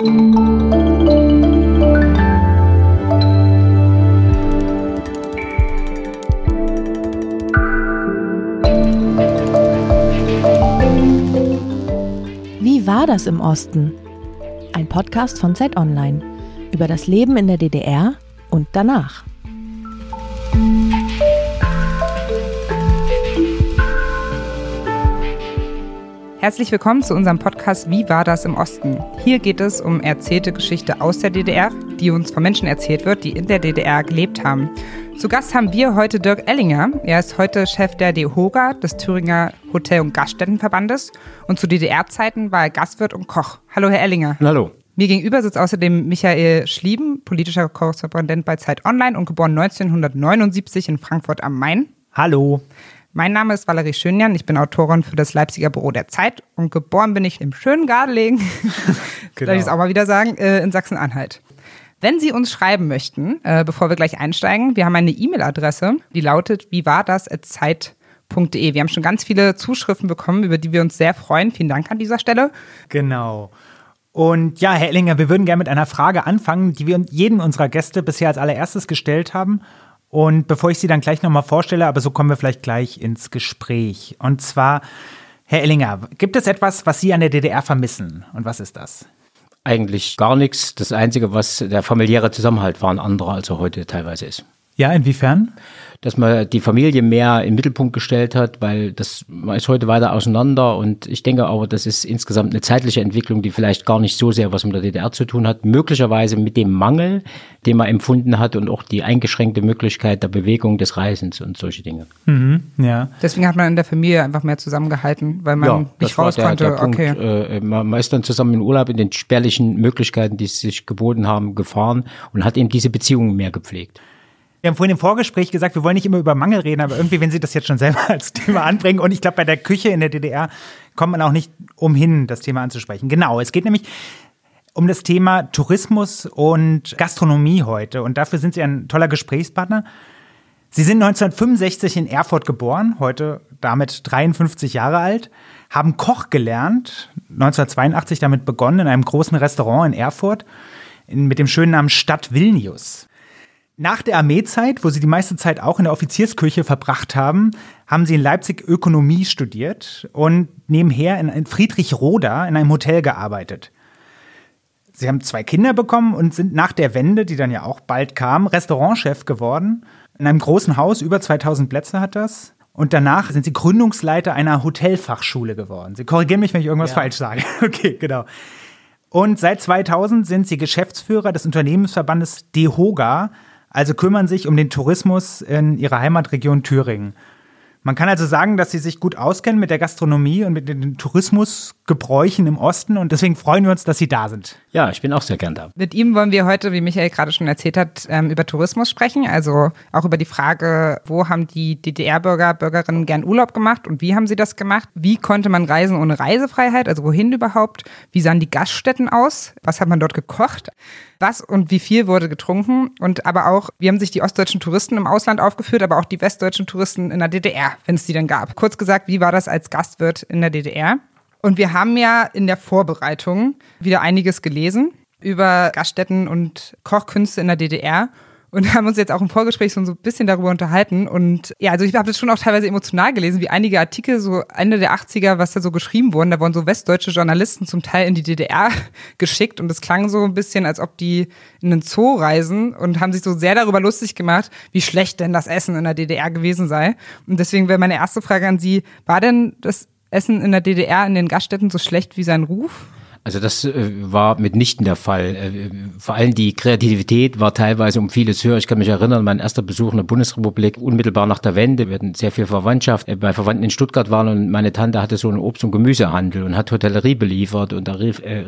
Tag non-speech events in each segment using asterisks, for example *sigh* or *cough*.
Wie war das im Osten? Ein Podcast von Zeit Online über das Leben in der DDR und danach. Herzlich willkommen zu unserem Podcast Wie war das im Osten? Hier geht es um erzählte Geschichte aus der DDR, die uns von Menschen erzählt wird, die in der DDR gelebt haben. Zu Gast haben wir heute Dirk Ellinger. Er ist heute Chef der DEHOGA, des Thüringer Hotel- und Gaststättenverbandes. Und zu DDR-Zeiten war er Gastwirt und Koch. Hallo, Herr Ellinger. Hallo. Mir gegenüber sitzt außerdem Michael Schlieben, politischer Korrespondent bei Zeit Online und geboren 1979 in Frankfurt am Main. Hallo. Mein Name ist Valerie Schönjan, ich bin Autorin für das Leipziger Büro der Zeit und geboren bin ich im schönen Gardelegen, *laughs* genau. soll ich es auch mal wieder sagen, äh, in Sachsen-Anhalt. Wenn Sie uns schreiben möchten, äh, bevor wir gleich einsteigen, wir haben eine E-Mail-Adresse, die lautet, wie war das zeit.de. Wir haben schon ganz viele Zuschriften bekommen, über die wir uns sehr freuen. Vielen Dank an dieser Stelle. Genau. Und ja, Herr Ellinger, wir würden gerne mit einer Frage anfangen, die wir jedem unserer Gäste bisher als allererstes gestellt haben. Und bevor ich sie dann gleich nochmal vorstelle, aber so kommen wir vielleicht gleich ins Gespräch. Und zwar, Herr Ellinger, gibt es etwas, was Sie an der DDR vermissen? Und was ist das? Eigentlich gar nichts. Das Einzige, was der familiäre Zusammenhalt war, ein anderer, als er heute teilweise ist. Ja, inwiefern? Dass man die Familie mehr im Mittelpunkt gestellt hat, weil das man ist heute weiter auseinander und ich denke aber, das ist insgesamt eine zeitliche Entwicklung, die vielleicht gar nicht so sehr was mit der DDR zu tun hat, möglicherweise mit dem Mangel, den man empfunden hat und auch die eingeschränkte Möglichkeit der Bewegung des Reisens und solche Dinge. Mhm, ja. Deswegen hat man in der Familie einfach mehr zusammengehalten, weil man ja, nicht raus der, konnte. Der Punkt, okay. äh, man, man ist dann zusammen in Urlaub in den spärlichen Möglichkeiten, die sich geboten haben, gefahren und hat eben diese Beziehungen mehr gepflegt. Wir haben vorhin im Vorgespräch gesagt, wir wollen nicht immer über Mangel reden, aber irgendwie, wenn Sie das jetzt schon selber *laughs* als Thema anbringen, und ich glaube, bei der Küche in der DDR kommt man auch nicht umhin, das Thema anzusprechen. Genau, es geht nämlich um das Thema Tourismus und Gastronomie heute. Und dafür sind Sie ein toller Gesprächspartner. Sie sind 1965 in Erfurt geboren, heute damit 53 Jahre alt, haben Koch gelernt, 1982 damit begonnen in einem großen Restaurant in Erfurt mit dem schönen Namen Stadt Vilnius. Nach der Armeezeit, wo sie die meiste Zeit auch in der Offiziersküche verbracht haben, haben sie in Leipzig Ökonomie studiert und nebenher in Friedrichroda in einem Hotel gearbeitet. Sie haben zwei Kinder bekommen und sind nach der Wende, die dann ja auch bald kam, Restaurantchef geworden. In einem großen Haus, über 2000 Plätze hat das. Und danach sind sie Gründungsleiter einer Hotelfachschule geworden. Sie korrigieren mich, wenn ich irgendwas ja. falsch sage. *laughs* Okay, genau. Und seit 2000 sind sie Geschäftsführer des Unternehmensverbandes DEHOGA, also kümmern sich um den Tourismus in ihrer Heimatregion Thüringen. Man kann also sagen, dass sie sich gut auskennen mit der Gastronomie und mit den Tourismusgebräuchen im Osten und deswegen freuen wir uns, dass Sie da sind. Ja, ich bin auch sehr gern da. Mit ihm wollen wir heute, wie Michael gerade schon erzählt hat, ähm, über Tourismus sprechen. Also auch über die Frage, wo haben die DDR-Bürger, Bürgerinnen gern Urlaub gemacht und wie haben sie das gemacht? Wie konnte man reisen ohne Reisefreiheit? Also wohin überhaupt? Wie sahen die Gaststätten aus? Was hat man dort gekocht? Was und wie viel wurde getrunken. Und aber auch, wie haben sich die ostdeutschen Touristen im Ausland aufgeführt, aber auch die westdeutschen Touristen in der DDR, wenn es die denn gab. Kurz gesagt, wie war das als Gastwirt in der DDR? Und wir haben ja in der Vorbereitung wieder einiges gelesen über Gaststätten und Kochkünste in der DDR und haben uns jetzt auch im Vorgespräch so ein bisschen darüber unterhalten. Und ja, also ich habe das schon auch teilweise emotional gelesen, wie einige Artikel so Ende der 80er, was da so geschrieben wurden. Da wurden so westdeutsche Journalisten zum Teil in die DDR *laughs* geschickt und es klang so ein bisschen, als ob die in einen Zoo reisen und haben sich so sehr darüber lustig gemacht, wie schlecht denn das Essen in der DDR gewesen sei. Und deswegen wäre meine erste Frage an Sie, war denn das Essen in der DDR in den Gaststätten so schlecht wie sein Ruf? Also das äh, war mitnichten der Fall. Äh, vor allem die Kreativität war teilweise um vieles höher. Ich kann mich erinnern, mein erster Besuch in der Bundesrepublik, unmittelbar nach der Wende. Wir hatten sehr viel Verwandtschaft. Äh, bei Verwandten in Stuttgart waren und meine Tante hatte so einen Obst- und Gemüsehandel und hat Hotellerie beliefert. Und da rief, äh,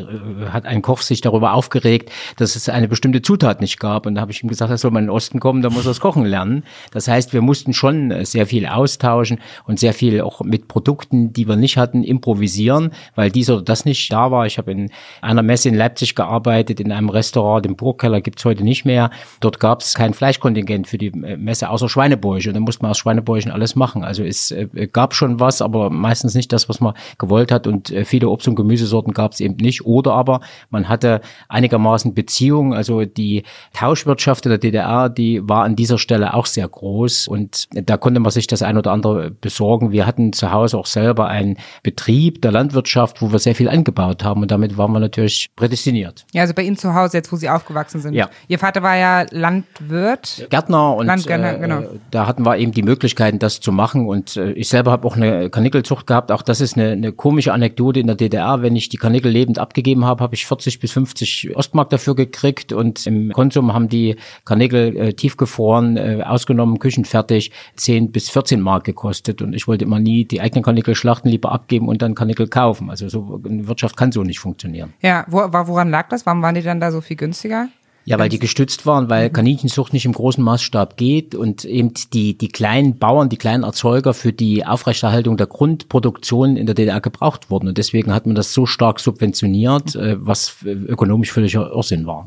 hat ein Koch sich darüber aufgeregt, dass es eine bestimmte Zutat nicht gab. Und da habe ich ihm gesagt, er soll mal in den Osten kommen, da muss er das Kochen lernen. Das heißt, wir mussten schon sehr viel austauschen und sehr viel auch mit Produkten, die wir nicht hatten, improvisieren, weil dies oder das nicht da war. Ich habe in einer Messe in Leipzig gearbeitet, in einem Restaurant, den Burgkeller gibt's heute nicht mehr. Dort gab es kein Fleischkontingent für die äh, Messe außer Schweinebäuche und dann musste man aus Schweinebäuchen alles machen. Also es äh, gab schon was, aber meistens nicht das, was man gewollt hat und äh, viele Obst- und Gemüsesorten gab es eben nicht. Oder aber man hatte einigermaßen Beziehungen, also die Tauschwirtschaft in der DDR, die war an dieser Stelle auch sehr groß und da konnte man sich das ein oder andere besorgen. Wir hatten zu Hause auch selber einen Betrieb der Landwirtschaft, wo wir sehr viel angebaut haben und damit waren wir natürlich prädestiniert. Ja, also bei Ihnen zu Hause, jetzt wo Sie aufgewachsen sind. Ja. Ihr Vater war ja Landwirt. Gärtner und Landgärtner, äh, genau. da hatten wir eben die Möglichkeiten, das zu machen. Und äh, ich selber habe auch eine Kanickelzucht gehabt. Auch das ist eine, eine komische Anekdote in der DDR. Wenn ich die Kanickel lebend abgegeben habe, habe ich 40 bis 50 Ostmark dafür gekriegt. Und im Konsum haben die Kanickel äh, tiefgefroren, äh, ausgenommen, küchenfertig, 10 bis 14 Mark gekostet. Und ich wollte immer nie die eigenen Kanickel schlachten, lieber abgeben und dann Kanickel kaufen. Also so eine Wirtschaft kann so nicht funktionieren. Ja, wo, woran lag das? Warum waren die dann da so viel günstiger? Ja, weil die gestützt waren, weil Kaninchenzucht nicht im großen Maßstab geht und eben die, die kleinen Bauern, die kleinen Erzeuger für die Aufrechterhaltung der Grundproduktion in der DDR gebraucht wurden. Und deswegen hat man das so stark subventioniert, äh, was äh, ökonomisch völliger Irrsinn war.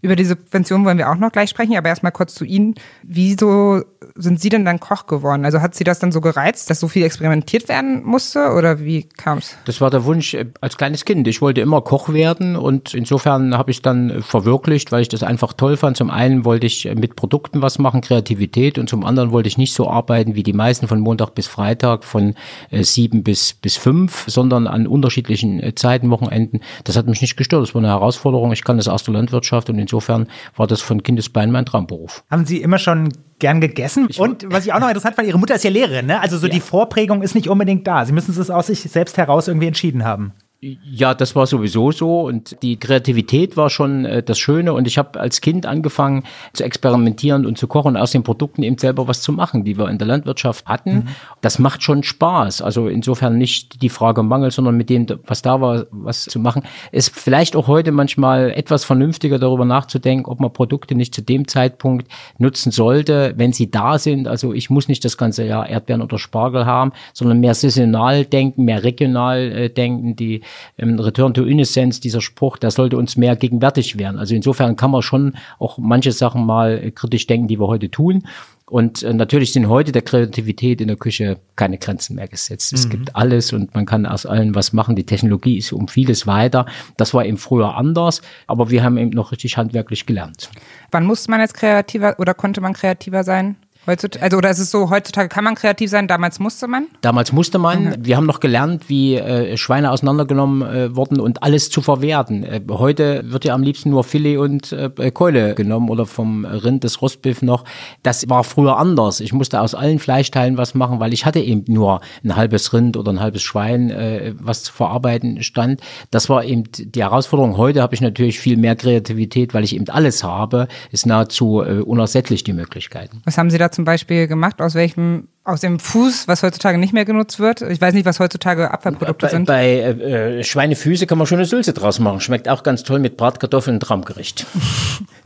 Über die Subvention wollen wir auch noch gleich sprechen, aber erstmal kurz zu Ihnen. Wieso sind Sie denn dann Koch geworden? Also hat Sie das dann so gereizt, dass so viel experimentiert werden musste oder wie kam es? Das war der Wunsch äh, als kleines Kind. Ich wollte immer Koch werden und insofern habe ich es dann verwirklicht, weil ich das einfach toll fand. Zum einen wollte ich mit Produkten was machen, Kreativität und zum anderen wollte ich nicht so arbeiten wie die meisten von Montag bis Freitag von äh, sieben bis, bis fünf, sondern an unterschiedlichen äh, Zeiten, Wochenenden. Das hat mich nicht gestört. Das war eine Herausforderung. Ich kann das aus der Landwirtschaft und insofern war das von Kindesbein mein Traumberuf. Haben Sie immer schon gern gegessen? Und was ich auch noch interessant fand, Ihre Mutter ist ja Lehrerin, ne? Also so die Vorprägung ist nicht unbedingt da. Sie müssen es aus sich selbst heraus irgendwie entschieden haben. Ja, das war sowieso so und die Kreativität war schon äh, das Schöne und ich habe als Kind angefangen zu experimentieren und zu kochen, aus den Produkten eben selber was zu machen, die wir in der Landwirtschaft hatten. Das macht schon Spaß. Also insofern nicht die Frage Mangel, sondern mit dem, was da war, was zu machen. Ist vielleicht auch heute manchmal etwas vernünftiger darüber nachzudenken, ob man Produkte nicht zu dem Zeitpunkt nutzen sollte, wenn sie da sind. Also ich muss nicht das ganze Jahr Erdbeeren oder Spargel haben, sondern mehr saisonal denken, mehr regional äh, denken. Die ähm, Return to Innocence, dieser Spruch, der sollte uns mehr gegenwärtig werden. Also insofern kann man schon auch manche Sachen mal äh, kritisch denken, die wir heute tun. Und äh, natürlich sind heute der Kreativität in der Küche keine Grenzen mehr gesetzt. Es gibt alles und man kann aus allem was machen. Die Technologie ist um vieles weiter. Das war eben früher anders, aber wir haben eben noch richtig handwerklich gelernt. Wann musste man jetzt kreativer oder konnte man kreativer sein? Heutzutage, also oder ist es so, heutzutage kann man kreativ sein, damals musste man? Damals musste man, wir haben noch gelernt, wie äh, Schweine auseinandergenommen äh, wurden und alles zu verwerten. Äh, heute wird ja am liebsten nur Filet und äh, Keule genommen oder vom Rind des Rostbiff noch. Das war früher anders. Ich musste aus allen Fleischteilen was machen, weil ich hatte eben nur ein halbes Rind oder ein halbes Schwein, äh, was zu verarbeiten stand. Das war eben die Herausforderung. Heute habe ich natürlich viel mehr Kreativität, weil ich eben alles habe. Ist nahezu äh, unersättlich die Möglichkeiten. Was haben Sie da zum Beispiel gemacht? Aus welchem, aus dem Fuß, was heutzutage nicht mehr genutzt wird? Ich weiß nicht, was heutzutage Abfallprodukte Bei, sind. bei äh, äh, Schweinefüße kann man schon eine Sülze draus machen. Schmeckt auch ganz toll mit Bratkartoffeln und Traumgericht. *laughs*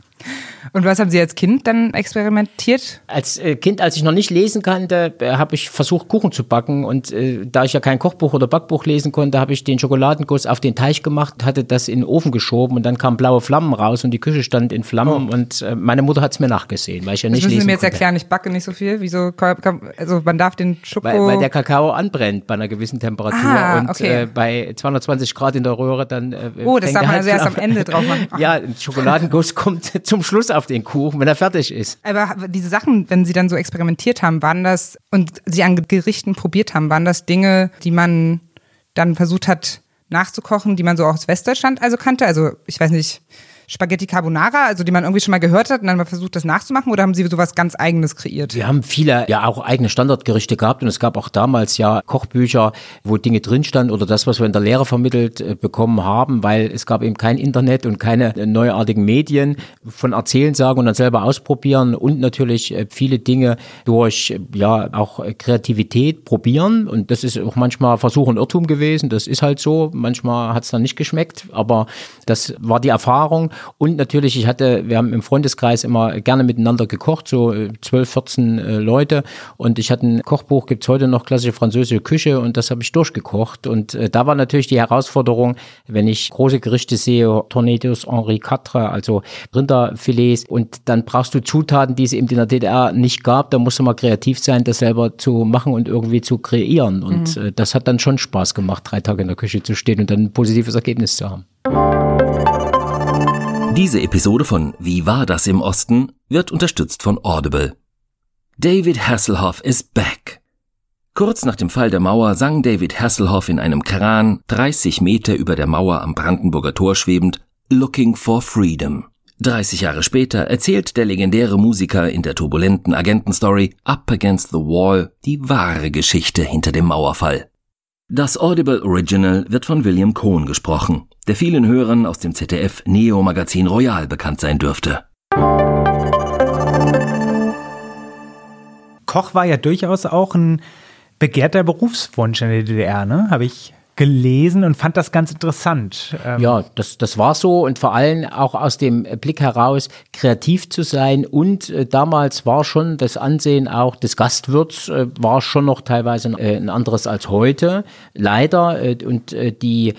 Und was haben Sie als Kind dann experimentiert? Als äh, Kind, als ich noch nicht lesen kannte, äh, habe ich versucht, Kuchen zu backen. Und äh, da ich ja kein Kochbuch oder Backbuch lesen konnte, habe ich den Schokoladenguss auf den Teig gemacht, hatte das in den Ofen geschoben und dann kamen blaue Flammen raus und die Küche stand in Flammen. Und äh, meine Mutter hat es mir nachgesehen, weil ich ja Das nicht müssen Sie lesen mir jetzt konnte. erklären, ich backe nicht so viel. Wieso, also man darf den Schoko... Weil, weil der Kakao anbrennt bei einer gewissen Temperatur Ah, und okay. äh, bei 220 Grad in der Röhre dann. Äh, Oh, das darf man also erst am Ende *laughs* drauf machen. Ach. Ja, ein Schokoladenguss kommt *laughs* zum Schluss auf den Kuchen, wenn er fertig ist. Aber diese Sachen, wenn Sie dann so experimentiert haben, waren das und Sie an Gerichten probiert haben, waren das Dinge, die man dann versucht hat nachzukochen, die man so aus Westdeutschland also kannte? Also ich weiß nicht, Spaghetti Carbonara, also die man irgendwie schon mal gehört hat und dann mal versucht, das nachzumachen oder haben Sie sowas ganz Eigenes kreiert? Wir haben viele ja auch eigene Standardgerichte gehabt und es gab auch damals ja Kochbücher, wo Dinge drin standen oder das, was wir in der Lehre vermittelt äh, bekommen haben, weil es gab eben kein Internet und keine äh, neuartigen Medien. Von Erzählen sagen und dann selber ausprobieren und natürlich äh, viele Dinge durch ja auch Kreativität probieren. Und das ist auch manchmal Versuch und Irrtum gewesen, das ist halt so, manchmal hat es dann nicht geschmeckt, aber das war die Erfahrung Und natürlich, ich hatte, wir haben im Freundeskreis immer gerne miteinander gekocht, so 12, 14 äh, Leute. Und ich hatte ein Kochbuch, gibt's heute noch klassische französische Küche und das habe ich durchgekocht. Und äh, da war natürlich die Herausforderung, wenn ich große Gerichte sehe, Tornados Henri IV, also Rinderfilets, und dann brauchst du Zutaten, die es eben in der DDR nicht gab. Da musst du mal kreativ sein, das selber zu machen und irgendwie zu kreieren. Und mhm. äh, das hat dann schon Spaß gemacht, drei Tage in der Küche zu stehen und dann ein positives Ergebnis zu haben. Diese Episode von Wie war das im Osten wird unterstützt von Audible. David Hasselhoff is back. Kurz nach dem Fall der Mauer sang David Hasselhoff in einem Kran, 30 Meter über der Mauer am Brandenburger Tor schwebend, Looking for Freedom. 30 Jahre später erzählt der legendäre Musiker in der turbulenten Agentenstory Up Against the Wall die wahre Geschichte hinter dem Mauerfall. Das Audible Original wird von William Cohn gesprochen, der vielen Hörern aus dem ZDF Neo Magazin Royal bekannt sein dürfte. Koch war ja durchaus auch ein begehrter Berufswunsch in der DDR, ne? Habe ich gelesen und fand das ganz interessant. Ähm ja, das, das war so und vor allem auch aus dem Blick heraus, kreativ zu sein. Und äh, damals war schon das Ansehen auch des Gastwirts, äh, war schon noch teilweise äh, ein anderes als heute. Leider. Äh, und äh, die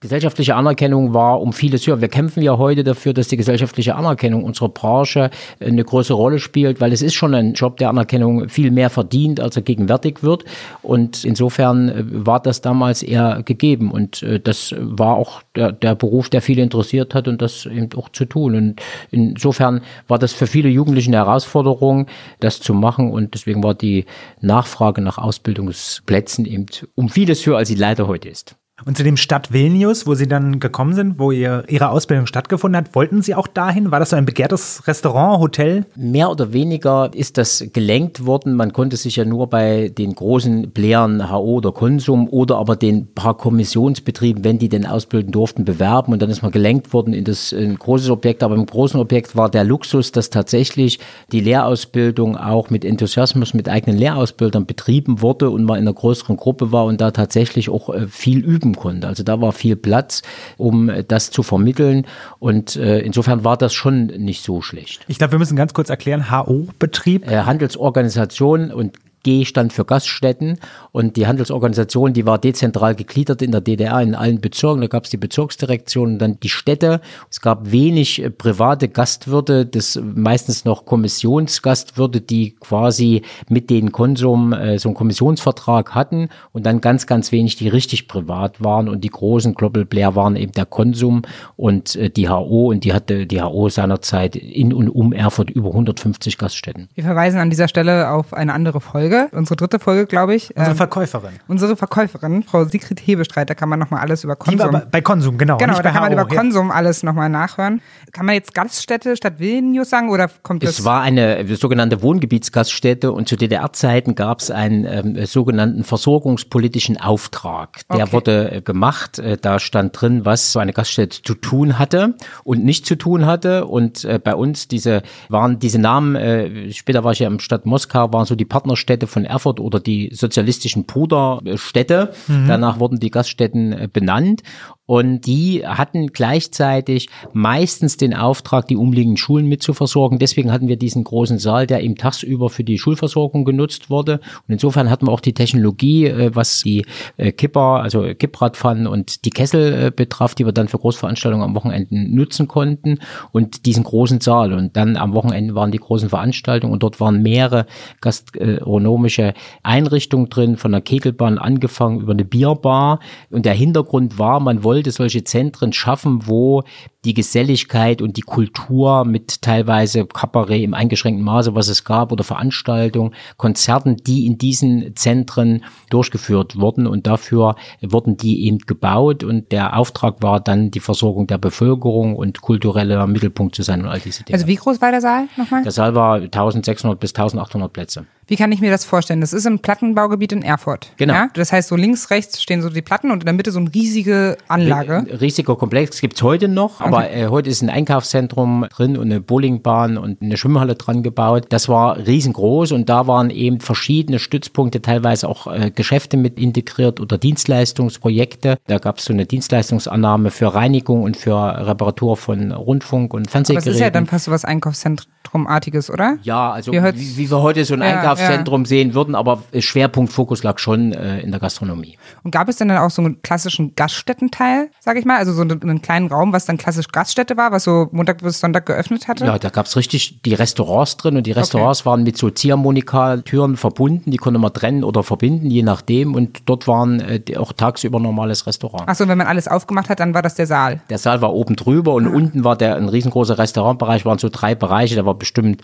gesellschaftliche Anerkennung war um vieles höher. Wir kämpfen ja heute dafür, dass die gesellschaftliche Anerkennung unserer Branche äh, eine große Rolle spielt, weil es ist schon ein Job, der Anerkennung viel mehr verdient, als er gegenwärtig wird. Und insofern äh, war das damals eher gegeben. Und das war auch der, der Beruf, der viele interessiert hat und das eben auch zu tun. Und insofern war das für viele Jugendliche eine Herausforderung, das zu machen. Und deswegen war die Nachfrage nach Ausbildungsplätzen eben um vieles höher, als sie leider heute ist. Und zu dem Stadt Vilnius, wo Sie dann gekommen sind, wo ihr, Ihre Ausbildung stattgefunden hat, wollten Sie auch dahin? War das so ein begehrtes Restaurant, Hotel? Mehr oder weniger ist das gelenkt worden. Man konnte sich ja nur bei den großen Playern HO oder Konsum oder aber den paar Kommissionsbetrieben, wenn die denn ausbilden durften, bewerben. Und dann ist man gelenkt worden in das ein großes Objekt. Aber im großen Objekt war der Luxus, dass tatsächlich die Lehrausbildung auch mit Enthusiasmus, mit eigenen Lehrausbildern betrieben wurde und man in einer größeren Gruppe war und da tatsächlich auch äh, viel üben üben konnte. Also da war viel Platz, um das zu vermitteln. Und äh, insofern war das schon nicht so schlecht. Ich glaube, wir müssen ganz kurz erklären, HO-Betrieb. Äh, Handelsorganisation und G stand für Gaststätten und die Handelsorganisation, die war dezentral gegliedert in der DDR in allen Bezirken. Da gab es die Bezirksdirektion und dann die Städte. Es gab wenig äh, private Gastwirte, das meistens noch Kommissionsgastwirte, die quasi mit den Konsum äh, so einen Kommissionsvertrag hatten und dann ganz, ganz wenig, die richtig privat waren und die großen Global Blair waren eben der Konsum und äh, die HO und die hatte die HO seinerzeit in und um Erfurt über 150 Gaststätten. Wir verweisen an dieser Stelle auf eine andere Folge Folge, unsere dritte Folge, glaube ich. Unsere ähm, Verkäuferin. Unsere Verkäuferin, Frau Sigrid Hebestreit, da kann man nochmal alles über Konsum. Die war bei Konsum, genau. Genau, da kann man über ja. Konsum alles nochmal nachhören. Kann man jetzt Gaststätte statt Vilnius sagen oder kommt das? Es war eine sogenannte Wohngebietsgaststätte und zu DDR-Zeiten gab es einen ähm, sogenannten versorgungspolitischen Auftrag. Der okay. wurde äh, gemacht. Äh, da stand drin, was so eine Gaststätte zu tun hatte und nicht zu tun hatte. Und äh, bei uns diese waren diese Namen, äh, später war ich ja im Stadt Moskau, waren so die Partnerstädte Gaststätte von Erfurt oder die sozialistischen Bruderstädte. Mhm. Danach wurden die Gaststätten äh, benannt. Und die hatten gleichzeitig meistens den Auftrag, die umliegenden Schulen mit zu versorgen. Deswegen hatten wir diesen großen Saal, der eben tagsüber für die Schulversorgung genutzt wurde. Und insofern hatten wir auch die Technologie, äh, was die äh, Kipper, also Kippradpfannen und die Kessel betraf, die wir dann für Großveranstaltungen am Wochenende nutzen konnten. Und diesen großen Saal. Und dann am Wochenende waren die großen Veranstaltungen und dort waren mehrere gastronomische Einrichtungen drin, von der Kegelbahn angefangen über eine Bierbar. Und der Hintergrund war, man wollte sollte solche Zentren schaffen, wo die Geselligkeit und die Kultur mit teilweise Kabarett im eingeschränkten Maße, was es gab, oder Veranstaltungen, Konzerten, die in diesen Zentren durchgeführt wurden und dafür wurden die eben gebaut und der Auftrag war dann die Versorgung der Bevölkerung und kultureller Mittelpunkt zu sein und all diese Dinge. Also wie groß war der Saal nochmal? Der Saal war 1600 bis 1800 Plätze. Wie kann ich mir das vorstellen? Das ist ein Plattenbaugebiet in Erfurt. Genau. Ja? Das heißt, so links, rechts stehen so die Platten und in der Mitte so eine riesige Anlage. Riesiger Komplex gibt es heute noch aber äh, heute ist ein Einkaufszentrum drin und eine Bowlingbahn und eine Schwimmhalle dran gebaut. Das war riesengroß und da waren eben verschiedene Stützpunkte, teilweise auch äh, Geschäfte mit integriert oder Dienstleistungsprojekte. Da gab es so eine Dienstleistungsannahme für Reinigung und für Reparatur von Rundfunk und Fernsehgeräten. Das ist ja dann fast so was Einkaufszentrumartiges, oder? Ja, also Wie wie, wie wir heute so ein Ja, Einkaufszentrum sehen würden, aber Schwerpunkt, Fokus lag schon äh, in der Gastronomie. Und gab es denn dann auch so einen klassischen Gaststättenteil, sage ich mal? Also so einen, einen kleinen Raum, was dann klassisch Gaststätte war, was so Montag bis Sonntag geöffnet hatte? Ja, da gab's richtig die Restaurants drin und die Restaurants waren mit so Ziehharmonika-Türen verbunden, die konnte man trennen oder verbinden, je nachdem. Und dort waren äh, auch tagsüber normales Restaurant. Achso, wenn man alles aufgemacht hat, dann war das der Saal. Der Saal war oben drüber und unten war der ein riesengroßer Restaurantbereich, waren so drei Bereiche, der war bestimmt,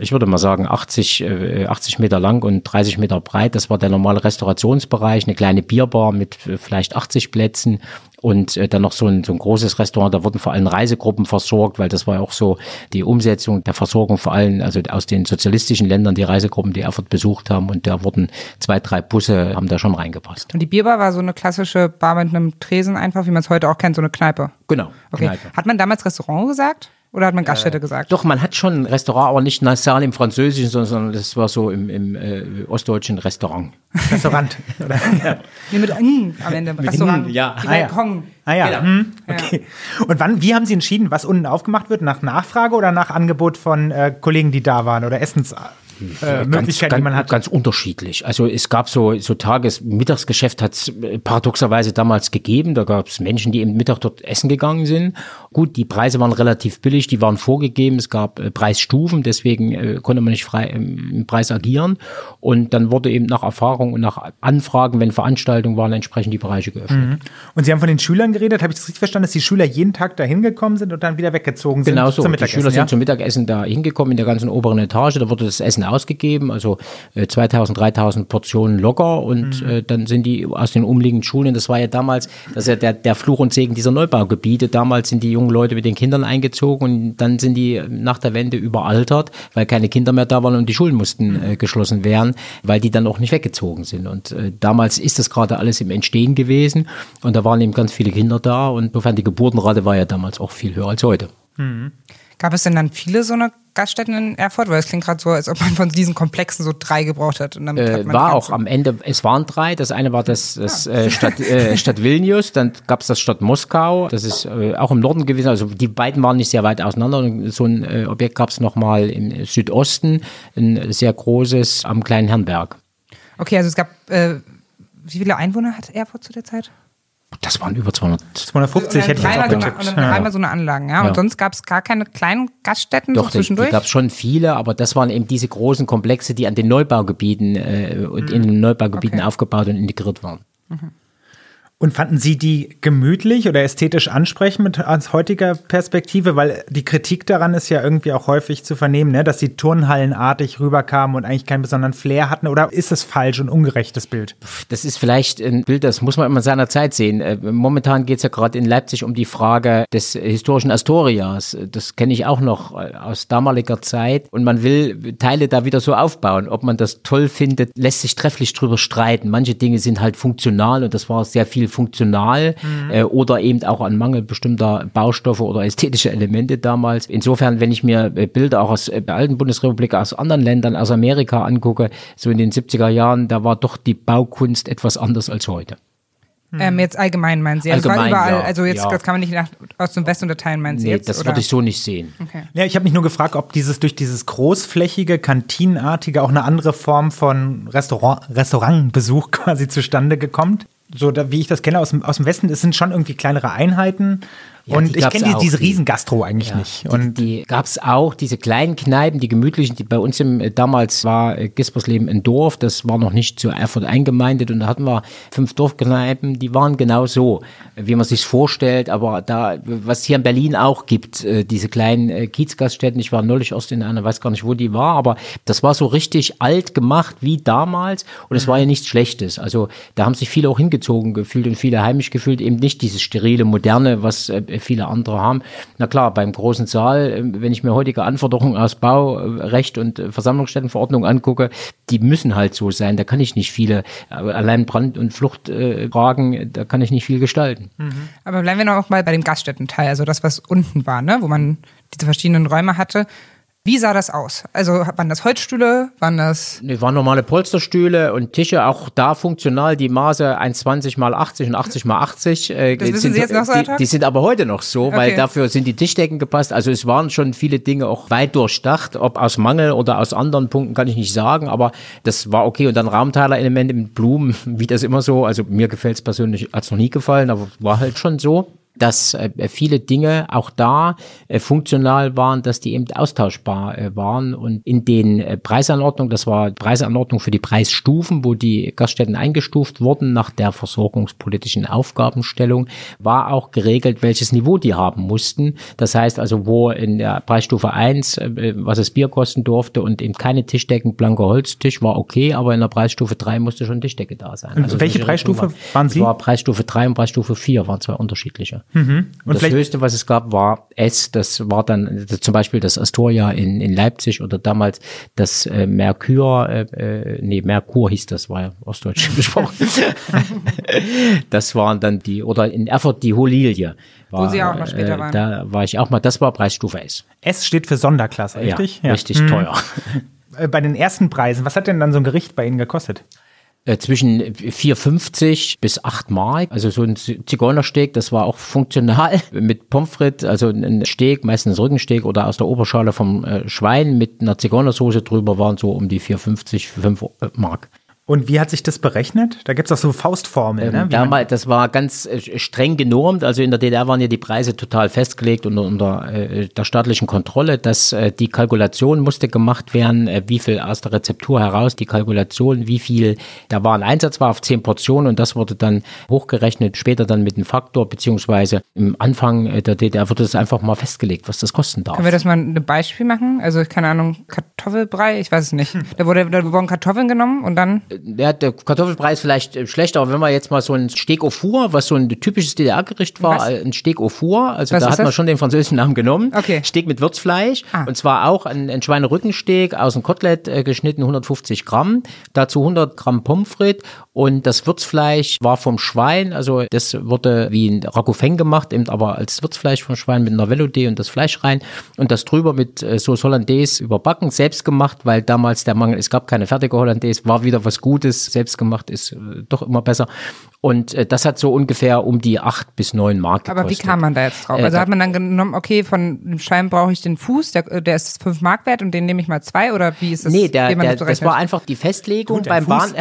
ich würde mal sagen, 80, äh, 80 Meter lang und 30 Meter breit. Das war der normale Restaurationsbereich, eine kleine Bierbar mit äh, vielleicht 80 Plätzen und äh, dann noch so ein, so ein großes Restaurant. Da wurden vor allem Reisegruppen versorgt, weil das war ja auch so die Umsetzung der Versorgung vor allem, also aus den sozialistischen Ländern, die Reisegruppen, die Erfurt besucht haben und da wurden zwei, drei Busse, haben da schon reingepasst. Und die Bierbar war so eine klassische Bar mit einem Tresen einfach, wie man es heute auch kennt, so eine Kneipe. Genau, Okay. Kneipe. Hat man damals Restaurant gesagt? Oder hat man Gaststätte gesagt? Doch, man hat schon ein Restaurant, aber nicht nasal im Französischen, sondern sondern das war so im, im äh, ostdeutschen Restaurant. Restaurant. *laughs* Oder? Nee, mit mm am Ende. Restaurant. ja. Die Ah, ja. Balkon. Ah ja. Genau. Hm, okay. Und wann, wie haben Sie entschieden, was unten aufgemacht wird? Nach Nachfrage oder nach Angebot von äh, Kollegen, die da waren oder Essensmöglichkeiten, äh, Möglichkeiten, die man ganz, hat? ganz unterschiedlich. Also es gab so, so Tages-, Mittagsgeschäft hat es paradoxerweise damals gegeben. Da gab es Menschen, die eben Mittag dort essen gegangen sind. Gut, die Preise waren relativ billig, die waren vorgegeben. Es gab äh, Preisstufen, deswegen äh, konnte man nicht frei im, im Preis agieren. Und dann wurde eben nach Erfahrung und nach Anfragen, wenn Veranstaltungen waren, entsprechend die Bereiche geöffnet. Und Sie haben von den Schülern geredet. Habe ich das richtig verstanden, dass die Schüler jeden Tag da hingekommen sind und dann wieder weggezogen sind Genau so. zum Die? Schüler sind ja? zum Mittagessen da hingekommen in der ganzen oberen Etage. Da wurde das Essen ausgegeben, also äh, 2000, 3000 Portionen locker. Und äh, dann sind die aus den umliegenden Schulen. Das war ja damals, das ist ja der, der Fluch und Segen dieser Neubaugebiete. Damals sind die jungen Leute mit den Kindern eingezogen und dann sind die nach der Wende überaltert, weil keine Kinder mehr da waren und die Schulen mussten äh, geschlossen werden, weil die dann auch nicht weggezogen sind. Und äh, damals ist das gerade alles im Entstehen gewesen und da waren eben ganz viele Kinder da und insofern die Geburtenrate war ja damals auch viel höher als heute. Gab es denn dann viele so eine Gaststätten in Erfurt? Weil es klingt gerade so, als ob man von diesen Komplexen so drei gebraucht hat. Und damit hat Äh, man war auch am Ende, es waren drei. Das eine war das, das äh, Stadt, *laughs* äh, Stadt Vilnius, dann gab es das Stadt Moskau, das ist äh, auch im Norden gewesen. Also die beiden waren nicht sehr weit auseinander. Und so ein äh, Objekt gab es nochmal im Südosten, ein sehr großes am kleinen Herrenberg. Okay, also es gab, äh, wie viele Einwohner hat Erfurt zu der Zeit? Das waren über 200. 250 hätte ich jetzt auch dreimal so, eine, getippt. und dann Ja. so eine Anlagen, ja. Und Ja. sonst gab es gar keine kleinen Gaststätten Doch, so zwischendurch? gab es schon viele, aber das waren eben diese großen Komplexe, die an den Neubaugebieten äh, und in den Neubaugebieten Okay. aufgebaut und integriert waren. Und fanden Sie die gemütlich oder ästhetisch ansprechend aus heutiger Perspektive? Weil die Kritik daran ist ja irgendwie auch häufig zu vernehmen, ne? dass sie turnhallenartig rüberkamen und eigentlich keinen besonderen Flair hatten. Oder ist das falsch und ungerechtes Bild? Das ist vielleicht ein Bild, das muss man immer in seiner Zeit sehen. Äh, Momentan geht es ja gerade in Leipzig um die Frage des historischen Astorias. Das kenne ich auch noch äh, aus damaliger Zeit. Und man will Teile da wieder so aufbauen. Ob man das toll findet, lässt sich trefflich drüber streiten. Manche Dinge sind halt funktional und das war sehr viel funktional äh, oder eben auch an Mangel bestimmter Baustoffe oder ästhetische Elemente damals. Insofern, wenn ich mir äh, Bilder auch aus äh, der alten Bundesrepublik, aus anderen Ländern, aus Amerika angucke, so in den 70er Jahren, da war doch die Baukunst etwas anders als heute. ähm, jetzt allgemein meinen Sie? Also es war Allgemein, überall, ja, also jetzt ja. das kann man nicht nach Ost und West unterteilen, meinen Sie Nee, jetzt? das oder? würde ich so nicht sehen. Okay. Ja, ich habe mich nur gefragt, ob dieses durch dieses großflächige, kantinenartige auch eine andere Form von Restaurant, Restaurantbesuch *laughs* quasi zustande gekommt. So, da, wie ich das kenne aus dem, aus dem Westen, es sind schon irgendwie kleinere Einheiten. Ja, und die ich kenne die, diese die- Riesengastro eigentlich Ja, nicht. die, Und die gab es auch, diese kleinen Kneipen, die gemütlichen, die bei uns im, äh, damals war äh, Gispersleben ein Dorf, das war noch nicht zu Erfurt eingemeindet und da hatten wir fünf Dorfkneipen, die waren genau so, wie man sich vorstellt, aber da, was hier in Berlin auch gibt, äh, diese kleinen Kiezgaststätten, ich war neulich erst in einer, weiß gar nicht, wo die war, aber das war so richtig alt gemacht wie damals und es war ja nichts Schlechtes, also da haben sich viele auch hingezogen gefühlt und viele heimisch gefühlt, eben nicht dieses sterile, moderne, was viele andere haben. Na klar, beim großen Saal, äh, wenn ich mir heutige Anforderungen aus Baurecht und Versammlungsstättenverordnung angucke, die müssen halt so sein. Da kann ich nicht viele, allein Brand- und Fluchtfragen, da kann ich nicht viel gestalten. Mhm. Aber bleiben wir noch mal bei dem Gaststättenteil, also das, was unten war, ne? wo man diese verschiedenen Räume hatte. Wie sah das aus? Also waren das Holzstühle? Waren das? Nee, waren normale Polsterstühle und Tische, auch da funktional, die Maße 1,20 mal 80 und 80 mal 80. Äh, das wissen sind, Sie jetzt noch so die, die sind aber heute noch so, okay. weil dafür sind die Tischdecken gepasst. Also es waren schon viele Dinge auch weit durchdacht. Ob aus Mangel oder aus anderen Punkten kann ich nicht sagen, aber das war okay. Und dann Raumteiler-Elemente mit Blumen, *laughs* wie das immer so. Also mir gefällt es persönlich, hat es noch nie gefallen, aber war halt schon so dass äh, viele Dinge auch da äh, funktional waren, dass die eben austauschbar äh, waren. Und in den äh, Preisanordnungen, das war Preisanordnung für die Preisstufen, wo die Gaststätten eingestuft wurden nach der versorgungspolitischen Aufgabenstellung, war auch geregelt, welches Niveau die haben mussten. Das heißt also, wo in der Preisstufe 1, äh, was das Bier kosten durfte und eben keine Tischdecken, blanker Holztisch war okay, aber in der Preisstufe 3 musste schon Tischdecke da sein. Also welche Preisstufe war, waren Sie? Das war Preisstufe 3 und Preisstufe 4, waren zwei unterschiedliche. Mhm. Und das höchste, was es gab, war S. Das war dann zum Beispiel das Astoria in, in Leipzig oder damals das äh, Merkur, äh, äh nee, Merkur hieß das, war ja ostdeutsch *laughs* gesprochen. *laughs* das waren dann die, oder in Erfurt die Holilie. War, Wo Sie auch noch später äh, waren. Da war ich auch mal, das war Preisstufe S. S steht für Sonderklasse, richtig? Ja, ja. richtig mhm. teuer. *laughs* Äh, bei den ersten Preisen, was hat denn dann so ein Gericht bei Ihnen gekostet? Äh, zwischen 4,50 bis 8 Mark. Also so ein Zigeunersteak, das war auch funktional *laughs* mit Pommes frites, also ein Steak, meistens Rückensteak oder aus der Oberschale vom äh, Schwein mit einer Zigeunersoße drüber waren so um die 4,50, 5 Mark. Und wie hat sich das berechnet? Da gibt es auch so Faustformeln. Ähm, ne? damals, das war ganz äh, streng genormt. Also in der DDR waren ja die Preise total festgelegt unter, unter äh, der staatlichen Kontrolle, dass äh, die Kalkulation musste gemacht werden, äh, wie viel aus der Rezeptur heraus, die Kalkulation, wie viel, da war ein Einsatz war auf zehn Portionen und das wurde dann hochgerechnet, später dann mit einem Faktor, beziehungsweise im Anfang äh, der DDR wurde das einfach mal festgelegt, was das kosten darf. Können wir das mal ein Beispiel machen? Also keine Ahnung, Kartoffelbrei, ich weiß es nicht. Da, wurde, da wurden Kartoffeln genommen und dann äh, ja, der Kartoffelpreis vielleicht äh, schlechter, aber wenn man jetzt mal so ein Steak au four, was so ein typisches DDR-Gericht war, was? Äh, ein Steak au four, also was da hat man schon den französischen Namen genommen. Okay. Steak mit Würzfleisch ah. und zwar auch ein, ein Schweinerückensteak aus dem Kotelett äh, geschnitten, 150 Gramm, dazu 100 Gramm Pommes frites und das Würzfleisch war vom Schwein, also das wurde wie ein Ragoufeng gemacht, eben aber als Würzfleisch vom Schwein mit einer Velouté und das Fleisch rein und das drüber mit äh, Sauce Hollandaise überbacken, selbst gemacht, weil damals der Mangel, es gab keine fertige Hollandaise, war wieder was Gutes, selbst gemacht ist äh, doch immer besser. Und äh, das hat so ungefähr um die acht bis neun Mark gekostet. Aber wie kam man da jetzt drauf? Äh, also hat man dann genommen, okay, von dem Schein brauche ich den Fuß, der, der ist fünf Mark wert und den nehme ich mal zwei oder wie ist das? Nee, der, der, das war einfach die Festlegung Gut, beim Bahn,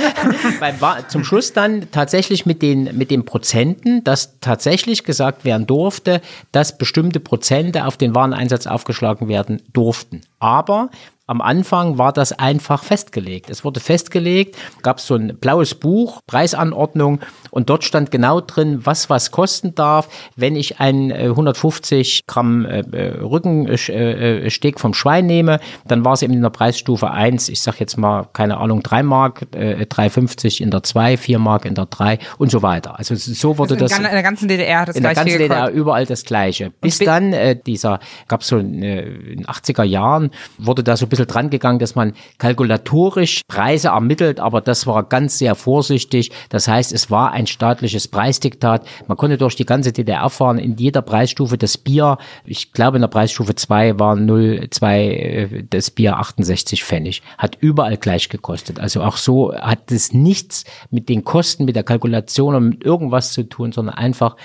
*laughs* beim Bahn, zum Schluss dann tatsächlich mit den, mit den Prozenten, dass tatsächlich gesagt werden durfte, dass bestimmte Prozente auf den Wareneinsatz aufgeschlagen werden durften. Aber am Anfang war das einfach festgelegt. Es wurde festgelegt, gab es so ein blaues Buch, Preisanordnung und dort stand genau drin, was was kosten darf, wenn ich ein 150 äh, Gramm äh, äh Rückensteak äh, vom Schwein nehme, dann war es eben in der Preisstufe 1, ich sag jetzt mal, keine Ahnung, 3 Mark, äh, 3,50 in der 2, 4 Mark in der 3 und so weiter. Also so wurde also in das. In der ganzen DDR das In der ganzen DDR überall das Gleiche. Bis dann äh, dieser, gab es so in den 80er Jahren, wurde da so ein bisschen bisschen dran gegangen, dass man kalkulatorisch Preise ermittelt, aber das war ganz sehr vorsichtig. Das heißt, es war ein staatliches Preisdiktat. Man konnte durch die ganze DDR erfahren, in jeder Preisstufe das Bier, ich glaube in der Preisstufe 2 war 0,2 äh, das Bier 68 Pfennig. Hat überall gleich gekostet. Also auch so hat es nichts mit den Kosten, mit der Kalkulation und mit irgendwas zu tun, sondern einfach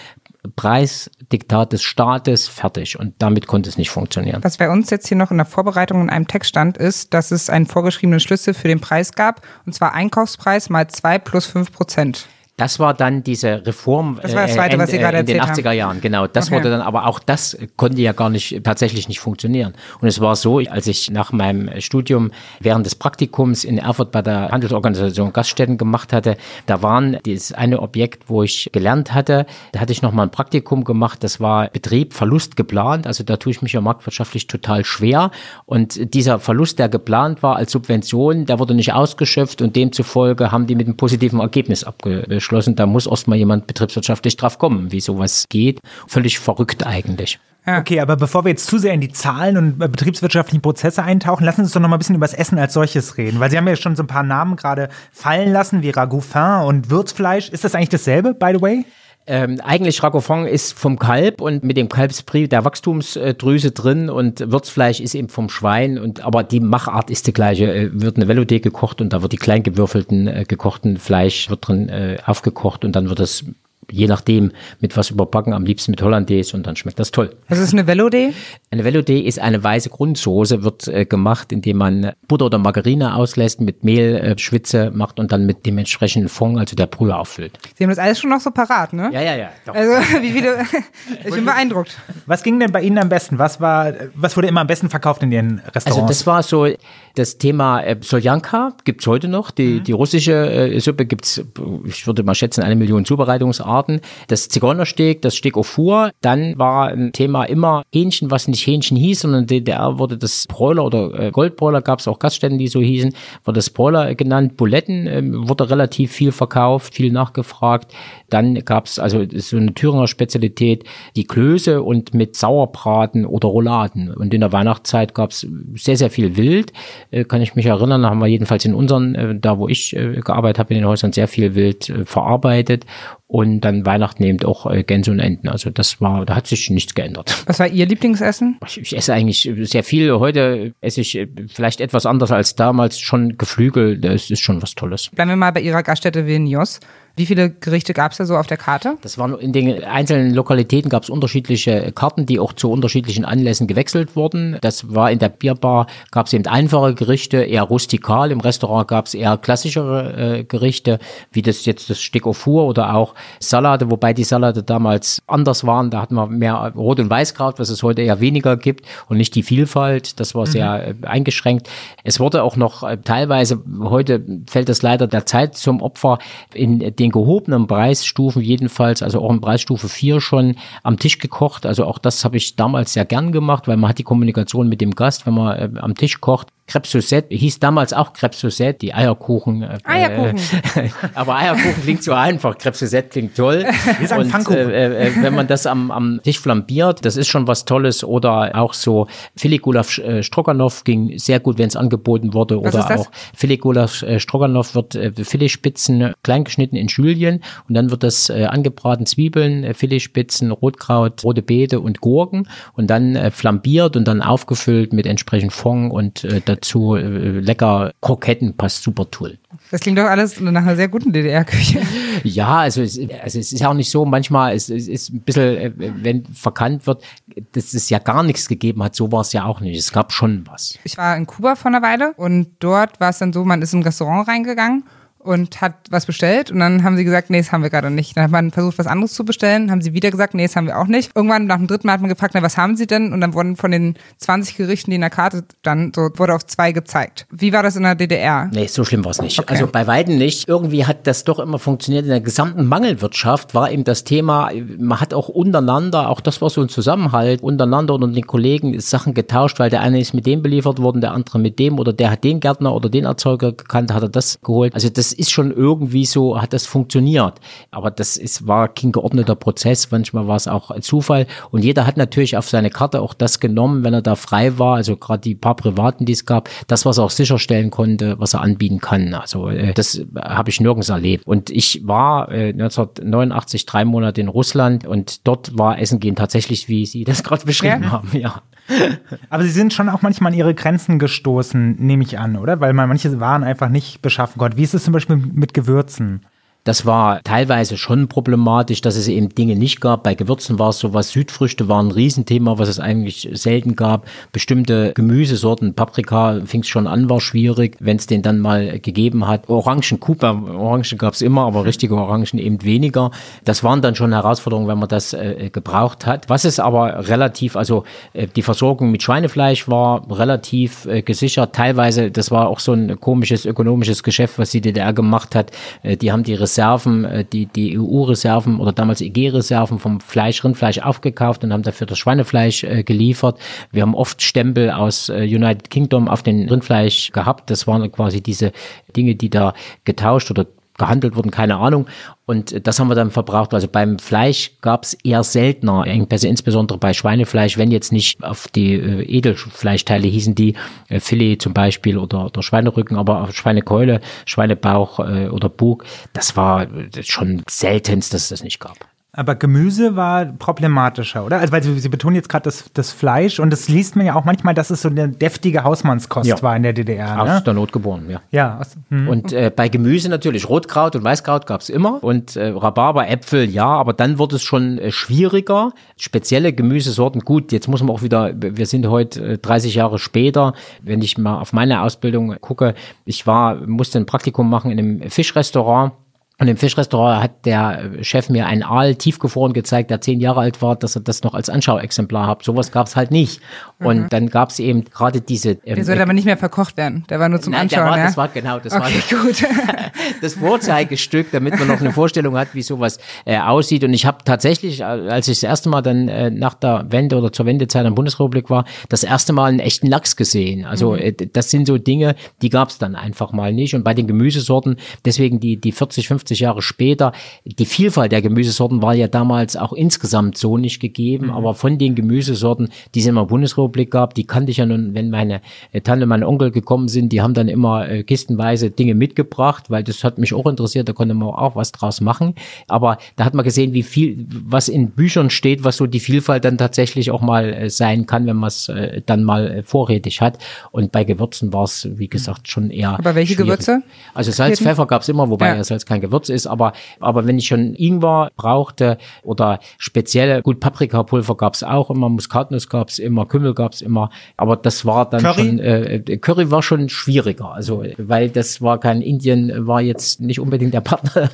Preisdiktat des Staates fertig und damit konnte es nicht funktionieren. Was bei uns jetzt hier noch in der Vorbereitung in einem Text stand, ist, dass es einen vorgeschriebenen Schlüssel für den Preis gab und zwar Einkaufspreis mal zwei plus fünf Prozent. Das war dann diese Reform das war das Zweite, äh, was Sie gerade in den 80er Jahren, genau. Das okay. wurde dann, aber auch das konnte ja gar nicht, tatsächlich nicht funktionieren. Und es war so, als ich nach meinem Studium während des Praktikums in Erfurt bei der Handelsorganisation Gaststätten gemacht hatte, da waren das eine Objekt, wo ich gelernt hatte, da hatte ich nochmal ein Praktikum gemacht, das war Betrieb, Verlust geplant, also da tue ich mich ja marktwirtschaftlich total schwer. Und dieser Verlust, der geplant war als Subvention, der wurde nicht ausgeschöpft und demzufolge haben die mit einem positiven Ergebnis abgeschlossen geschlossen. Da muss erstmal jemand betriebswirtschaftlich drauf kommen, wie sowas geht. Völlig verrückt eigentlich. Ja. Okay, aber bevor wir jetzt zu sehr in die Zahlen und äh, betriebswirtschaftlichen Prozesse eintauchen, lassen Sie uns doch noch mal ein bisschen über das Essen als solches reden. Weil Sie haben ja schon so ein paar Namen gerade fallen lassen, wie Ragout fin und Würzfleisch. Ist das eigentlich dasselbe, by the way? Ähm, eigentlich Racofon ist vom Kalb und mit dem Kalbsbrie der Wachstumsdrüse drin und Würzfleisch ist eben vom Schwein und aber die Machart ist die gleiche. Äh, wird eine Velouté gekocht und da wird die klein gewürfelten äh, gekochten Fleisch wird drin äh, aufgekocht und dann wird es je nachdem mit was überbacken, am liebsten mit Hollandaise und dann schmeckt das toll. Was ist eine Velouté? Eine Velouté ist eine weiße Grundsoße, wird äh, gemacht, indem man Butter oder Margarine auslässt, mit Mehl äh, Schwitze macht und dann mit dem entsprechenden Fond, also der Brühe auffüllt. Sie haben das alles schon noch so parat, ne? Ja, ja, ja. Doch. Also *laughs* wie viele, *laughs* ich bin beeindruckt. Was ging denn bei Ihnen am besten? Was war, was wurde immer am besten verkauft in Ihren Restaurants? Also das war so das Thema äh, Soljanka, gibt's heute noch, die, mhm. die russische äh, Suppe gibt's, ich würde mal schätzen, eine Million Zubereitungsarten. Arten. Das Zigeunersteak, das Steak au four. Dann war ein Thema immer Hähnchen, was nicht Hähnchen hieß, sondern in DDR wurde das Broiler oder äh, Goldbroiler, gab es auch Gaststätten, die so hießen, wurde das Broiler genannt. Buletten äh, wurde relativ viel verkauft, viel nachgefragt. Dann gab es also so eine Thüringer Spezialität, die Klöße und mit Sauerbraten oder Rouladen. Und in der Weihnachtszeit gab es sehr, sehr viel Wild. Äh, kann ich mich erinnern, da haben wir jedenfalls in unseren, äh, da wo ich äh, gearbeitet habe, in den Häusern sehr viel Wild äh, verarbeitet und dann Weihnachten eben auch äh, Gänse und Enten. Also das war, da hat sich nichts geändert. *laughs* Was war Ihr Lieblingsessen? Ich, ich esse eigentlich sehr viel. Heute esse ich äh, vielleicht etwas anders als damals. Schon Geflügel, das ist schon was Tolles. Bleiben wir mal bei Ihrer Gaststätte Vilnius. Wie viele Gerichte gab es da so auf der Karte? Das waren in den einzelnen Lokalitäten gab es unterschiedliche Karten, die auch zu unterschiedlichen Anlässen gewechselt wurden. Das war in der Bierbar gab es eben einfache Gerichte, eher rustikal. Im Restaurant gab es eher klassischere äh, Gerichte, wie das jetzt das Stück au four oder auch Salate, wobei die Salate damals anders waren. Da hatten wir mehr Rot- und Weißkraut, was es heute eher weniger gibt und nicht die Vielfalt. Das war sehr mhm. äh, eingeschränkt. Es wurde auch noch äh, teilweise, heute fällt das leider der Zeit zum Opfer, in den gehobenen Preisstufen jedenfalls, also auch in Preisstufe 4 schon am Tisch gekocht. Also auch das habe ich damals sehr gern gemacht, weil man hat die Kommunikation mit dem Gast, wenn man äh, am Tisch kocht, Crêpe Suzette hieß damals auch Crêpe Suzette, die Eierkuchen. Äh, Eierkuchen. Äh, *laughs* aber Eierkuchen klingt so einfach, Crêpe Suzette klingt toll. *laughs* Wir sagen Und äh, äh, wenn man das am, am Tisch flambiert, das ist schon was Tolles. Oder auch so Filigulaf äh, Stroganoff ging sehr gut, wenn es angeboten wurde. Was Oder auch Filigulaf äh, Stroganoff wird äh, Filetspitzen klein geschnitten in Schülchen und dann wird das äh, angebraten Zwiebeln, äh, Filetspitzen, Rotkraut, rote Beete und Gurken und dann äh, flambiert und dann aufgefüllt mit entsprechend Fond und äh, dazu äh, lecker Kroketten passt super toll. Das klingt doch alles nach einer sehr guten DDR-Küche. *laughs* Ja, also es, also es ist ja auch nicht so, manchmal es, es ist ein bisschen, äh, wenn verkannt wird, dass es ja gar nichts gegeben hat, so war es ja auch nicht. Es gab schon was. Ich war in Kuba vor einer Weile und dort war es dann so, man ist in ein Restaurant reingegangen und hat was bestellt und dann haben sie gesagt, nee, das haben wir gerade nicht. Dann hat man versucht, was anderes zu bestellen, haben sie wieder gesagt, nee, das haben wir auch nicht. Irgendwann nach dem dritten Mal hat man gefragt, na, was haben sie denn? Und dann wurden von den 20 Gerichten, die in der Karte dann so wurde auf zwei gezeigt. Wie war das in der DDR? Nee, so schlimm war es nicht. Okay. Also bei Weitem nicht. Irgendwie hat das doch immer funktioniert. In der gesamten Mangelwirtschaft war eben das Thema, man hat auch untereinander, auch das war so ein Zusammenhalt, untereinander und den Kollegen Sachen getauscht, weil der eine ist mit dem beliefert worden, der andere mit dem oder der hat den Gärtner oder den Erzeuger gekannt, hat er das geholt. Also das ist schon irgendwie so, hat das funktioniert. Aber das ist, war kein geordneter Prozess. Manchmal war es auch Zufall. Und jeder hat natürlich auf seine Karte auch das genommen, wenn er da frei war. Also gerade die paar Privaten, die es gab, das, was er auch sicherstellen konnte, was er anbieten kann. Also äh, das habe ich nirgends erlebt. Und ich war äh, 1989 drei Monate in Russland und dort war Essen gehen tatsächlich, wie Sie das *laughs* gerade beschrieben Ja. haben. Ja. Aber sie sind schon auch manchmal an ihre Grenzen gestoßen, nehme ich an, oder? Weil man manche Waren einfach nicht beschaffen konnte. Wie ist es zum Beispiel mit Gewürzen? Das war teilweise schon problematisch, dass es eben Dinge nicht gab. Bei Gewürzen war es sowas, Südfrüchte waren ein Riesenthema, was es eigentlich selten gab. Bestimmte Gemüsesorten, Paprika fing es schon an, war schwierig, wenn es den dann mal gegeben hat. Orangen, Kuba, Orangen gab es immer, aber richtige Orangen eben weniger. Das waren dann schon Herausforderungen, wenn man das äh, gebraucht hat. Was es aber relativ, also äh, die Versorgung mit Schweinefleisch war relativ äh, gesichert. Teilweise, das war auch so ein komisches ökonomisches Geschäft, was die DDR gemacht hat. Äh, die haben die Reserven, äh, die, die EU-Reserven oder damals EG-Reserven vom Fleisch, Rindfleisch aufgekauft und haben dafür das Schweinefleisch äh, geliefert. Wir haben oft Stempel aus äh, United Kingdom auf den Rindfleisch gehabt. Das waren quasi diese Dinge, die da getauscht oder gehandelt wurden, keine Ahnung. Und das haben wir dann verbraucht. Also beim Fleisch gab es eher seltener Engpässe, insbesondere bei Schweinefleisch, wenn jetzt nicht auf die äh, Edelfleischteile hießen die, äh, Filet zum Beispiel oder, oder Schweinerücken, aber auf Schweinekeule, Schweinebauch äh, oder Bug, das war schon seltenst, dass es das nicht gab. Aber Gemüse war problematischer, oder? Also, weil Sie, Sie betonen jetzt gerade das, das Fleisch und das liest man ja auch manchmal, dass es so eine deftige Hausmannskost Ja. war in der DDR. Aus Ne? der Not geboren, ja. Ja, aus, hm. Und äh, bei Gemüse natürlich Rotkraut und Weißkraut gab's immer und äh, Rhabarber, Äpfel, ja, aber dann wurde es schon äh, schwieriger. Spezielle Gemüsesorten, gut, jetzt muss man auch wieder, wir sind heute äh, 30 Jahre später, wenn ich mal auf meine Ausbildung gucke, ich war, musste ein Praktikum machen in einem Fischrestaurant. Und im Fischrestaurant hat der Chef mir einen Aal tiefgefroren gezeigt, der zehn Jahre alt war, dass er das noch als Anschauexemplar hat. Sowas gab's halt nicht. Und dann gab's eben gerade diese. ähm, Der sollte aber nicht mehr verkocht werden. Der war nur zum Nein, der Anschauen, war, ja? das war genau, das war okay, gut. *laughs* das Vorzeigestück, damit man noch eine Vorstellung hat, wie sowas äh, aussieht. Und ich habe tatsächlich, äh, als ich das erste Mal dann äh, nach der Wende oder zur Wendezeit in der Bundesrepublik war, das erste Mal einen echten Lachs gesehen. Also äh, das sind so Dinge, die gab es dann einfach mal nicht. Und bei den Gemüsesorten, deswegen die, die 40, 50 Jahre später, die Vielfalt der Gemüsesorten war ja damals auch insgesamt so nicht gegeben. Aber von den Gemüsesorten, die es in der Bundesrepublik gab, die kannte ich ja nun, wenn meine äh, Tante und mein Onkel gekommen sind, die haben dann immer äh, kistenweise Dinge mitgebracht, weil das hat mich auch interessiert, da konnte man auch was draus machen. Aber da hat man gesehen, wie viel, was in Büchern steht, was so die Vielfalt dann tatsächlich auch mal äh, sein kann, wenn man es äh, dann mal äh, vorrätig hat. Und bei Gewürzen war es, wie gesagt, schon eher. Aber welche schwierig. Gewürze? Also Salz, Pfeffer gab's immer, wobei Ja. ja. Salz kein Gewürz ist, aber, aber wenn ich schon Ingwer brauchte oder spezielle, gut, Paprikapulver gab's auch immer, Muskatnuss gab's immer, Kümmel gab's immer, aber das war dann Curry? schon, äh, Curry war schon schwieriger, also, weil das war kein Indien, war jetzt nicht unbedingt der Partner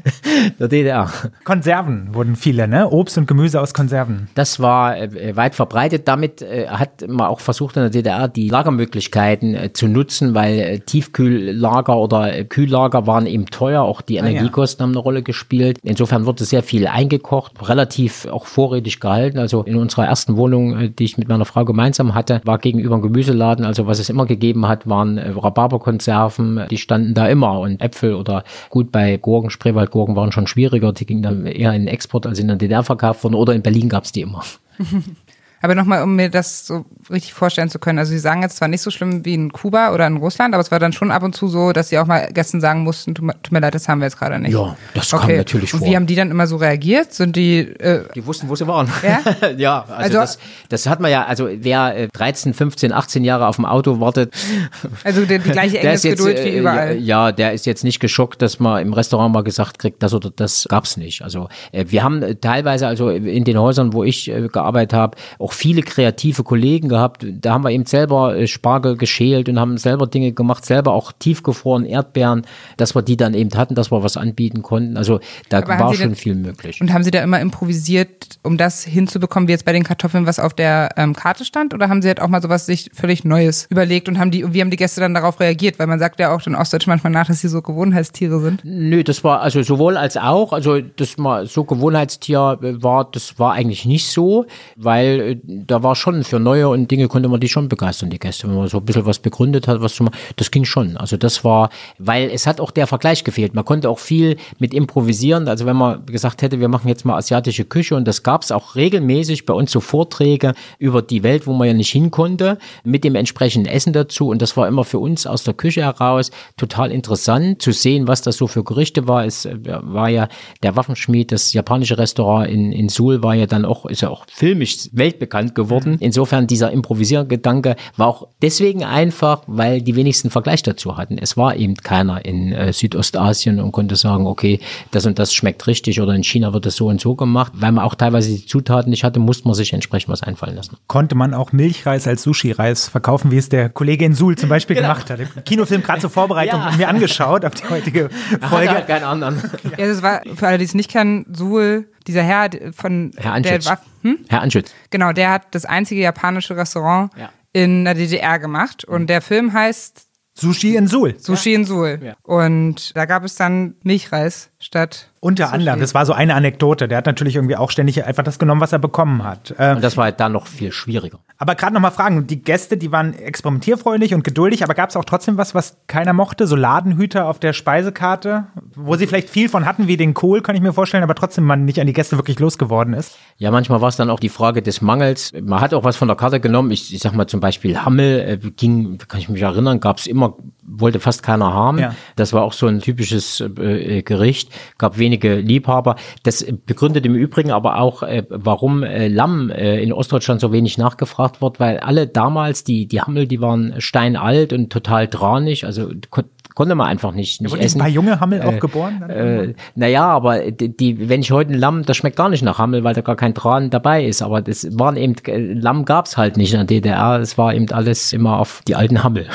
*laughs* der DDR. Konserven wurden viele, ne? Obst und Gemüse aus Konserven. Das war äh, weit verbreitet. Damit äh, hat man auch versucht in der DDR die Lagermöglichkeiten äh, zu nutzen, weil äh, Tiefkühllager oder äh, Kühllager waren eben teuer. Auch die Ah, ja. Energiekosten haben eine Rolle gespielt. Insofern wurde sehr viel eingekocht, relativ auch vorrätig gehalten. Also in unserer ersten Wohnung, äh, die ich mit meiner Frau gemeinsam hatte, war gegenüber ein Gemüseladen. Also was es immer gegeben hat, waren äh, Rhabarberkonserven. Die standen da immer und Äpfel oder gut bei Gurken, Spreewaldgurken waren schon schwieriger. Die gingen dann eher in den Export als in der DDR verkauft worden. Oder in Berlin gab's die immer. *laughs* Aber nochmal, um mir das so richtig vorstellen zu können. Also Sie sagen jetzt zwar nicht so schlimm wie in Kuba oder in Russland, aber es war dann schon ab und zu so, dass Sie auch mal Gästen sagen mussten, tut mir, leid, das haben wir jetzt gerade nicht. Ja, das kam natürlich Und vor. wie haben die dann immer so reagiert? Sind die, äh, Die wussten, wo sie waren. Ja? *laughs* ja, also, Also- das, das hat man ja, also wer äh, 13, 15, 18 Jahre auf dem Auto wartet, *laughs* also die, die gleiche *laughs* der ist jetzt, Engelsgeduld wie äh, überall? ja, der ist jetzt nicht geschockt, dass man im Restaurant mal gesagt kriegt, das oder das gab's nicht. Also äh, wir haben äh, teilweise, also in den Häusern, wo ich gearbeitet habe, auch viele kreative Kollegen gehabt. Da haben wir eben selber äh, Spargel geschält und haben selber Dinge gemacht, selber auch tiefgefroren Erdbeeren, dass wir die dann eben hatten, dass wir was anbieten konnten. Also da Aber war schon denn- viel möglich. Und haben Sie da immer improvisiert, um das hinzubekommen, wie jetzt bei den Kartoffeln, was auf der ähm, Karte stand? Oder haben Sie halt auch mal sowas sich völlig Neues überlegt und haben die, wie haben die Gäste dann darauf reagiert? Weil man sagt ja auch den Ostdeutschen manchmal nach, dass sie so Gewohnheitstiere sind. Nö, das war also sowohl als auch, also das mal so Gewohnheitstier äh, war, das war eigentlich nicht so, weil äh, da war schon für neue und Dinge konnte man die schon begeistern, die Gäste, wenn man so ein bisschen was begründet hat, was zu machen, das ging schon. Also das war, weil es hat auch der Vergleich gefehlt. Man konnte auch viel mit improvisieren. Also wenn man gesagt hätte, wir machen jetzt mal asiatische Küche und das gab es auch regelmäßig bei uns so Vorträge über die Welt, wo man ja nicht hin konnte, mit dem entsprechenden Essen dazu. Und das war immer für uns aus der Küche heraus total interessant zu sehen, was das so für Gerichte war. Es äh, war ja der Waffenschmied, das japanische Restaurant in, in Seoul war ja dann auch, ist ja auch filmisch weltbekannt geworden. Insofern dieser Improvisiergedanke war auch deswegen einfach, weil die wenigsten Vergleich dazu hatten. Es war eben keiner in äh, Südostasien und konnte sagen, okay, das und das schmeckt richtig oder in China wird das so und so gemacht. Weil man auch teilweise die Zutaten nicht hatte, musste man sich entsprechend was einfallen lassen. Konnte man auch Milchreis als Sushi-Reis verkaufen, wie es der Kollege in Suhl zum Beispiel gemacht hat. Kinofilm gerade zur Vorbereitung Ja. mir angeschaut auf die heutige *laughs* Folge hat keinen anderen. Ja, das war, für alle, die es nicht kennen, Suhl, dieser Herr von Herr der Anschütz. Hm? Herr Anschütz. Genau, der hat das einzige japanische Restaurant Ja. in der DDR gemacht. Und der Film heißt Sushi in Suhl. Sushi in Suhl. Ja. Und da gab es dann Milchreis statt. Unter anderem, das war so eine Anekdote. Der hat natürlich irgendwie auch ständig einfach das genommen, was er bekommen hat. Ähm, Und das war halt da noch viel schwieriger. Aber gerade nochmal fragen, die Gäste, die waren experimentierfreudig und geduldig, aber gab es auch trotzdem was, was keiner mochte? So Ladenhüter auf der Speisekarte, wo sie vielleicht viel von hatten, wie den Kohl, kann ich mir vorstellen, aber trotzdem man nicht an die Gäste wirklich losgeworden ist? Ja, manchmal war es dann auch die Frage des Mangels. Man hat auch was von der Karte genommen. Ich, ich sag mal zum Beispiel Hammel, äh, ging, kann ich mich erinnern, gab es immer, wollte fast keiner haben. Ja. Das war auch so ein typisches äh, Gericht, gab wenige Liebhaber. Das begründet im Übrigen aber auch, äh, warum äh, Lamm äh, in Ostdeutschland so wenig nachgefragt wird, weil alle damals, die, die Hammel, die waren steinalt und total tranig, also kon konnte man einfach nicht, nicht ja, essen. Ein paar junge Hammel äh, auch geboren? Äh, naja, aber die, die, wenn ich heute ein Lamm, das schmeckt gar nicht nach Hammel, weil da gar kein Tran dabei ist. Aber das waren eben, äh, Lamm gab's halt nicht in der DDR. Es war eben alles immer auf die alten Hammel.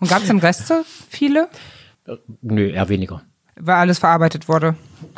Und gab's denn Reste? Viele? Nö, eher weniger. Weil alles verarbeitet wurde.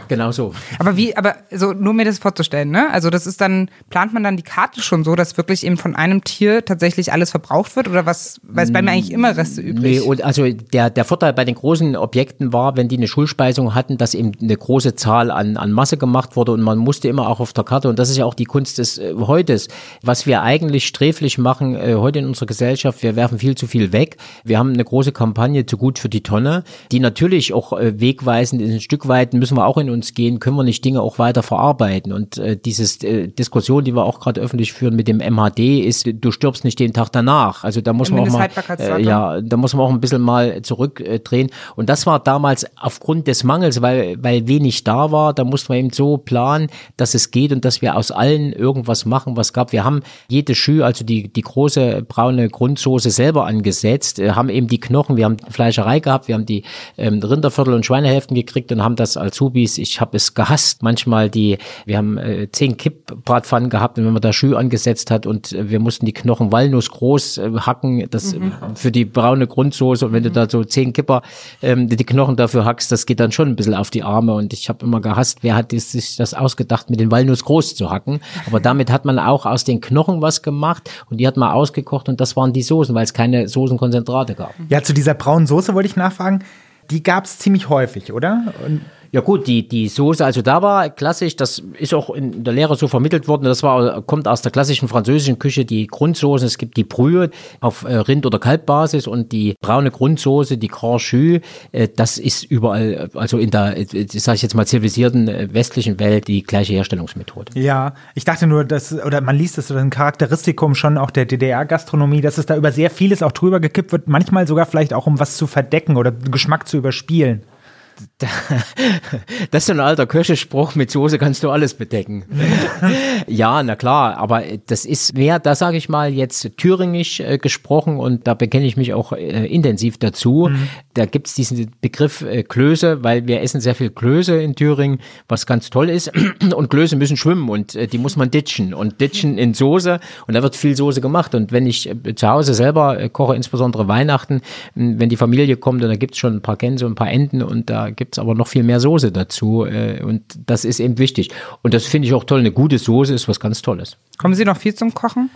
Genau so. Aber wie, aber so nur mir das vorzustellen, ne? Also das ist dann, plant man dann die Karte schon so, dass wirklich eben von einem Tier tatsächlich alles verbraucht wird? Oder was, weil es bei mir eigentlich immer Reste übrig? Nee, und also der, der Vorteil bei den großen Objekten war, wenn die eine Schulspeisung hatten, dass eben eine große Zahl an, an Masse gemacht wurde und man musste immer auch auf der Karte, und das ist ja auch die Kunst des äh, Heutes, was wir eigentlich sträflich machen äh, heute in unserer Gesellschaft, wir werfen viel zu viel weg. Wir haben eine große Kampagne zu gut für die Tonne, die natürlich auch äh, wegweisend ist. Ein Stück weit müssen wir auch in uns gehen, können wir nicht Dinge auch weiter verarbeiten. Und äh, dieses äh, Diskussion, die wir auch gerade öffentlich führen mit dem MHD, ist, du stirbst nicht den Tag danach. Also da muss man auch mal, äh, ja, da muss man auch ein bisschen mal zurückdrehen. Und das war damals aufgrund des Mangels, weil, weil wenig da war, da musste man eben so planen, dass es geht und dass wir aus allen irgendwas machen, was gab. Wir haben jede Schü, also die, die große braune Grundsoße selber angesetzt, äh, haben eben die Knochen, wir haben Fleischerei gehabt, wir haben die ähm, Rinderviertel und Schweinehälften gekriegt und haben das als Hubis, ich habe es gehasst. Manchmal die, wir haben äh, zehn Kippbratpfannen gehabt und wenn man da Schü angesetzt hat und äh, wir mussten die Knochen Walnuss groß äh, hacken, das mhm. für die braune Grundsoße und wenn du da so zehn Kipper ähm, die Knochen dafür hackst, das geht dann schon ein bisschen auf die Arme und ich habe immer gehasst, wer hat sich das ausgedacht, mit den Walnuss groß zu hacken. Aber damit hat man auch aus den Knochen was gemacht und die hat man ausgekocht und das waren die Soßen, weil es keine Soßenkonzentrate gab. Ja, zu dieser braunen Soße wollte ich nachfragen. Die gab es ziemlich häufig, oder? Und ja gut, die, die Soße, also da war klassisch, das ist auch in der Lehre so vermittelt worden, das war, kommt aus der klassischen französischen Küche, die Grundsoße, es gibt die Brühe auf äh, Rind- oder Kalbbasis und die braune Grundsoße, die Grand Jus, äh, das ist überall, also in der, äh, sage ich jetzt mal, zivilisierten westlichen Welt die gleiche Herstellungsmethode. Ja, ich dachte nur, dass, oder man liest das, oder ein Charakteristikum schon auch der DDR-Gastronomie, dass es da über sehr vieles auch drüber gekippt wird, manchmal sogar vielleicht auch um was zu verdecken oder Geschmack zu überspielen. *laughs* das ist so ein alter Köchespruch, mit Soße kannst du alles bedecken. *laughs* ja, na klar, aber das ist mehr, da sage ich mal jetzt thüringisch äh, gesprochen und da bekenne ich mich auch äh, intensiv dazu. Mhm. Da gibt's diesen Begriff äh, Klöße, weil wir essen sehr viel Klöße in Thüringen, was ganz toll ist. *clears throat* Und Klöße müssen schwimmen und äh, die muss man ditchen und ditchen in Soße und da wird viel Soße gemacht. Und wenn ich äh, zu Hause selber äh, koche, insbesondere Weihnachten, wenn die Familie kommt und da gibt's schon ein paar Gänse und ein paar Enten und da gibt es aber noch viel mehr Soße dazu. Äh, und das ist eben wichtig. Und das finde ich auch toll. Eine gute Soße ist was ganz Tolles. Kommen Sie noch viel zum Kochen?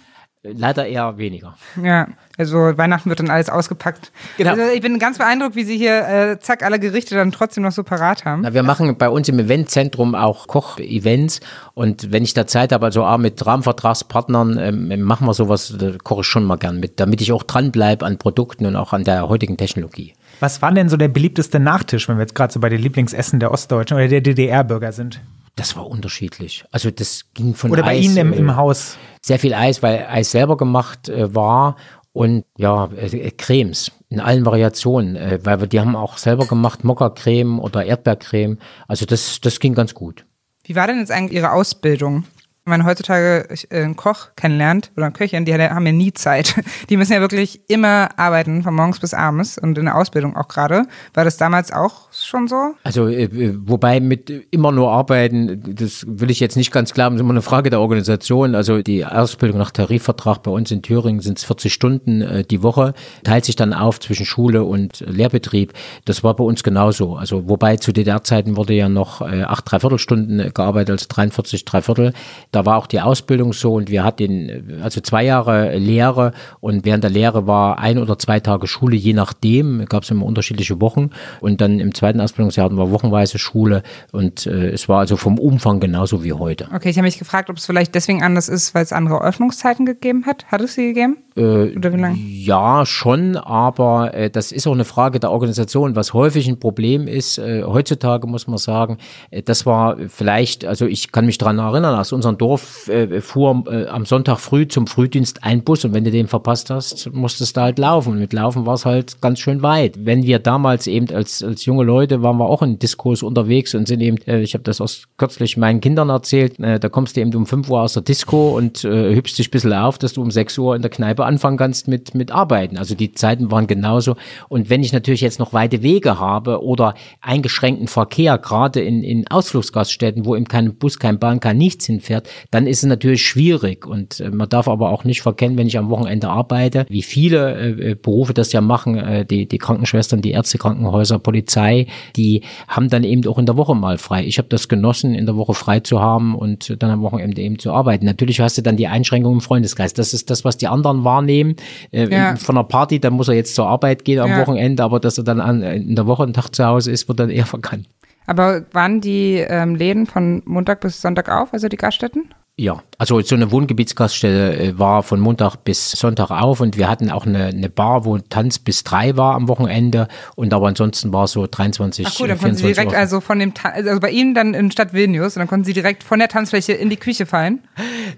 Leider eher weniger. Ja, also Weihnachten wird dann alles ausgepackt. Genau. Also ich bin ganz beeindruckt, wie Sie hier äh, zack alle Gerichte dann trotzdem noch so parat haben. Na, wir machen bei uns im Eventzentrum auch Koch-Events und wenn ich da Zeit habe, also auch mit Rahmenvertragspartnern, ähm, machen wir sowas, koche ich schon mal gern mit, damit ich auch dranbleibe an Produkten und auch an der heutigen Technologie. Was war denn so der beliebteste Nachtisch, wenn wir jetzt gerade so bei den Lieblingsessen der Ostdeutschen oder der DDR-Bürger sind? Das war unterschiedlich. Also das ging von Oder bei Eis, Ihnen im, im, Haus? Sehr viel Eis, weil Eis selber gemacht äh, war und ja, äh, Cremes in allen Variationen, äh, weil wir die haben auch selber gemacht, Mokka-Creme oder Erdbeercreme. Also das, das ging ganz gut. Wie war denn jetzt eigentlich Ihre Ausbildung? Wenn man heutzutage äh, einen Koch kennenlernt oder eine Köchin, die haben ja nie Zeit. *laughs* Die müssen ja wirklich immer arbeiten, von morgens bis abends und in der Ausbildung auch gerade. War das damals auch schon so? Also, äh, wobei mit immer nur arbeiten, das will ich jetzt nicht ganz das ist immer eine Frage der Organisation. Also, die Ausbildung nach Tarifvertrag bei uns in Thüringen sind es 40 Stunden äh, die Woche, teilt sich dann auf zwischen Schule und Lehrbetrieb. Das war bei uns genauso. Also, wobei zu DDR-Zeiten wurde ja noch acht Dreiviertelstunden gearbeitet, also 43 Dreiviertel da war auch die Ausbildung so und wir hatten also zwei Jahre Lehre und während der Lehre war ein oder zwei Tage Schule, je nachdem, gab es immer unterschiedliche Wochen und dann im zweiten Ausbildungsjahr hatten wir wochenweise Schule und äh, es war also vom Umfang genauso wie heute. Okay, ich habe mich gefragt, ob es vielleicht deswegen anders ist, weil es andere Öffnungszeiten gegeben hat. Hat es sie gegeben? Äh, Oder wie lange? Ja, schon, aber äh, das ist auch eine Frage der Organisation. Was häufig ein Problem ist, äh, heutzutage muss man sagen, äh, das war vielleicht, also ich kann mich daran erinnern, aus unserem Dorf äh, fuhr äh, am Sonntag früh zum Frühdienst ein Bus und wenn du den verpasst hast, musstest du halt laufen. Und mit Laufen war es halt ganz schön weit. Wenn wir damals eben als, als junge Leute waren wir auch in Diskurs unterwegs und sind eben, äh, ich habe das aus kürzlich meinen Kindern erzählt, äh, da kommst du eben um 5 Uhr aus der Disco und äh, hübst dich ein bisschen auf, dass du um 6 Uhr in der Kneipe anfangen kannst mit, mit Arbeiten. Also die Zeiten waren genauso. Und wenn ich natürlich jetzt noch weite Wege habe oder eingeschränkten Verkehr, gerade in, in Ausflugsgaststätten, wo eben kein Bus, kein Bahn, kein nichts hinfährt, dann ist es natürlich schwierig. Und äh, man darf aber auch nicht verkennen, wenn ich am Wochenende arbeite, wie viele äh, äh Berufe das ja machen, die, die Krankenschwestern, die Ärzte, Krankenhäuser, Polizei, die haben dann eben auch in der Woche mal frei. Ich habe das genossen, in der Woche frei zu haben und dann am Wochenende eben zu arbeiten. Natürlich hast du dann die Einschränkungen im Freundeskreis. Das ist das, was die anderen wahrnehmen. Ja. Von einer Party, dann muss er jetzt zur Arbeit gehen am ja. Wochenende, aber dass er dann an, in der Woche einen Tag zu Hause ist, wird dann eher verkannt. Aber waren die ähm, Läden von Montag bis Sonntag auf, also die Gaststätten? Ja, also so eine Wohngebietsgaststätte äh, war von Montag bis Sonntag auf und wir hatten auch eine, eine Bar, wo Tanz bis drei war am Wochenende und aber ansonsten war es so 23, Ach cool, dann konnten Sie direkt Uhr. also von dem, also bei Ihnen dann in Stadt Vilnius und dann konnten Sie direkt von der Tanzfläche in die Küche fallen?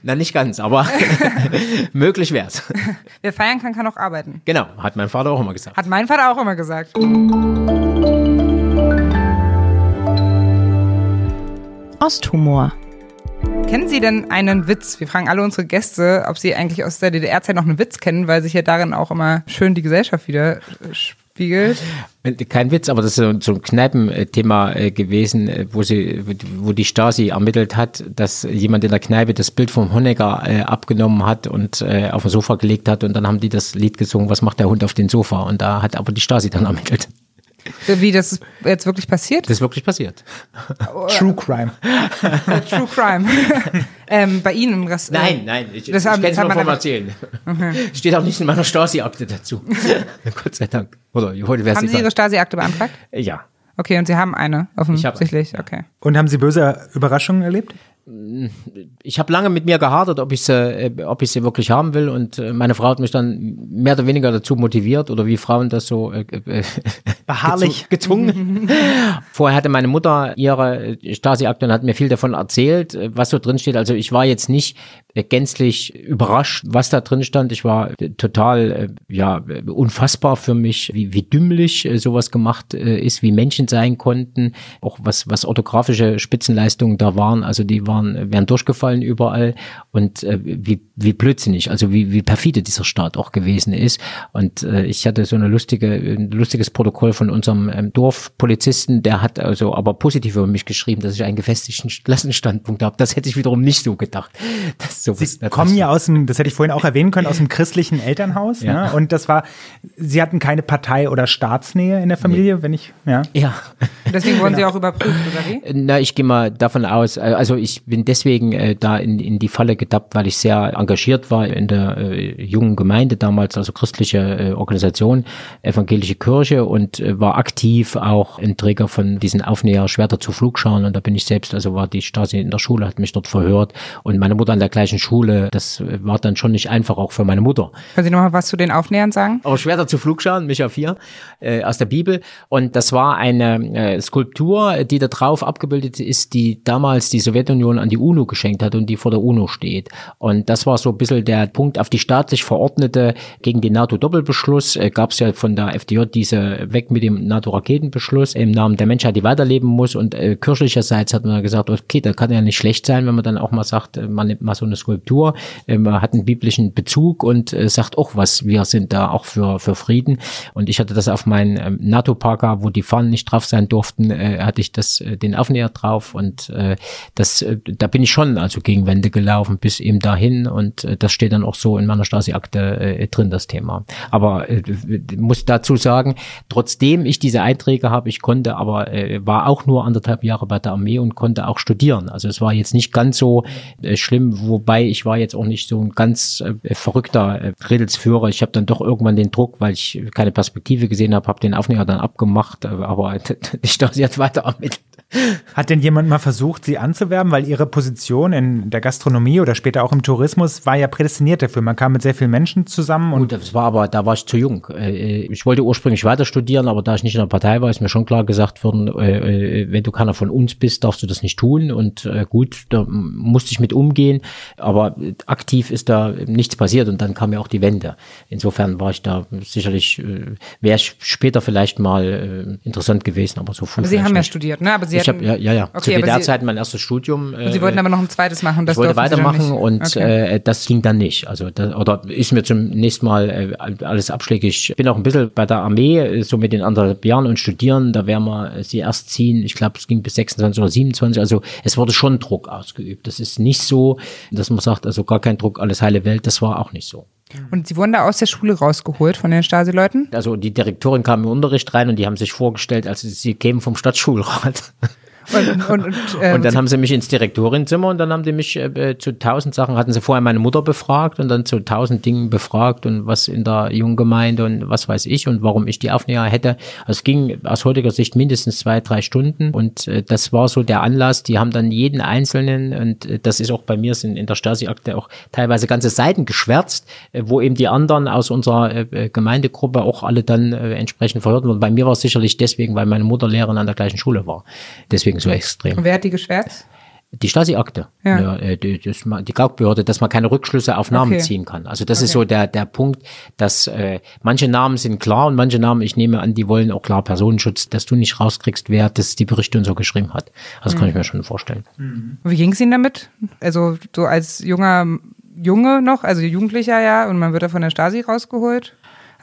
Na, nicht ganz, aber *laughs* *laughs* möglich wär's. Wer feiern kann, kann auch arbeiten. Genau, hat mein Vater auch immer gesagt. Hat mein Vater auch immer gesagt. Osthumor. Kennen Sie denn einen Witz? Wir fragen alle unsere Gäste, ob sie eigentlich aus der DDR-Zeit noch einen Witz kennen, weil sich ja darin auch immer schön die Gesellschaft wieder spiegelt. Kein Witz, aber das ist so ein Kneipenthema äh, gewesen, äh, wo sie, wo die Stasi ermittelt hat, dass jemand in der Kneipe das Bild vom Honecker äh, abgenommen hat und auf ein Sofa gelegt hat und dann haben die das Lied gesungen, was macht der Hund auf den Sofa? Und da hat aber die Stasi dann ermittelt. Wie das ist jetzt wirklich passiert? Das ist wirklich passiert. True Crime. *laughs* True Crime. *laughs* ähm, bei Ihnen im Rest. Nein, nein, ich, das ich kann es nur vom Erzählen. Okay. *laughs* Steht auch nicht in meiner Stasi-Akte dazu. Gott sei Dank. Oder heute Haben Sie Ihre Stasi-Akte beantragt? Ja. Okay, und Sie haben eine, offensichtlich. Okay. Und haben Sie böse Überraschungen erlebt? Ich habe lange mit mir gehadert, ob ich sie, äh, ob ich sie wirklich haben will und äh, meine Frau hat mich dann mehr oder weniger dazu motiviert oder wie Frauen das so äh, äh beharrlich gezwungen. *laughs* Vorher hatte meine Mutter ihre Stasi-Akte und hat mir viel davon erzählt, was so drin steht. Also ich war jetzt nicht gänzlich überrascht, was da drin stand. Ich war total ja unfassbar für mich, wie, wie dümmlich sowas gemacht ist, wie Menschen sein konnten, auch was was orthografische Spitzenleistungen da waren. Also die waren waren, wären durchgefallen überall. Und äh, wie, wie blödsinnig, also wie, wie perfide dieser Staat auch gewesen ist. Und äh, ich hatte so eine lustige, ein lustiges Protokoll von unserem ähm, Dorfpolizisten, der hat also aber positiv über mich geschrieben, dass ich einen gefestigten Klassenstandpunkt habe. Das hätte ich wiederum nicht so gedacht. *laughs* Das so Sie kommen ja aus dem, das hätte ich vorhin auch erwähnen können, aus dem christlichen Elternhaus. Ja. Ne? Und das war, Sie hatten keine Partei oder Staatsnähe in der Familie, nee. wenn ich, ja. Ja. Deswegen wurden *laughs* genau. Sie auch überprüft, oder wie? Na, ich gehe mal davon aus, äh, also ich bin deswegen äh, da in, in die Falle getappt, weil ich sehr engagiert war in der äh, jungen Gemeinde damals, also christliche äh, Organisation, evangelische Kirche und äh, war aktiv auch ein Träger von diesen Aufnäher Schwerter zu Flugschauen und da bin ich selbst, also war die Stasi in der Schule, hat mich dort verhört und meine Mutter an der gleichen Schule, das war dann schon nicht einfach auch für meine Mutter. Können Sie noch mal was zu den Aufnähern sagen? Aber Schwerter zu Flugschauen, Micha 4, äh, aus der Bibel und das war eine äh, Skulptur, die da drauf abgebildet ist, die damals die Sowjetunion an die UNO geschenkt hat und die vor der UNO steht. Und das war so ein bisschen der Punkt auf die staatlich verordnete gegen den NATO-Doppelbeschluss. Äh, Gab es ja von der FDJ diese weg mit dem NATO-Raketenbeschluss im Namen der Menschheit, die weiterleben muss. Und äh, kirchlicherseits hat man gesagt, okay, da kann ja nicht schlecht sein, wenn man dann auch mal sagt, äh, man nimmt mal so eine Skulptur, äh, man hat einen biblischen Bezug und äh, sagt auch was, wir sind da auch für, für Frieden. Und ich hatte das auf meinen ähm, NATO-Parker, wo die Fahnen nicht drauf sein durften, äh, hatte ich das äh, den Aufnäher drauf und äh, das äh, da bin ich schon also gegen Wände gelaufen bis eben dahin und und äh, das steht dann auch so in meiner Stasi-Akte äh, drin, das Thema. Aber äh, muss dazu sagen, trotzdem ich diese Einträge habe, ich konnte aber, äh, war auch nur anderthalb Jahre bei der Armee und konnte auch studieren. Also es war jetzt nicht ganz so äh, schlimm, wobei ich war jetzt auch nicht so ein ganz äh, verrückter äh, Redelsführer. Ich habe dann doch irgendwann den Druck, weil ich keine Perspektive gesehen habe, habe den Aufnäher dann abgemacht, äh, aber *laughs* die Stasi hat weiter ermittelt. Hat denn jemand mal versucht, sie anzuwerben? Weil ihre Position in der Gastronomie oder später auch im Tourismus war ja prädestiniert dafür. Man kam mit sehr vielen Menschen zusammen. Und Gut, das war aber, da war ich zu jung. Äh, Ich wollte ursprünglich weiter studieren, aber da ich nicht in der Partei war, ist mir schon klar gesagt worden, äh, äh, wenn du keiner von uns bist, darfst du das nicht tun. Und äh, gut, da musste ich mit umgehen. Aber äh, aktiv ist da nichts passiert und dann kam ja auch die Wende. Insofern war ich da sicherlich, äh, wäre ich später vielleicht mal äh, interessant gewesen, aber so früh Aber Sie haben ja studiert, ne? Aber Sie Ich hatten, habe ja, ja, ja. Okay, Zu Sie- DDR-Zeiten mein erstes Studium. Sie wollten äh, aber noch ein zweites machen. Das ich wollte Sie weitermachen und Okay. äh, das ging dann nicht. Also das, oder ist mir zum nächsten Mal äh, alles abschlägig. Ich bin auch ein bisschen bei der Armee, äh, so mit den anderthalb Jahren und studieren, da werden wir äh, sie erst ziehen. Ich glaube, es ging bis 26 oder 27. Also es wurde schon Druck ausgeübt. Das ist nicht so, dass man sagt, also gar kein Druck, alles heile Welt. Das war auch nicht so. Und Sie wurden da aus der Schule rausgeholt von den Stasi-Leuten? Also die Direktorin kam im Unterricht rein und die haben sich vorgestellt, als sie kämen vom Stadtschulrat. Und, und, und, äh, Und dann haben sie mich ins Direktorinzimmer und dann haben die mich äh, äh, zu tausend Sachen, hatten sie vorher meine Mutter befragt und dann zu tausend Dingen befragt und was in der Junggemeinde und was weiß ich und warum ich die Aufnäher hätte. Also es ging aus heutiger Sicht mindestens zwei, drei Stunden und äh, das war so der Anlass. Die haben dann jeden Einzelnen und äh, das ist auch bei mir sind in der Stasi-Akte auch teilweise ganze Seiten geschwärzt, äh, wo eben die anderen aus unserer äh, Gemeindegruppe auch alle dann entsprechend verhört wurden. Bei mir war es sicherlich deswegen, weil meine Mutter Lehrerin an der gleichen Schule war. Deswegen so extrem. und wer hat die geschwärzt? Die Stasi-Akte, Ja. ja. äh, die, die Gaukbehörde, dass man keine Rückschlüsse auf Namen Okay. ziehen kann. Also das ist so der, der Punkt, dass äh, manche Namen sind klar und manche Namen, ich nehme an, die wollen auch klar Personenschutz, dass du nicht rauskriegst, wer das die Berichte und so geschrieben hat. Das Mhm. kann ich mir schon vorstellen. Und Wie ging es Ihnen damit? Also so als junger Junge noch, also Jugendlicher ja, und man wird da von der Stasi rausgeholt?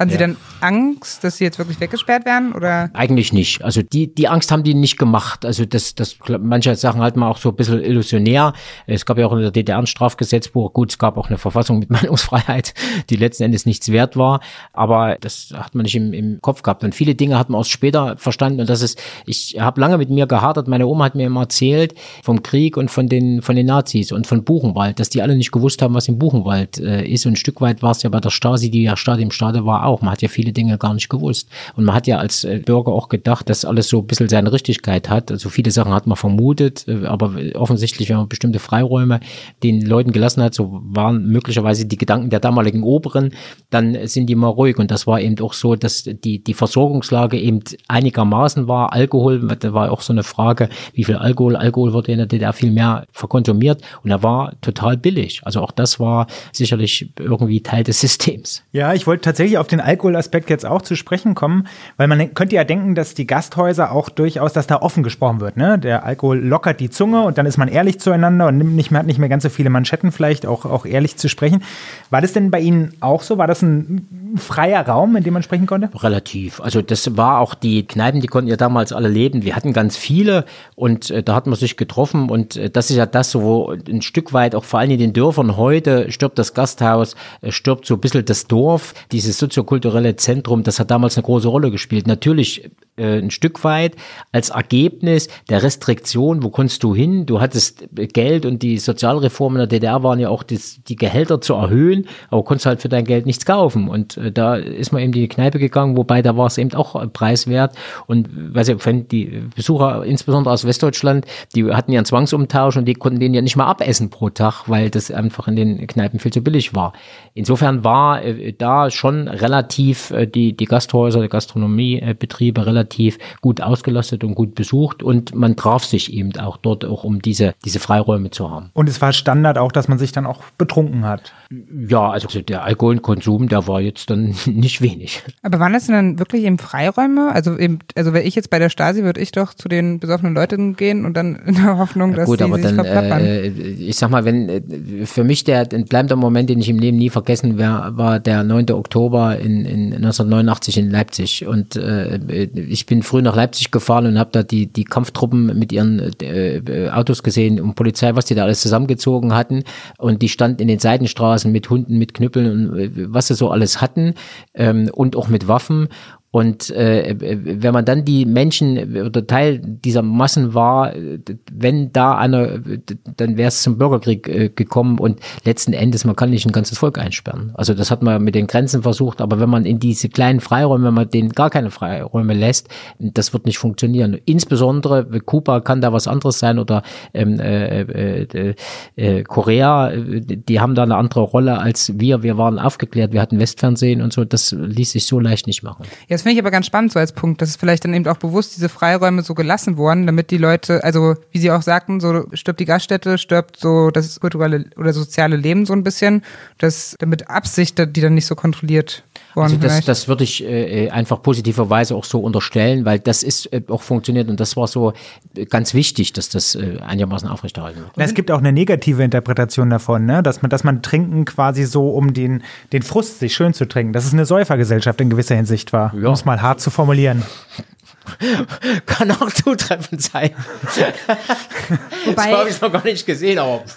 Hatten Sie Ja. dann Angst, dass Sie jetzt wirklich weggesperrt werden? Oder? Eigentlich nicht. Also die, die Angst haben die nicht gemacht. Also das, das, manche Sachen halt mal auch so ein bisschen illusionär. Es gab ja auch in der DDR ein Strafgesetzbuch. Gut, es gab auch eine Verfassung mit *laughs* Meinungsfreiheit, die letzten Endes nichts wert war. Aber das hat man nicht im, im Kopf gehabt. Und viele Dinge hat man erst später verstanden. Und das ist, ich habe lange mit mir gehadert. Meine Oma hat mir immer erzählt vom Krieg und von den, von den Nazis und von Buchenwald, dass die alle nicht gewusst haben, was im Buchenwald äh, ist. Und ein Stück weit war es ja bei der Stasi, die ja Stasi im Stade war, auch. Man hat ja viele Dinge gar nicht gewusst. Und man hat ja als äh, Bürger auch gedacht, dass alles so ein bisschen seine Richtigkeit hat. Also viele Sachen hat man vermutet, äh, aber offensichtlich, wenn man bestimmte Freiräume den Leuten gelassen hat, so waren möglicherweise die Gedanken der damaligen Oberen, dann sind die mal ruhig. Und das war eben auch so, dass die, die Versorgungslage eben einigermaßen war. Alkohol, da war auch so eine Frage, wie viel Alkohol, Alkohol wurde in der DDR viel mehr verkonsumiert und er war total billig. Also auch das war sicherlich irgendwie Teil des Systems. Ja, ich wollte tatsächlich auf den Alkoholaspekt jetzt auch zu sprechen kommen, weil man könnte ja denken, dass die Gasthäuser auch durchaus, dass da offen gesprochen wird. Ne? Der Alkohol lockert die Zunge und dann ist man ehrlich zueinander und nimmt nicht mehr, hat nicht mehr ganz so viele Manschetten vielleicht, auch, auch ehrlich zu sprechen. War das denn bei Ihnen auch so? War das ein freier Raum, in dem man sprechen konnte? Relativ. Also das war auch die Kneipen, die konnten ja damals alle leben. Wir hatten ganz viele und äh, da hat man sich getroffen und äh, das ist ja das, wo ein Stück weit auch vor allem in den Dörfern heute stirbt das Gasthaus, äh, stirbt so ein bisschen das Dorf, dieses soziokulturelle Zentrum, das hat damals eine große Rolle gespielt. Natürlich äh, ein Stück weit als Ergebnis der Restriktion, wo konntest du hin? Du hattest Geld und die Sozialreformen der DDR waren ja auch das, die Gehälter zu erhöhen, aber konntest halt für dein Geld nichts kaufen. Und äh, da ist man eben in die Kneipe gegangen, wobei da war es eben auch preiswert. Und weiß ich, wenn die Besucher, insbesondere aus Westdeutschland, die hatten ja einen Zwangsumtausch und die konnten den ja nicht mal abessen pro Tag, weil das einfach in den Kneipen viel zu billig war. Insofern war äh, da schon relativ die, die Gasthäuser, die Gastronomiebetriebe relativ gut ausgelastet und gut besucht und man traf sich eben auch dort auch, um diese, diese Freiräume zu haben. Und es war Standard auch, dass man sich dann auch betrunken hat. Ja, also der Alkoholkonsum, der war jetzt dann *laughs* nicht wenig. Aber waren das denn dann wirklich eben Freiräume? Also eben, also wäre ich jetzt bei der Stasi, würde ich doch zu den besoffenen Leuten gehen und dann in der Hoffnung, dass Gut, die aber sich dann, verplappern. äh, ich sag mal, wenn äh, für mich der ein bleibender Moment, den ich im Leben nie vergessen werde, war der 9. Oktober in, in 1989 in Leipzig. Und äh, ich bin früh nach Leipzig gefahren und habe da die, die Kampftruppen mit ihren äh, Autos gesehen und Polizei, was die da alles zusammengezogen hatten. Und die standen in den Seitenstraßen mit Hunden, mit Knüppeln und äh, was sie so alles hatten ähm, und auch mit Waffen. Und äh, wenn man dann die Menschen oder Teil dieser Massen war, wenn da einer, dann wäre es zum Bürgerkrieg äh, gekommen und letzten Endes, man kann nicht ein ganzes Volk einsperren. Also das hat man mit den Grenzen versucht, aber wenn man in diese kleinen Freiräume, wenn man denen gar keine Freiräume lässt, das wird nicht funktionieren. Insbesondere Kuba kann da was anderes sein oder ähm, äh, äh, äh, Korea, die haben da eine andere Rolle als wir. Wir waren aufgeklärt, wir hatten Westfernsehen und so, das ließ sich so leicht nicht machen. Ja, das finde ich aber ganz spannend so als Punkt, dass es vielleicht dann eben auch bewusst diese Freiräume so gelassen wurden, damit die Leute, also wie Sie auch sagten, so stirbt die Gaststätte, stirbt so das kulturelle oder soziale Leben so ein bisschen, das damit Absicht, die dann nicht so kontrolliert also das, das würde ich äh, einfach positiverweise auch so unterstellen, weil das ist äh, auch funktioniert und das war so äh, ganz wichtig, dass das äh, einigermaßen aufrechterhalten wird. Na, es gibt auch eine negative Interpretation davon, ne? dass, man, dass man Trinken quasi so, um den, den Frust sich schön zu trinken, dass es eine Säufergesellschaft in gewisser Hinsicht war, ja. um es mal hart zu formulieren. *laughs* Kann auch zutreffend sein. Wobei, *laughs* das habe ich noch gar nicht gesehen, aber. *laughs*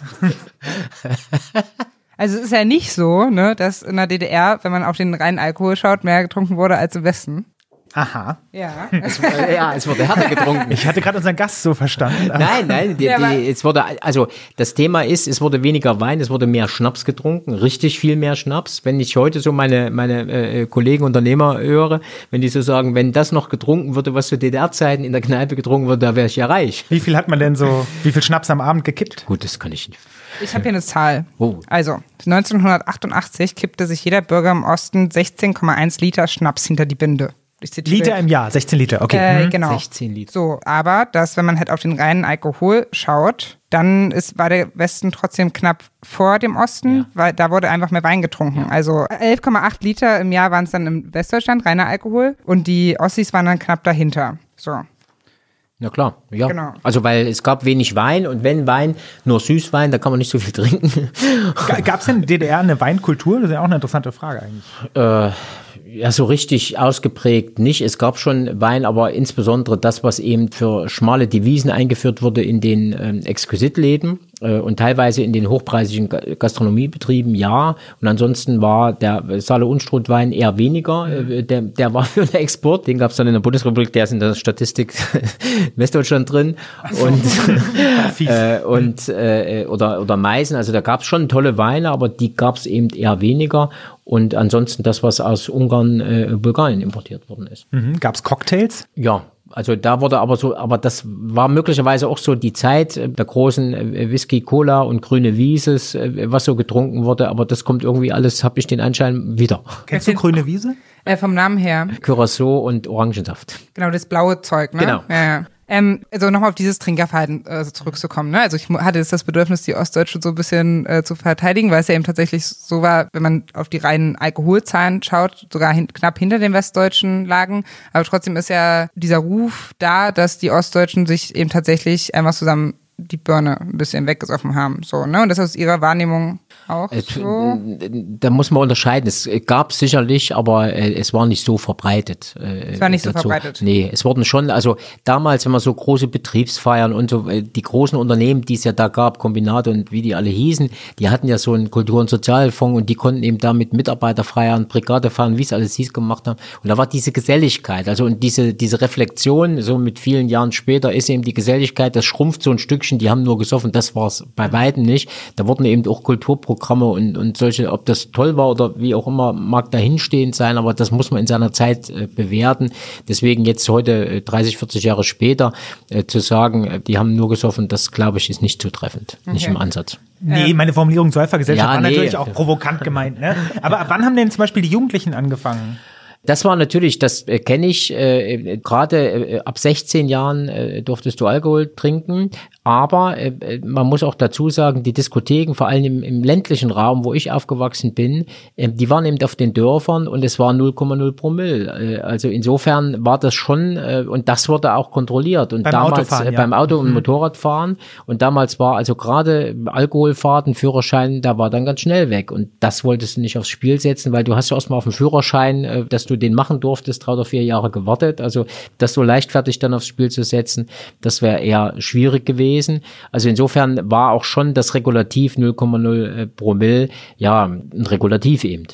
Also es ist ja nicht so, ne, dass in der DDR, wenn man auf den reinen Alkohol schaut, mehr getrunken wurde als im Westen. Aha. Ja. *laughs* Es, ja, es wurde härter getrunken. Ich hatte gerade unseren Gast so verstanden. Nein, nein, die, die, es wurde, also das Thema ist, es wurde weniger Wein, es wurde mehr Schnaps getrunken, richtig viel mehr Schnaps. Wenn ich heute so meine, meine äh, Kollegen Unternehmer höre, wenn die so sagen, wenn das noch getrunken würde, was zu DDR-Zeiten in der Kneipe getrunken wurde, da wäre ich ja reich. Wie viel hat man denn so, wie viel Schnaps am Abend gekippt? Gut, das kann ich nicht. Ich habe hier eine Zahl. Oh. Also, 1988 kippte sich jeder Bürger im Osten 16,1 Liter Schnaps hinter die Binde. Liter im Jahr, 16 Liter, okay. Äh, mhm. genau. 16 Liter. So, aber das, wenn man halt auf den reinen Alkohol schaut, dann ist, war der Westen trotzdem knapp vor dem Osten, ja. weil da wurde einfach mehr Wein getrunken. Ja. Also 11,8 Liter im Jahr waren es dann im Westdeutschland, reiner Alkohol. Und die Ossis waren dann knapp dahinter. So. Ja klar, ja. Genau. Also weil es gab wenig Wein und wenn Wein, nur Süßwein, da kann man nicht so viel trinken. Gab es denn in der DDR eine Weinkultur? Das ist ja auch eine interessante Frage eigentlich. Äh, ja, so richtig ausgeprägt nicht. Es gab schon Wein, aber insbesondere das, was eben für schmale Devisen eingeführt wurde in den ähm, Exquisitläden äh, und teilweise in den hochpreisigen Gastronomiebetrieben, ja. Und ansonsten war der Saale Unstrutwein eher weniger. Äh, der, der war *laughs* für den Export. Den gab es dann in der Bundesrepublik, der ist in der Statistik *laughs* Westdeutschland drin. Und, *laughs* äh, und äh, oder, oder Meißen. Also da gab es schon tolle Weine, aber die gab es eben eher weniger. Und ansonsten das, was aus Ungarn, äh, Bulgarien importiert worden ist. Mhm. Gab es Cocktails? Ja, also da wurde aber so, aber das war möglicherweise auch so die Zeit der großen äh, Whisky, Cola und grüne Wieses, äh, was so getrunken wurde. Aber das kommt irgendwie alles, habe ich den Anschein, wieder. Kennst du grüne Wiese? Äh, vom Namen her. Curacao und Orangensaft. Genau, das blaue Zeug, ne? Genau. Ja, ja. Ähm, also nochmal auf dieses Trinkerverhalten äh, zurückzukommen. Ne? Also ich hatte jetzt das Bedürfnis, die Ostdeutschen so ein bisschen äh, zu verteidigen, weil es ja eben tatsächlich so war, wenn man auf die reinen Alkoholzahlen schaut, sogar hin, knapp hinter den Westdeutschen lagen. Aber trotzdem ist ja dieser Ruf da, dass die Ostdeutschen sich eben tatsächlich einfach zusammen die Birne ein bisschen weggesoffen haben. So, ne? Und das aus ihrer Wahrnehmung auch äh, so? Da muss man unterscheiden. Es gab sicherlich, aber äh, es war nicht so verbreitet. Äh, es war nicht dazu. so verbreitet. Nee, es wurden schon, also damals, wenn man so große Betriebsfeiern und so, die großen Unternehmen, die es ja da gab, Kombinate und wie die alle hießen, die hatten ja so einen Kultur- und Sozialfonds und die konnten eben damit Mitarbeiterfeiern, Brigadefeiern, wie es alles hieß, gemacht haben. Und da war diese Geselligkeit, also und diese, diese Reflexion, so mit vielen Jahren später, ist eben die Geselligkeit, das schrumpft so ein Stückchen, die haben nur gesoffen, das war es bei weitem nicht. Da wurden eben auch Kulturprogramme Programme und, und solche, ob das toll war oder wie auch immer, mag dahinstehend sein, aber das muss man in seiner Zeit äh, bewerten. Deswegen jetzt heute, äh, 30, 40 Jahre später, äh, zu sagen, äh, die haben nur gesoffen, das glaube ich ist nicht zutreffend, okay. nicht im Ansatz. Nee, meine Formulierung Säufergesellschaft ja, war nee. natürlich auch provokant gemeint. Ne? Aber wann haben denn zum Beispiel die Jugendlichen angefangen? Das war natürlich, das äh, kenne ich, äh, gerade äh, ab 16 Jahren äh, durftest du Alkohol trinken. Aber äh, äh, man muss auch dazu sagen, die Diskotheken, vor allem im, im ländlichen Raum, wo ich aufgewachsen bin, äh, die waren eben auf den Dörfern und es war 0,0 Promille. Äh, also insofern war das schon, äh, und das wurde auch kontrolliert. Und beim damals Autofahren, äh, ja. beim Auto- und mhm. Motorradfahren. Und damals war also gerade Alkoholfahrten, Führerschein, da war dann ganz schnell weg. Und das wolltest du nicht aufs Spiel setzen, weil du hast ja erstmal auf dem Führerschein, äh, dass du du den machen durftest, drei oder vier Jahre gewartet. Also das so leichtfertig dann aufs Spiel zu setzen, das wäre eher schwierig gewesen. Also insofern war auch schon das Regulativ 0,0 Promille ja ein Regulativ eben.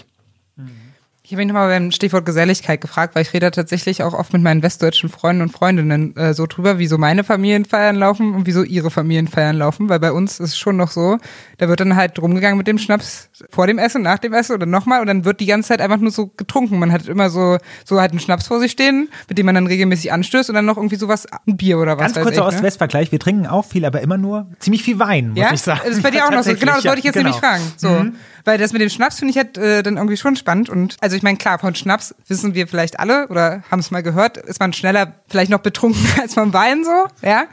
Ich habe mich nochmal beim Stichwort Geselligkeit gefragt, weil ich rede tatsächlich auch oft mit meinen westdeutschen Freunden und Freundinnen äh, so drüber, wie so meine Familienfeiern laufen und wie so ihre Familienfeiern laufen, weil bei uns ist es schon noch so, da wird dann halt rumgegangen mit dem Schnaps vor dem Essen, nach dem Essen oder nochmal und dann wird die ganze Zeit einfach nur so getrunken. Man hat immer so, so halt einen Schnaps vor sich stehen, mit dem man dann regelmäßig anstößt und dann noch irgendwie sowas, ein Bier oder was. Ganz kurzer ne? Ost-West-Vergleich, wir trinken auch viel, aber immer nur ziemlich viel Wein, muss ja? ich sagen. Das ist bei dir auch noch so. *laughs* Genau, das wollte ich jetzt genau. nämlich fragen. So. Mhm. Weil das mit dem Schnaps finde ich halt äh, dann irgendwie schon spannend. Und also ich meine, klar, von Schnaps wissen wir vielleicht alle oder haben es mal gehört, ist man schneller vielleicht noch betrunken *laughs* als beim Wein so, ja.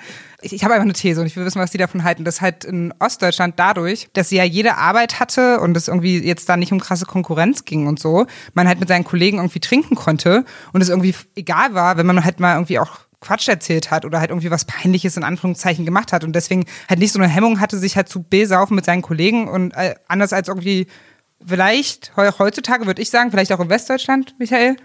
Ich, ich habe einfach eine These und ich will wissen, was die davon halten. Das halt in Ostdeutschland dadurch, dass sie ja jede Arbeit hatte und es irgendwie jetzt da nicht um krasse Konkurrenz ging und so, man halt mit seinen Kollegen irgendwie trinken konnte und es irgendwie egal war, wenn man halt mal irgendwie auch Quatsch erzählt hat oder halt irgendwie was Peinliches in Anführungszeichen gemacht hat und deswegen halt nicht so eine Hemmung hatte, sich halt zu besaufen mit seinen Kollegen und äh, anders als irgendwie Vielleicht heutzutage würde ich sagen, vielleicht auch in Westdeutschland, Michael.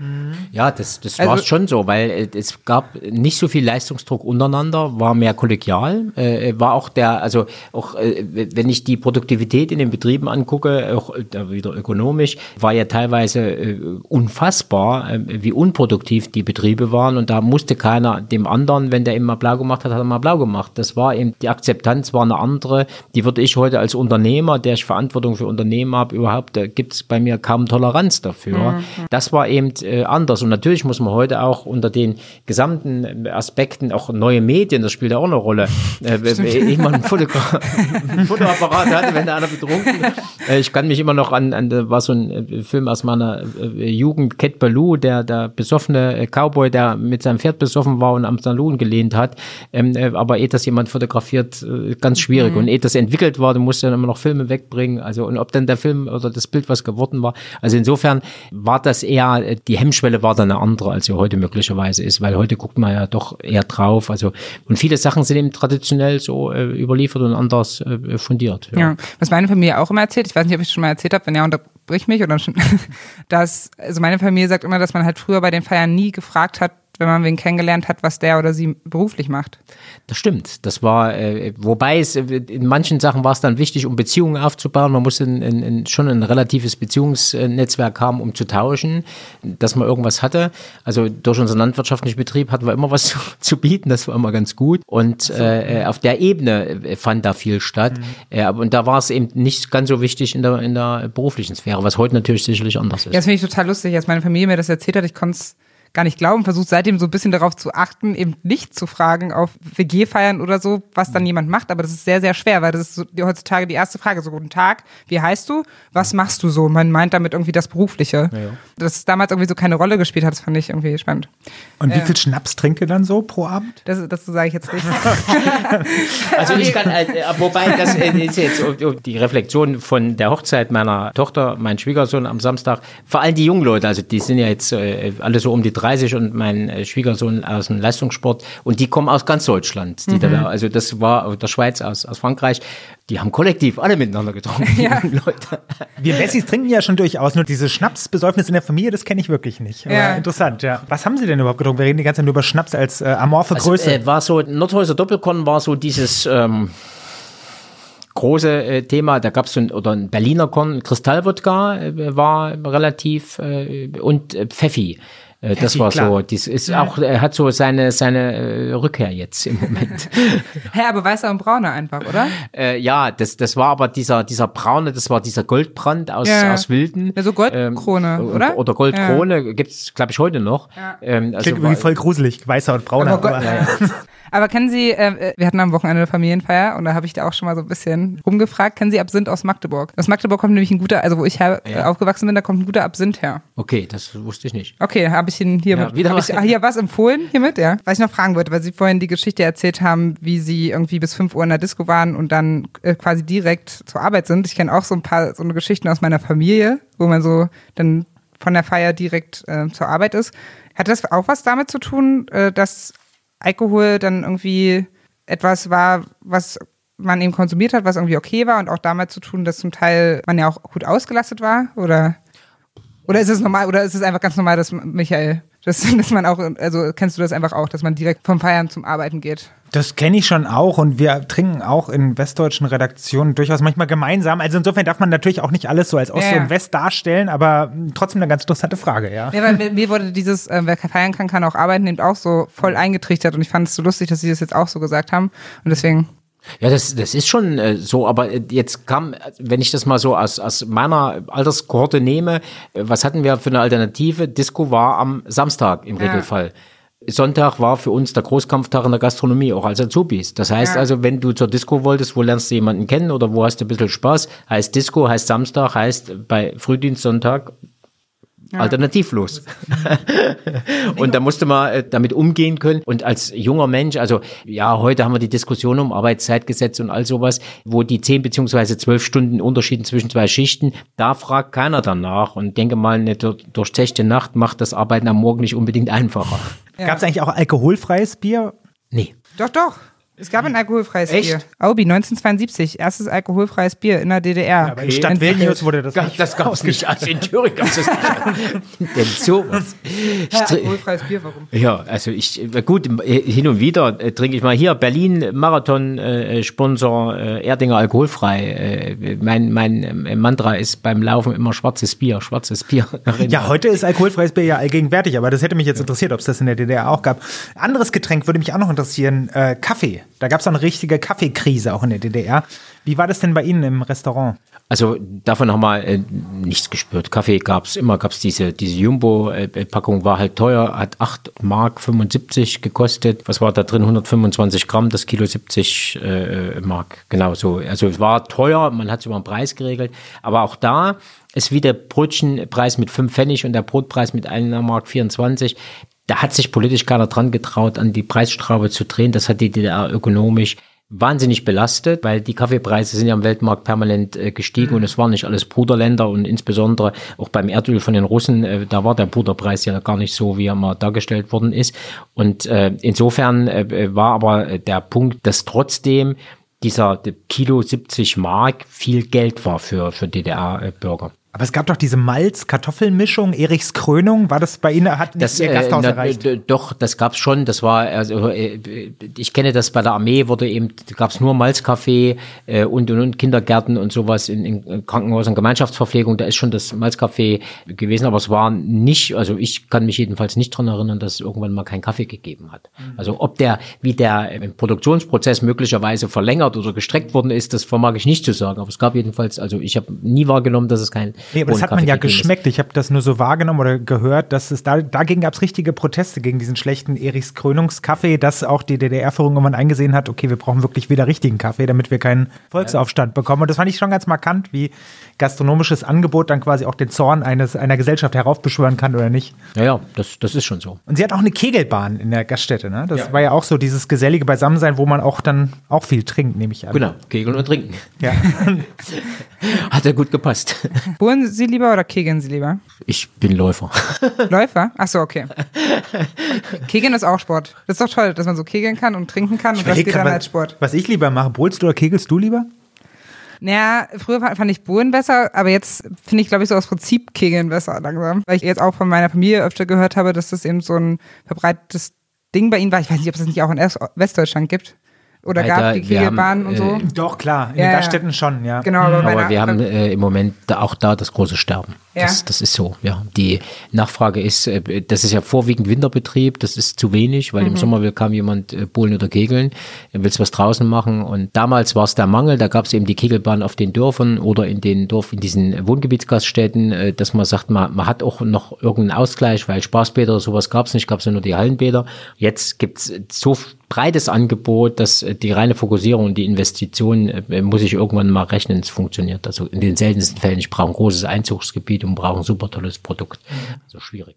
Ja, das, das also, war schon so, weil äh, es gab nicht so viel Leistungsdruck untereinander, war mehr kollegial, äh, war auch der, also auch äh, wenn ich die Produktivität in den Betrieben angucke, auch äh, wieder ökonomisch, war ja teilweise äh, unfassbar, äh, wie unproduktiv die Betriebe waren und da musste keiner dem anderen, wenn der immer blau gemacht hat, hat er mal blau gemacht. Das war eben, die Akzeptanz war eine andere, die würde ich heute als Unternehmer, der ich Verantwortung für Unternehmen habe, überhaupt habe, da gibt es bei mir kaum Toleranz dafür. Mhm. Das war eben äh, anders. Und natürlich muss man heute auch unter den gesamten Aspekten auch neue Medien, das spielt ja auch eine Rolle. *laughs* äh, ich mal einen, Fotogra *laughs* einen Fotoapparat hatte, wenn da einer betrunken. Äh, ich kann mich immer noch an, an war so ein äh, Film aus meiner äh, Jugend, Cat Baloo, der, der besoffene Cowboy, der mit seinem Pferd besoffen war und am Saloon gelehnt hat. Ähm, äh, aber eh das jemand fotografiert, äh, ganz schwierig. Mhm. Und eh das entwickelt war, du musst dann immer noch Filme wegbringen. Also, und ob dann der Film oder das Bild, was geworden war. Also insofern war das eher, die Hemmschwelle war dann eine andere, als sie heute möglicherweise ist, weil heute guckt man ja doch eher drauf. Also, und viele Sachen sind eben traditionell so äh, überliefert und anders äh, fundiert. Ja. ja. was meine Familie auch immer erzählt, ich weiß nicht, ob ich schon mal erzählt habe, wenn ja, unterbrich mich oder schon, *laughs* dass, also meine Familie sagt immer, dass man halt früher bei den Feiern nie gefragt hat, wenn man wen kennengelernt hat, was der oder sie beruflich macht. Das stimmt. Das war, äh, wobei es in manchen Sachen war es dann wichtig, um Beziehungen aufzubauen. Man musste in, in, schon ein relatives Beziehungsnetzwerk haben, um zu tauschen, dass man irgendwas hatte. Also durch unseren landwirtschaftlichen Betrieb hatten wir immer was *laughs* zu, zu bieten. Das war immer ganz gut. Und äh, auf der Ebene äh, fand da viel statt. Mhm. Äh, und da war es eben nicht ganz so wichtig in der, in der beruflichen Sphäre, was heute natürlich sicherlich anders ist. Ja, das finde ich total lustig, als meine Familie mir das erzählt hat. Ich konnte es gar nicht glauben, versucht seitdem so ein bisschen darauf zu achten, eben nicht zu fragen auf WG-Feiern oder so, was dann jemand macht. Aber das ist sehr, sehr schwer, weil das ist so, heutzutage die erste Frage. So, guten Tag, wie heißt du? Was machst du so? Man meint damit irgendwie das Berufliche. Ja, ja. Dass es damals irgendwie so keine Rolle gespielt hat, das fand ich irgendwie spannend. Und wie äh, viel Schnaps trinkt ihr dann so pro Abend? Das, das sage ich jetzt nicht. *laughs* also ich kann, äh, wobei das äh, ist jetzt die Reflexion von der Hochzeit meiner Tochter, mein Schwiegersohn am Samstag, vor allem die jungen Leute, also die sind ja jetzt äh, alle so um die 30 und mein äh, Schwiegersohn aus dem Leistungssport und die kommen aus ganz Deutschland. Die mhm. da, also das war aus der Schweiz, aus, aus Frankreich. Die haben kollektiv alle miteinander getrunken, *laughs* ja. Leute. Wir Wessis trinken ja schon durchaus, nur diese Schnapsbesäufnis in der Familie, das kenne ich wirklich nicht. Ja. interessant, ja. Was haben Sie denn überhaupt getrunken? Wir reden die ganze Zeit nur über Schnaps als äh, amorphe also, Größe. Also, äh, war so, Nordhäuser Doppelkorn war so dieses, ähm, große äh, Thema. Da gab es so ein, oder ein Berliner Korn, Kristallwodka äh, war relativ äh, und äh, Pfeffi. Äh, das war klar. so, das ist ja. auch, er hat so seine, seine äh, Rückkehr jetzt im Moment. *laughs* Hä, aber weißer und brauner einfach, oder? Äh, ja, das, das war aber dieser, dieser braune, das war dieser Goldbrand aus, ja. aus Wilden. Ja, so Goldkrone, ähm, oder? Oder Goldkrone, ja. gibt's, glaube ich, heute noch. Ja. Ähm, also Klingt irgendwie voll gruselig, weißer und brauner. Aber, aber, ja, *laughs* aber kennen Sie, äh, wir hatten am Wochenende eine Familienfeier und da habe ich da auch schon mal so ein bisschen rumgefragt, kennen Sie Absinth aus Magdeburg? Aus Magdeburg kommt nämlich ein guter, also wo ich her, ja. aufgewachsen bin, da kommt ein guter Absinth her. Okay, das wusste ich nicht. Okay, habe ich Ihnen hier, ja, wieder ich, hier was empfohlen hiermit, ja. Was ich noch fragen wollte, weil Sie vorhin die Geschichte erzählt haben, wie Sie irgendwie bis 5 Uhr in der Disco waren und dann äh, quasi direkt zur Arbeit sind. Ich kenne auch so ein paar so eine Geschichten aus meiner Familie, wo man so dann von der Feier direkt äh, zur Arbeit ist. Hat das auch was damit zu tun, äh, dass Alkohol dann irgendwie etwas war, was man eben konsumiert hat, was irgendwie okay war und auch damit zu tun, dass zum Teil man ja auch gut ausgelastet war oder? Oder ist es normal, oder ist es einfach ganz normal, dass Michael, dass, *laughs* dass man auch, also kennst du das einfach auch, dass man direkt vom Feiern zum Arbeiten geht? Das kenne ich schon auch und wir trinken auch in westdeutschen Redaktionen durchaus manchmal gemeinsam. Also insofern darf man natürlich auch nicht alles so als Ost Ja, ja. und West darstellen, aber trotzdem eine ganz interessante Frage, ja. Ja, weil mir, mir wurde dieses, äh, wer feiern kann, kann auch arbeiten, eben auch so voll eingetrichtert und ich fand es so lustig, dass sie das jetzt auch so gesagt haben und deswegen, Ja, das, das ist schon äh, so, aber äh, jetzt kam, wenn ich das mal so aus, aus meiner Alterskohorte nehme, äh, was hatten wir für eine Alternative? Disco war am Samstag im Ja. Regelfall. Sonntag war für uns der Großkampftag in der Gastronomie, auch als Azubis. Das heißt Ja. also, wenn du zur Disco wolltest, wo lernst du jemanden kennen oder wo hast du ein bisschen Spaß, heißt Disco, heißt Samstag, heißt bei Frühdienst Sonntag alternativlos. *laughs* und da musste man äh, damit umgehen können. Und als junger Mensch, also ja, heute haben wir die Diskussion um Arbeitszeitgesetz und all sowas, wo die zehn beziehungsweise zwölf Stunden Unterschieden zwischen zwei Schichten, da fragt keiner danach. Und denke mal, eine dur- durchzechte Nacht macht das Arbeiten am Morgen nicht unbedingt einfacher. Gab es eigentlich auch alkoholfreies Bier? Nee. doch, doch. Es gab ein alkoholfreies Echt? Bier. Aubi, 1972, erstes alkoholfreies Bier in der DDR. Aber in Stadt Vilnius wurde das nicht Das gab's nicht. Also in Thüringen gab's das nicht. *laughs* Denn sowas. Ja, alkoholfreies Bier, warum? Ja, also ich, gut, hin und wieder äh, trinke ich mal hier Berlin Marathon äh, Sponsor äh, Erdinger alkoholfrei. Äh, mein mein äh, Mantra ist beim Laufen immer schwarzes Bier, schwarzes Bier. *laughs* Ja, heute ist alkoholfreies Bier ja allgegenwärtig, aber das hätte mich jetzt interessiert, ob es das in der DDR auch gab. Anderes Getränk würde mich auch noch interessieren, äh, Kaffee. Da gab es eine richtige Kaffeekrise auch in der DDR. Wie war das denn bei Ihnen im Restaurant? Also davon haben wir äh, nichts gespürt. Kaffee gab's immer, gab's diese, diese Jumbo-Packung, war halt teuer, hat 8 Mark 75 gekostet. Was war da drin? 125 Gramm, das Kilo 70 äh, Mark. Genau so. Also es war teuer, man hat es über den Preis geregelt. Aber auch da ist wie der Brötchenpreis mit 5 Pfennig und der Brotpreis mit 1 Mark 24. Da hat sich politisch keiner dran getraut, an die Preisschraube zu drehen. Das hat die DDR ökonomisch wahnsinnig belastet, weil die Kaffeepreise sind ja am Weltmarkt permanent äh, gestiegen und es waren nicht alles Bruderländer und insbesondere auch beim Erdöl von den Russen, äh, da war der Bruderpreis ja gar nicht so, wie er mal dargestellt worden ist. Und äh, insofern äh, war aber äh, der Punkt, dass trotzdem dieser Kilo 70 Mark viel Geld war für, für DDR-Bürger. Aber es gab doch diese Malz-Kartoffelmischung, Erichs Krönung. War das bei Ihnen? Hat Das, Ihr äh, Gasthaus na, erreicht? Doch, das gab's schon. Das war, also, äh, ich kenne das bei der Armee, wurde eben, gab's nur Malzkaffee äh, und, und, und Kindergärten und sowas in, in Krankenhäusern, Gemeinschaftsverpflegung, da ist schon das Malzkaffee gewesen, aber es war nicht, also ich kann mich jedenfalls nicht dran erinnern, dass es irgendwann mal keinen Kaffee gegeben hat. Also ob der, wie der äh, Produktionsprozess möglicherweise verlängert oder gestreckt worden ist, das vermag ich nicht zu sagen. Aber es gab jedenfalls, also ich habe nie wahrgenommen, dass es keinen Nee, aber das hat man ja geschmeckt. Ich habe das nur so wahrgenommen oder gehört, dass es da, dagegen gab es richtige Proteste gegen diesen schlechten Erichs Krönungskaffee, dass auch die DDR-Führung irgendwann eingesehen hat, okay, wir brauchen wirklich wieder richtigen Kaffee, damit wir keinen Volksaufstand bekommen. Und das fand ich schon ganz markant, wie gastronomisches Angebot dann quasi auch den Zorn eines, einer Gesellschaft heraufbeschwören kann oder nicht. Ja, ja, das, das ist schon so. Und sie hat auch eine Kegelbahn in der Gaststätte, ne? Das war ja auch so dieses gesellige Beisammensein, wo man auch dann auch viel trinkt, nehme ich an. Genau, kegeln und trinken. Ja. *laughs* Hat ja gut gepasst. Bohren Sie lieber oder kegeln Sie lieber? Ich bin Läufer. Läufer? Ach so, okay. Kegeln ist auch Sport. Das ist doch toll, dass man so kegeln kann und trinken kann und das geht dann was- als Sport. Was ich lieber mache, bolst du oder kegelst du lieber? Naja, früher fand ich Bohlen besser, aber jetzt finde ich, glaube ich, so aus Prinzip Kegeln besser langsam. Weil ich jetzt auch von meiner Familie öfter gehört habe, dass das eben so ein verbreitetes Ding bei ihnen war. Ich weiß nicht, ob es das nicht auch in Westdeutschland gibt. Oder Alter, gab die Kegelbahnen und so. äh, Doch, klar. In Ja, den ja. Gaststätten schon, ja. Genau, aber, Aber meiner- wir haben äh, im Moment da, auch da das große Sterben. Ja. Das, das ist so, ja. Die Nachfrage ist, äh, das ist ja vorwiegend Winterbetrieb, das ist zu wenig, weil im Sommer will kaum jemand äh, Bohlen oder Kegeln, er will was draußen machen. Und damals war es der Mangel, da gab es eben die Kegelbahn auf den Dörfern oder in den Dorf, in diesen Wohngebietsgaststätten, äh, dass man sagt, man, man hat auch noch irgendeinen Ausgleich, weil Spaßbäder oder sowas gab es nicht, gab es ja nur die Hallenbäder. Jetzt gibt es so breites Angebot, dass äh, die reine Fokussierung und die Investition äh, muss ich irgendwann mal rechnen, es funktioniert. Also in den seltensten Fällen, ich brauche ein großes Einzugsgebiet und brauche ein super tolles Produkt. Also schwierig.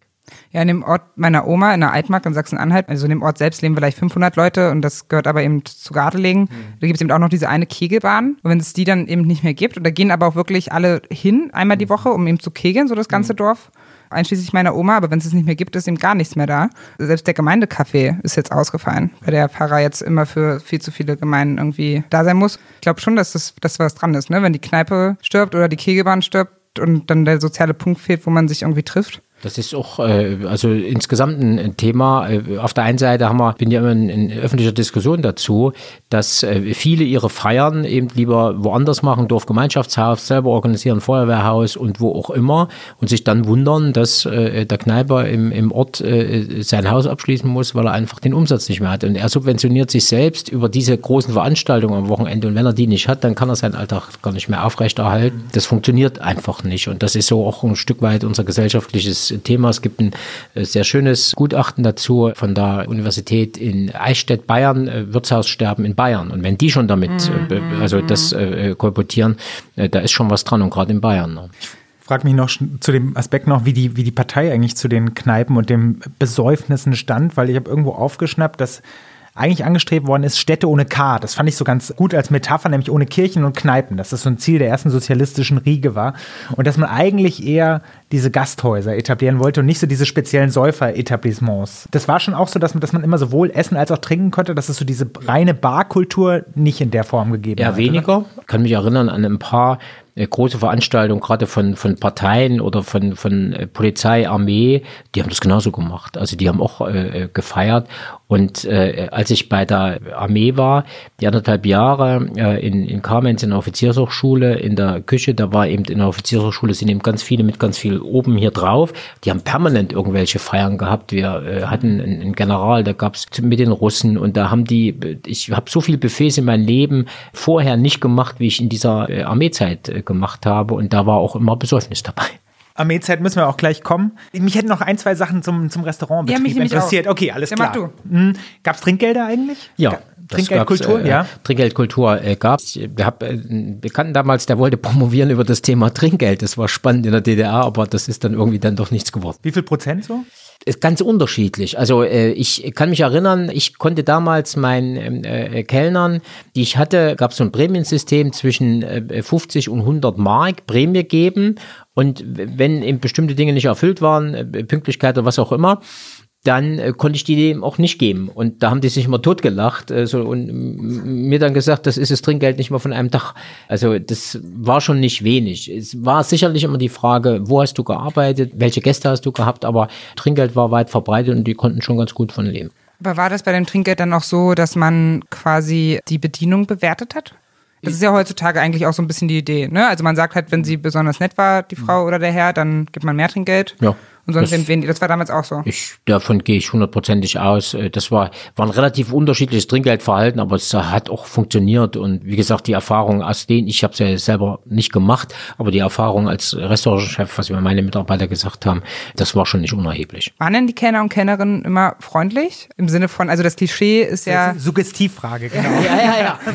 Ja, in dem Ort meiner Oma in der Altmark in Sachsen-Anhalt, also in dem Ort selbst leben vielleicht 500 Leute und das gehört aber eben zu Gardelegen. Da gibt es eben auch noch diese eine Kegelbahn. Und wenn es die dann eben nicht mehr gibt, und da gehen aber auch wirklich alle hin, einmal die Woche, um eben zu kegeln, so das ganze Dorf, einschließlich meiner Oma, aber wenn es es nicht mehr gibt, ist eben gar nichts mehr da. Selbst der Gemeindecafé ist jetzt ausgefallen, weil der Pfarrer jetzt immer für viel zu viele Gemeinden irgendwie da sein muss. Ich glaube schon, dass das dass was dran ist, ne? Wenn die Kneipe stirbt oder die Kegelbahn stirbt, und dann der soziale Punkt fehlt, wo man sich irgendwie trifft? Das ist auch äh, also insgesamt ein Thema. Äh, auf der einen Seite haben wir, bin ja immer in, in öffentlicher Diskussion dazu, dass äh, viele ihre Feiern eben lieber woanders machen, Dorfgemeinschaftshaus, selber organisieren, Feuerwehrhaus und wo auch immer und sich dann wundern, dass äh, der Kneiper im, im Ort äh, sein Haus abschließen muss, weil er einfach den Umsatz nicht mehr hat. Und er subventioniert sich selbst über diese großen Veranstaltungen am Wochenende und wenn er die nicht hat, dann kann er seinen Alltag gar nicht mehr aufrechterhalten. Das funktioniert einfach nicht und das ist so auch ein Stück weit unser gesellschaftliches Thema. Es gibt ein äh, sehr schönes Gutachten dazu von der Universität in Eichstätt, Bayern, äh, Wirtshaussterben in Bayern. Und wenn die schon damit, mhm. also das äh, kolportieren, da ist schon was dran und gerade in Bayern. Ne? Ich frage mich noch zu dem Aspekt noch, wie die, wie die Partei eigentlich zu den Kneipen und dem Besäufnissen stand, weil ich habe irgendwo aufgeschnappt, dass eigentlich angestrebt worden ist, Städte ohne K. Das fand ich so ganz gut als Metapher, nämlich ohne Kirchen und Kneipen, dass das so ein Ziel der ersten sozialistischen Riege war. Und dass man eigentlich eher diese Gasthäuser etablieren wollte und nicht so diese speziellen Säufer-Etablissements. Das war schon auch so, dass man, dass man immer sowohl essen als auch trinken konnte, dass es so diese reine Barkultur nicht in der Form gegeben hat. Ja, weniger. Ich kann mich erinnern an ein paar äh, große Veranstaltungen, gerade von, von Parteien oder von, von äh, Polizei, Armee, die haben das genauso gemacht. Also die haben auch äh, gefeiert. Und äh, als ich bei der Armee war, die anderthalb Jahre äh, in, in Kamenz in der Offiziershochschule, in der Küche, da war eben in der Offiziershochschule sind eben ganz viele mit ganz viel oben hier drauf. Die haben permanent irgendwelche Feiern gehabt. Wir äh, hatten einen, General, da gab's mit den Russen und da haben die, ich habe so viel Buffets in meinem Leben vorher nicht gemacht, wie ich in dieser äh, Armeezeit äh, gemacht habe. Und da war auch immer Besäufnis dabei. Armeezeit müssen wir auch gleich kommen. Mich hätten noch ein, zwei Sachen zum, zum Restaurantbetrieb ja, interessiert. Auch. Okay, alles ja, klar. Mach du. Hm. Gab es Trinkgelder eigentlich? Ja. Trinkgeldkultur, äh, ja. Trinkgeldkultur äh, gab es. Wir haben einen Bekannten damals, der wollte promovieren über das Thema Trinkgeld. Das war spannend in der DDR, aber das ist dann irgendwie dann doch nichts geworden. Wie viel Prozent so? ist ganz unterschiedlich. Also äh, ich kann mich erinnern, ich konnte damals meinen ähm, äh, Kellnern, die ich hatte, gab es so ein Prämiensystem zwischen äh, 50 und 100 Mark Prämie geben und wenn eben bestimmte Dinge nicht erfüllt waren, äh, Pünktlichkeit oder was auch immer, dann äh, konnte ich die dem auch nicht geben. Und da haben die sich immer totgelacht äh, so, und mir dann gesagt, das ist das Trinkgeld nicht mal von einem Tag. Also das war schon nicht wenig. Es war sicherlich immer die Frage, wo hast du gearbeitet, welche Gäste hast du gehabt, aber Trinkgeld war weit verbreitet und die konnten schon ganz gut von leben. Aber war das bei dem Trinkgeld dann auch so, dass man quasi die Bedienung bewertet hat? Das ist ja heutzutage eigentlich auch so ein bisschen die Idee. Ne? Also man sagt halt, wenn sie besonders nett war, die Frau oder der Herr, dann gibt man mehr Trinkgeld. Ja. Und sonst das, weniger. Das war damals auch so. Ich, davon gehe ich hundertprozentig aus. Äh, das war, war ein relativ unterschiedliches Trinkgeldverhalten, aber es hat auch funktioniert. Und wie gesagt, die Erfahrung aus denen, ich habe es ja selber nicht gemacht, aber die Erfahrung als Restaurantchef, was mir meine Mitarbeiter gesagt haben, das war schon nicht unerheblich. Waren denn die Kellner und Kellnerinnen immer freundlich? Im Sinne von, also das Klischee ist ja. Ist Suggestivfrage, genau. *laughs* ja, ja, ja. *laughs*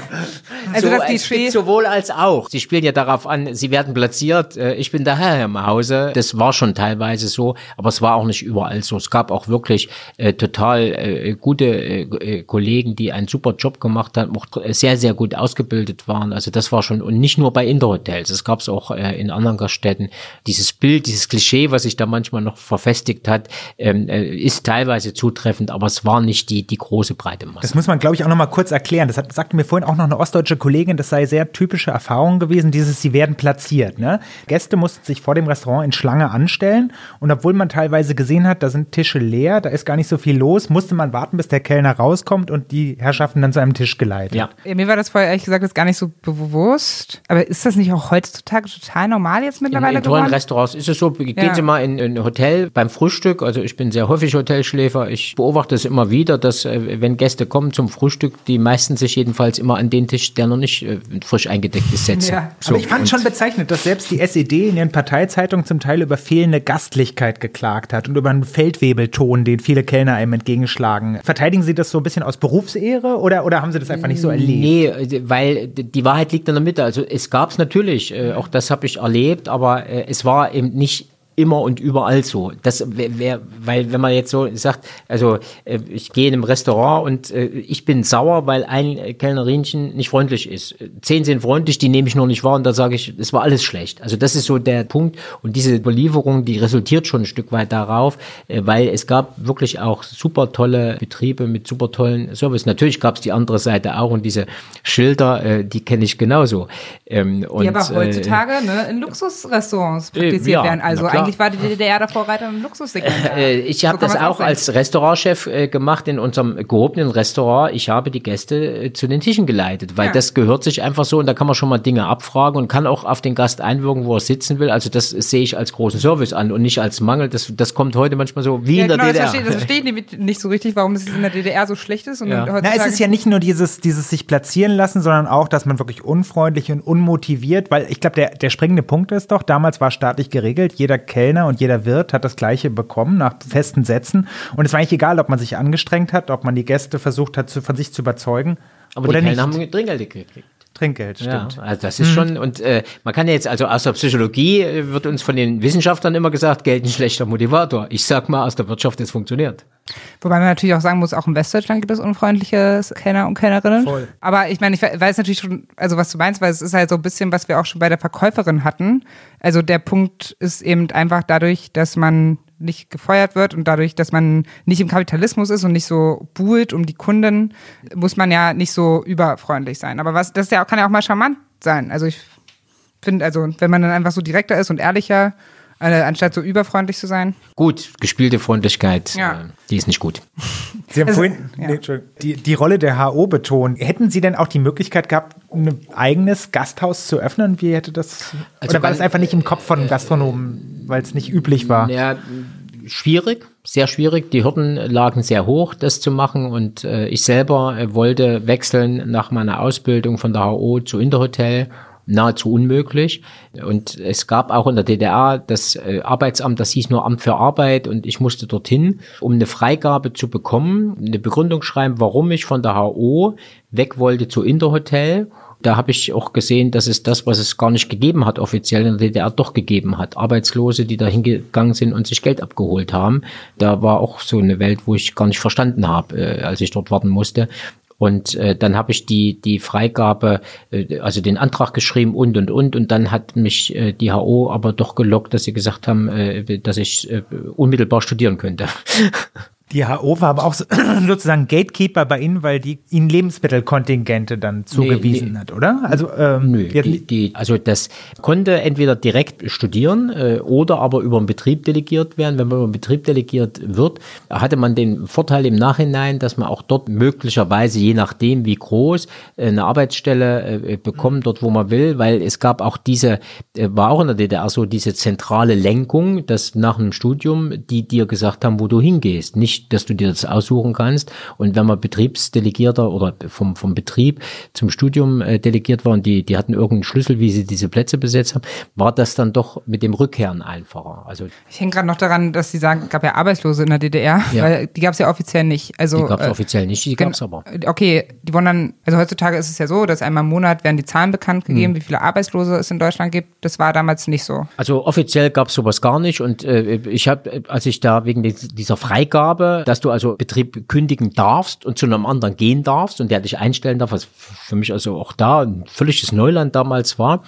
Also so, das Klischee. sowohl als auch. Sie spielen ja darauf an, sie werden platziert. Äh, ich bin daher im Hause. Das war schon teilweise so aber es war auch nicht überall so. Es gab auch wirklich äh, total äh, gute äh, äh Kollegen, die einen super Job gemacht haben, auch sehr, sehr gut ausgebildet waren. Also das war schon, und nicht nur bei Interhotels, es gab es auch äh, in anderen Gaststätten. Dieses Bild, dieses Klischee, was sich da manchmal noch verfestigt hat, ähm, äh, ist teilweise zutreffend, aber es war nicht die, die große breite Masse. Das muss man, glaube ich, auch noch mal kurz erklären. Das hat, sagte mir vorhin auch noch eine ostdeutsche Kollegin, das sei sehr typische Erfahrung gewesen, dieses, sie werden platziert. Ne? Gäste mussten sich vor dem Restaurant in Schlange anstellen und obwohl man teilweise teilweise gesehen hat, da sind Tische leer, da ist gar nicht so viel los, musste man warten, bis der Kellner rauskommt und die Herrschaften dann zu einem Tisch geleitet. Ja. ja mir war das vorher ehrlich gesagt jetzt gar nicht so bewusst. Aber ist das nicht auch heutzutage total normal jetzt mittlerweile in, in tollen Restaurants ist es so. Gehen ja. Sie mal in ein Hotel beim Frühstück. Also ich bin sehr häufig Hotelschläfer. Ich beobachte es immer wieder, dass äh, wenn Gäste kommen zum Frühstück, die meisten sich jedenfalls immer an den Tisch, der noch nicht äh, frisch eingedeckt ist, setzen. Ja. So, Aber ich fand schon bezeichnet, dass selbst die SED in ihren Parteizeitungen zum Teil über fehlende Gastlichkeit geklagt hat und über einen Feldwebelton, den viele Kellner einem entgegenschlagen. Verteidigen Sie das so ein bisschen aus Berufsehre oder, oder haben Sie das einfach nicht so erlebt? Nee, weil die Wahrheit liegt in der Mitte. Also es gab es natürlich, äh, auch das habe ich erlebt, aber äh, es war eben nicht immer und überall so. Das wäre, weil wenn man jetzt so sagt, also äh, ich gehe in einem Restaurant und äh, ich bin sauer, weil ein Kellnerinchen nicht freundlich ist. Zehn sind freundlich, die nehme ich noch nicht wahr und da sage ich, es war alles schlecht. Also das ist so der Punkt und diese Überlieferung, die resultiert schon ein Stück weit darauf, äh, weil es gab wirklich auch super tolle Betriebe mit super tollen Service. Natürlich gab es die andere Seite auch und diese Schilder, die kenne ich genauso. Ähm, und, die aber heutzutage äh, ne, in Luxusrestaurants praktiziert ja, werden. Also eigentlich war die DDR der Vorreiter im Luxussegment. Äh, ich habe so das auch als Restaurantchef äh, gemacht in unserem gehobenen Restaurant. Ich habe die Gäste äh, zu den Tischen geleitet, weil ja. das gehört sich einfach so und da kann man schon mal Dinge abfragen und kann auch auf den Gast einwirken, wo er sitzen will. Also das sehe ich als großen Service an und nicht als Mangel. Das, das kommt heute manchmal so wie ja, in der genau, DDR. Das verstehe, das verstehe ich nicht so richtig, warum es in der DDR so schlecht ist. Und ja. Na, es ist ja nicht nur dieses, dieses sich platzieren lassen, sondern auch, dass man wirklich unfreundlich und unmotiviert, weil ich glaube, der, der springende Punkt ist doch, damals war staatlich geregelt, jeder Kellner und jeder Wirt hat das Gleiche bekommen nach festen Sätzen. Und es war eigentlich egal, ob man sich angestrengt hat, ob man die Gäste versucht hat, zu, von sich zu überzeugen. Aber oder die Kellner nicht. haben Trinkgeld gekriegt. Trinkgeld, stimmt. Ja, also das ist schon, und äh, man kann ja jetzt, also aus der Psychologie äh, wird uns von den Wissenschaftlern immer gesagt, Geld ein schlechter Motivator. Ich sag mal, aus der Wirtschaft, es funktioniert. Wobei man natürlich auch sagen muss, auch in Westdeutschland gibt es unfreundliche Kellner und Kellnerinnen. Voll. Aber ich meine, ich weiß natürlich schon, also was du meinst, weil es ist halt so ein bisschen, was wir auch schon bei der Verkäuferin hatten. Also der Punkt ist eben einfach dadurch, dass man nicht gefeuert wird und dadurch, dass man nicht im Kapitalismus ist und nicht so buhlt um die Kunden, muss man ja nicht so überfreundlich sein. Aber was, das ja kann ja auch mal charmant sein. Also ich finde, also wenn man dann einfach so direkter ist und ehrlicher, anstatt so überfreundlich zu sein. Gut, gespielte Freundlichkeit, ja. äh, die ist nicht gut. Sie haben also, vorhin ja. nee, die, die Rolle der HO betont. Hätten Sie denn auch die Möglichkeit gehabt, ein eigenes Gasthaus zu öffnen? Wie hätte das? Also oder war das einfach nicht im Kopf von Gastronomen, weil es nicht üblich war? Ja, schwierig, sehr schwierig. Die Hürden lagen sehr hoch, das zu machen. Und äh, ich selber äh, wollte wechseln nach meiner Ausbildung von der HO zu Interhotel nahezu unmöglich. Und es gab auch in der DDR das äh, Arbeitsamt, das hieß nur Amt für Arbeit und ich musste dorthin, um eine Freigabe zu bekommen, eine Begründung schreiben, warum ich von der HO weg wollte zu Interhotel. Da habe ich auch gesehen, dass es das, was es gar nicht gegeben hat, offiziell in der DDR doch gegeben hat. Arbeitslose, die da hingegangen sind und sich Geld abgeholt haben. Da war auch so eine Welt, wo ich gar nicht verstanden habe, äh, als ich dort warten musste. Und äh, dann habe ich die, die Freigabe, äh, also den Antrag geschrieben und und und. Und dann hat mich äh, die HO aber doch gelockt, dass sie gesagt haben, äh, dass ich äh, unmittelbar studieren könnte. *laughs* Die HO war aber auch *clears throat* sozusagen Gatekeeper bei Ihnen, weil die Ihnen Lebensmittelkontingente dann zugewiesen nee, nee. hat, oder? Also, ähm, Nö, die, die, also das konnte entweder direkt studieren äh, oder aber über einen Betrieb delegiert werden. Wenn man über einen Betrieb delegiert wird, hatte man den Vorteil im Nachhinein, dass man auch dort möglicherweise, je nachdem wie groß, äh, eine Arbeitsstelle äh, bekommt, dort wo man will, weil es gab auch diese, äh, war auch in der DDR so, diese zentrale Lenkung, dass nach einem Studium die dir gesagt haben, wo du hingehst. Nicht dass du dir das aussuchen kannst. Und wenn man Betriebsdelegierter oder vom, vom Betrieb zum Studium äh, delegiert war und die, die hatten irgendeinen Schlüssel, wie sie diese Plätze besetzt haben, war das dann doch mit dem Rückkehren einfacher. Also ich hänge gerade noch daran, dass sie sagen, gab ja Arbeitslose in der DDR, ja. weil die gab es ja offiziell nicht. Also, die gab es äh, offiziell nicht, die gab es aber. Okay, die wurden dann, also heutzutage ist es ja so, dass einmal im Monat werden die Zahlen bekannt gegeben, hm. wie viele Arbeitslose es in Deutschland gibt. Das war damals nicht so. Also offiziell gab es sowas gar nicht und äh, ich habe, als ich da wegen dieser Freigabe dass du also Betrieb kündigen darfst und zu einem anderen gehen darfst und der dich einstellen darf, was für mich also auch da ein völliges Neuland damals war.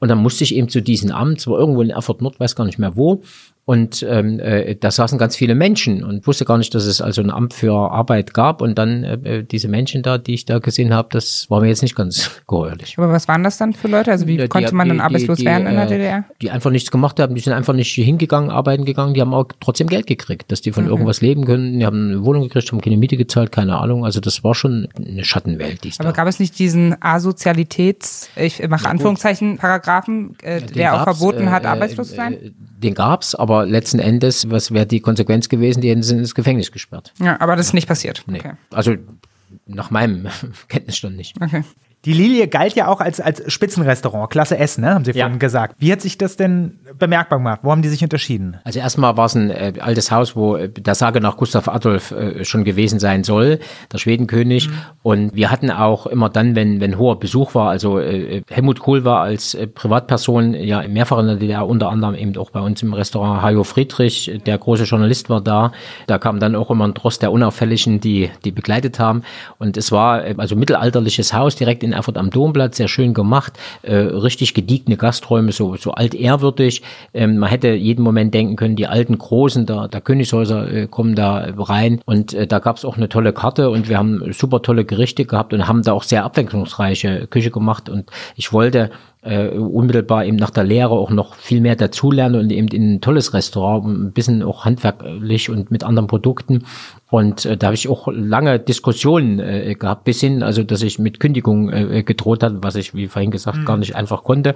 Und dann musste ich eben zu diesem Amt, es war irgendwo in Erfurt Nord, weiß gar nicht mehr wo, und ähm, äh, da saßen ganz viele Menschen und wusste gar nicht, dass es also ein Amt für Arbeit gab. Und dann äh, diese Menschen da, die ich da gesehen habe, das war mir jetzt nicht ganz *laughs* geheuerlich. Aber was waren das dann für Leute? Also wie die, konnte man dann arbeitslos die, werden in der DDR? Äh, die einfach nichts gemacht haben, die sind einfach nicht hingegangen, arbeiten gegangen, die haben auch trotzdem Geld gekriegt, dass die von mhm. irgendwas leben können. Die haben eine Wohnung gekriegt, haben keine Miete gezahlt, keine Ahnung. Also das war schon eine Schattenwelt. Die Aber da. gab es nicht diesen Asozialitäts, ich mache Anführungszeichen, Paragraphen, äh, ja, der auch verboten hat, äh, arbeitslos zu sein? Äh, den gab's, aber aber letzten Endes, was wäre die Konsequenz gewesen? Die hätten sie ins Gefängnis gesperrt. Ja, aber das ist nicht passiert. Nee. Okay. Also nach meinem *laughs* Kenntnisstand nicht. Okay. Die Lilie galt ja auch als, als Spitzenrestaurant, Klasse S, ne, haben Sie Ja. vorhin gesagt. Wie hat sich das denn bemerkbar gemacht? Wo haben die sich unterschieden? Also erstmal war es ein äh, altes Haus, wo äh, der Sage nach Gustav Adolf äh, schon gewesen sein soll, der Schwedenkönig. Und wir hatten auch immer dann, wenn, wenn hoher Besuch war, also äh, Helmut Kohl war als äh, Privatperson ja mehrfach in der DDR, unter anderem eben auch bei uns im Restaurant Hajo Friedrich, äh, der große Journalist war da. Da kam dann auch immer ein Drost der Unauffälligen, die, die begleitet haben. Und es war äh, also mittelalterliches Haus direkt in Erfurt am Domplatz, sehr schön gemacht, äh, richtig gediegene Gasträume, so, so altehrwürdig. Ähm, man hätte jeden Moment denken können, die alten Großen der, der Königshäuser äh, kommen da rein. Und äh, da gab es auch eine tolle Karte und wir haben super tolle Gerichte gehabt und haben da auch sehr abwechslungsreiche Küche gemacht. Und ich wollte äh, unmittelbar eben nach der Lehre auch noch viel mehr dazulernen und eben in ein tolles Restaurant, ein bisschen auch handwerklich und mit anderen Produkten. Und äh, da habe ich auch lange Diskussionen äh, gehabt, bis hin, also dass ich mit Kündigung äh, gedroht hatte, was ich, wie vorhin gesagt, gar nicht einfach konnte.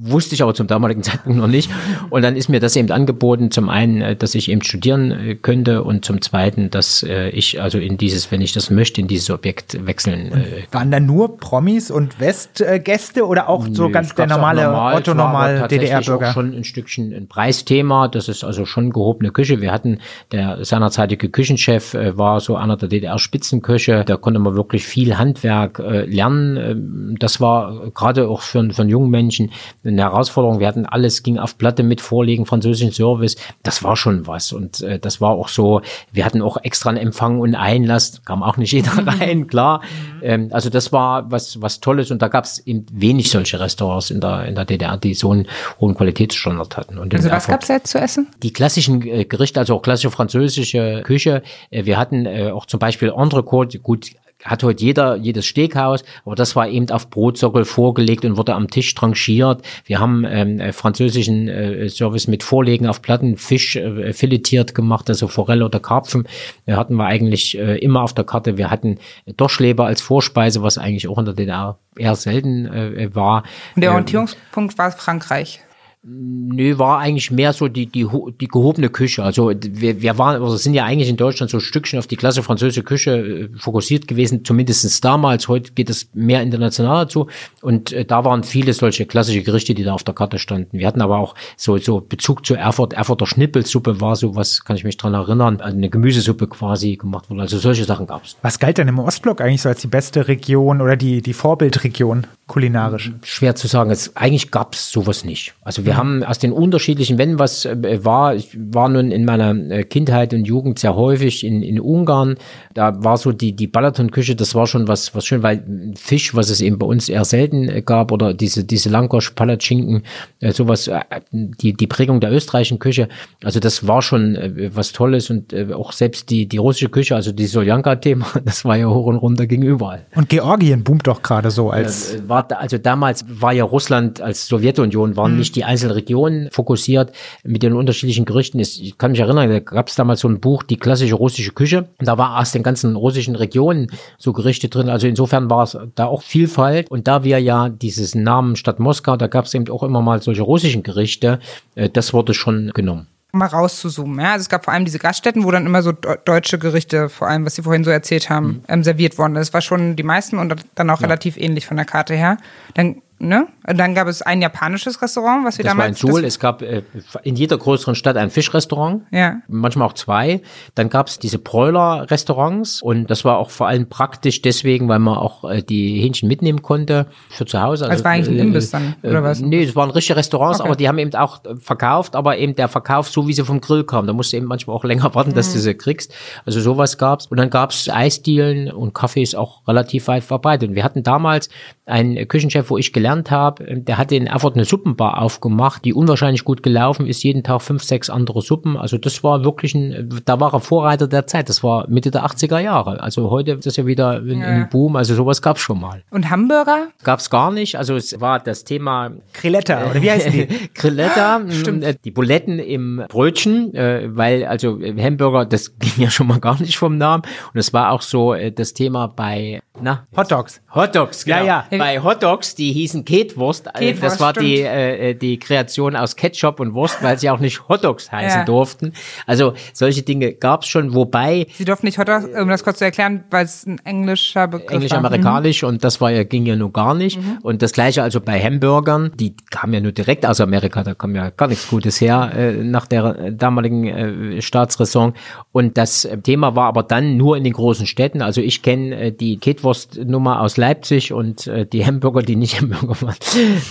Wusste ich aber zum damaligen *laughs* Zeitpunkt noch nicht. Und dann ist mir das eben angeboten, zum einen, äh, dass ich eben studieren äh, könnte und zum zweiten, dass äh, ich also in dieses, wenn ich das möchte, in dieses Objekt wechseln äh, Waren da nur Promis und Westgäste oder auch so Nö, ganz es der normale normal. Otto normal DDR-Bürger? schon ein Stückchen ein Preisthema. Das ist also schon gehobene Küche. Wir hatten der seinerzeitige Küchenchef war so einer der DDR-Spitzenköche. Da konnte man wirklich viel Handwerk lernen. Ähm, das war gerade auch für, für einen jungen Menschen eine Herausforderung. Wir hatten alles, ging auf Platte mit Vorlegen, französischen Service. Das war schon was. Und äh, das war auch so, wir hatten auch extra einen Empfang und Einlass. Kam auch nicht jeder *laughs* rein, klar. Ähm, also das war was, was Tolles. Und da gab es eben wenig solche Restaurants in der, in der DDR, die so einen hohen Qualitätsstandard hatten. Und Also was gab's da jetzt zu essen? die klassischen äh, Gerichte, also auch klassische französische Küche. Äh, wir hatten äh, auch zum Beispiel Entrecote, gut, hat heute jeder, jedes Steakhaus, aber das war eben auf Brotsockel vorgelegt und wurde am Tisch tranchiert. Wir haben ähm, äh, französischen äh, Service mit Vorlegen auf Platten, Fisch äh, filetiert gemacht, also Forelle oder Karpfen äh, hatten wir eigentlich äh, immer auf der Karte. Wir hatten Dorschleber als Vorspeise, was eigentlich auch in der DDR eher selten äh, war. Und der Ähm, Orientierungspunkt war Frankreich. Nö, war eigentlich mehr so die, die, die gehobene Küche. Also wir, wir waren, oder sind ja eigentlich in Deutschland so ein Stückchen auf die klasse französische Küche äh, fokussiert gewesen, zumindestens damals. Heute geht es mehr international zu. Und äh, da waren viele solche klassische Gerichte, die da auf der Karte standen. Wir hatten aber auch so, so Bezug zu Erfurt. Erfurter Schnippelsuppe war so was, kann ich mich dran erinnern, eine Gemüsesuppe quasi gemacht wurde. Also solche Sachen gab's. Was galt denn im Ostblock eigentlich so als die beste Region oder die, die Vorbildregion kulinarisch? schwer zu sagen. Es, eigentlich gab es sowas nicht. Also wir haben aus den unterschiedlichen, wenn was äh, war, ich war nun in meiner äh, Kindheit und Jugend sehr häufig in, in Ungarn. Da war so die, die Balaton-Küche, das war schon was, was schön, weil Fisch, was es eben bei uns eher selten äh, gab, oder diese, diese Langosch, Palatschinken, äh, sowas, äh, die, die Prägung der österreichischen Küche. Also das war schon äh, was Tolles und äh, auch selbst die, die russische Küche, also die Soljanka-Thema, *laughs* das war ja hoch und runter, ging überall. Und Georgien boomt doch gerade so als. Äh, war, also damals war ja Russland als Sowjetunion, waren nicht die einzelnen Regionen fokussiert mit den unterschiedlichen Gerichten. Ich kann mich erinnern, da gab es damals so ein Buch, die klassische russische Küche. Und Da war aus den ganzen russischen Regionen so Gerichte drin. Also insofern war es da auch Vielfalt. Und da wir ja dieses Namen Stadt Moskau, da gab es eben auch immer mal solche russischen Gerichte, äh, das wurde schon genommen. Um mal rauszuzoomen. Ja? Also es gab vor allem diese Gaststätten, wo dann immer so de- deutsche Gerichte, vor allem was Sie vorhin so erzählt haben, Mhm. ähm, serviert wurden. Das war schon die meisten und dann auch relativ ähnlich von der Karte her. Dann, ne? Und dann gab es ein japanisches Restaurant, was wir Das war in damals. Suhl. Es gab äh, in jeder größeren Stadt ein Fischrestaurant. Ja. Manchmal auch zwei. Dann gab es diese Bräuler-Restaurants und das war auch vor allem praktisch deswegen, weil man auch äh, die Hähnchen mitnehmen konnte für zu Hause. Also war eigentlich ein Imbiss dann, oder was? Nee, es waren richtige Restaurants, Okay. aber die haben eben auch äh, verkauft, aber eben der Verkauf so, wie sie vom Grill kam. Da musst du eben manchmal auch länger warten, dass Mhm. du sie kriegst. Also sowas gab's. Und dann gab's Eisdielen und Cafés auch relativ weit verbreitet. Und wir hatten damals einen Küchenchef, wo ich gelernt habe, äh, der hatte in Erfurt eine Suppenbar aufgemacht, die unwahrscheinlich gut gelaufen ist. Jeden Tag fünf, sechs andere Suppen. Also das war wirklich ein, da war er Vorreiter der Zeit. Das war Mitte der 80er Jahre. Also heute ist das ja wieder ein, ein Boom. Also sowas gab's schon mal. Und Hamburger? Gab's gar nicht. Also es war das Thema Krilletta, oder wie heißen die? *laughs* Grilletta, *laughs* mh, die Buletten im Brötchen, äh, weil also Hamburger, das *laughs* ging ja schon mal gar nicht vom Namen. Und es war auch so äh, das Thema bei na, Hot Dogs. Hot Dogs, genau. Ja, ja. Bei Hot Dogs, die hießen hießen Ketwurst. Äh, Ketwurst, das war die, stimmt. äh, die Kreation aus Ketchup und Wurst, weil sie auch nicht Hotdogs heißen Ja. durften. Also solche Dinge gab es schon, wobei Sie durften nicht Hotdog, um das kurz zu erklären, weil es ein englischer Begriff. Englisch-Amerikanisch und das war ja, ging ja nur gar nicht. Und das gleiche also bei Hamburgern, die kamen ja nur direkt aus Amerika, da kam ja gar nichts Gutes her äh, nach der äh, damaligen äh, Staatsräson. Und das äh, Thema war aber dann nur in den großen Städten. Also ich kenne äh, die Ketwurst-Nummer aus Leipzig und äh, die Hamburger, die nicht *laughs* Hamburger waren,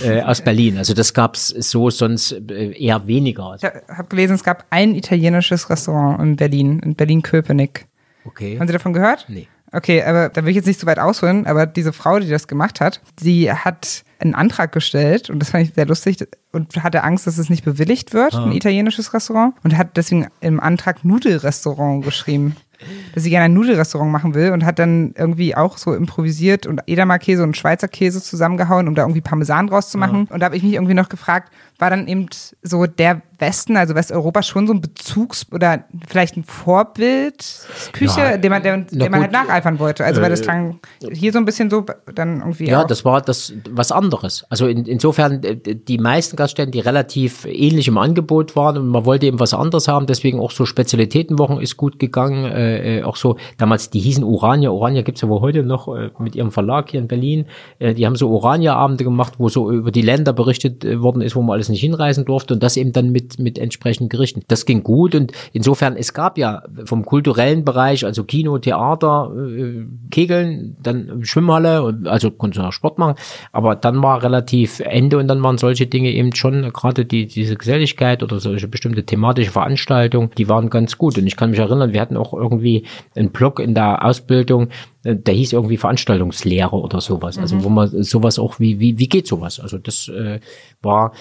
äh, aus Berlin. Also das gab's so sonst äh, eher weniger. Ich habe gelesen, es gab ein italienisches Restaurant in Berlin, in Berlin-Köpenick. Okay. Haben Sie davon gehört? Nee. Okay, aber da will ich jetzt nicht so weit ausholen, aber diese Frau, die das gemacht hat, sie hat einen Antrag gestellt und das fand ich sehr lustig und hatte Angst, dass es nicht bewilligt wird, ein italienisches Restaurant und hat deswegen im Antrag Nudelrestaurant geschrieben. Dass sie gerne ein Nudelrestaurant machen will und hat dann irgendwie auch so improvisiert und Edamer-Käse und Schweizer Käse zusammengehauen, um da irgendwie Parmesan draus zu machen. Und da habe ich mich irgendwie noch gefragt, war dann eben so der Westen, also Westeuropa, schon so ein Bezugs- oder vielleicht ein Vorbild-Küche, Ja, dem man, na dem man halt nacheifern wollte. Also weil das klang hier so ein bisschen so dann irgendwie Ja, auch. das war das was anderes. Also in, insofern äh, die meisten Gaststätten, die relativ ähnlich im Angebot waren und man wollte eben was anderes haben, deswegen auch so Spezialitätenwochen ist gut gegangen. Äh, äh, auch so damals, die hießen Urania. Urania gibt's ja wohl heute noch äh, mit ihrem Verlag hier in Berlin. Äh, die haben so Urania-Abende gemacht, wo so über die Länder berichtet äh, worden ist, wo man alles nicht hinreisen durfte und das eben dann mit mit entsprechenden Gerichten. Das ging gut und insofern es gab ja vom kulturellen Bereich, also Kino, Theater, äh, Kegeln, dann Schwimmhalle, also konnte auch Sport machen, aber dann war relativ Ende und dann waren solche Dinge eben schon, gerade die, diese Geselligkeit oder solche bestimmte thematische Veranstaltungen, die waren ganz gut. Und ich kann mich erinnern, wir hatten auch irgendwie einen Blog in der Ausbildung, äh, der hieß irgendwie Veranstaltungslehre oder sowas. Also wo man sowas auch, wie, wie, wie geht sowas? Also das äh, war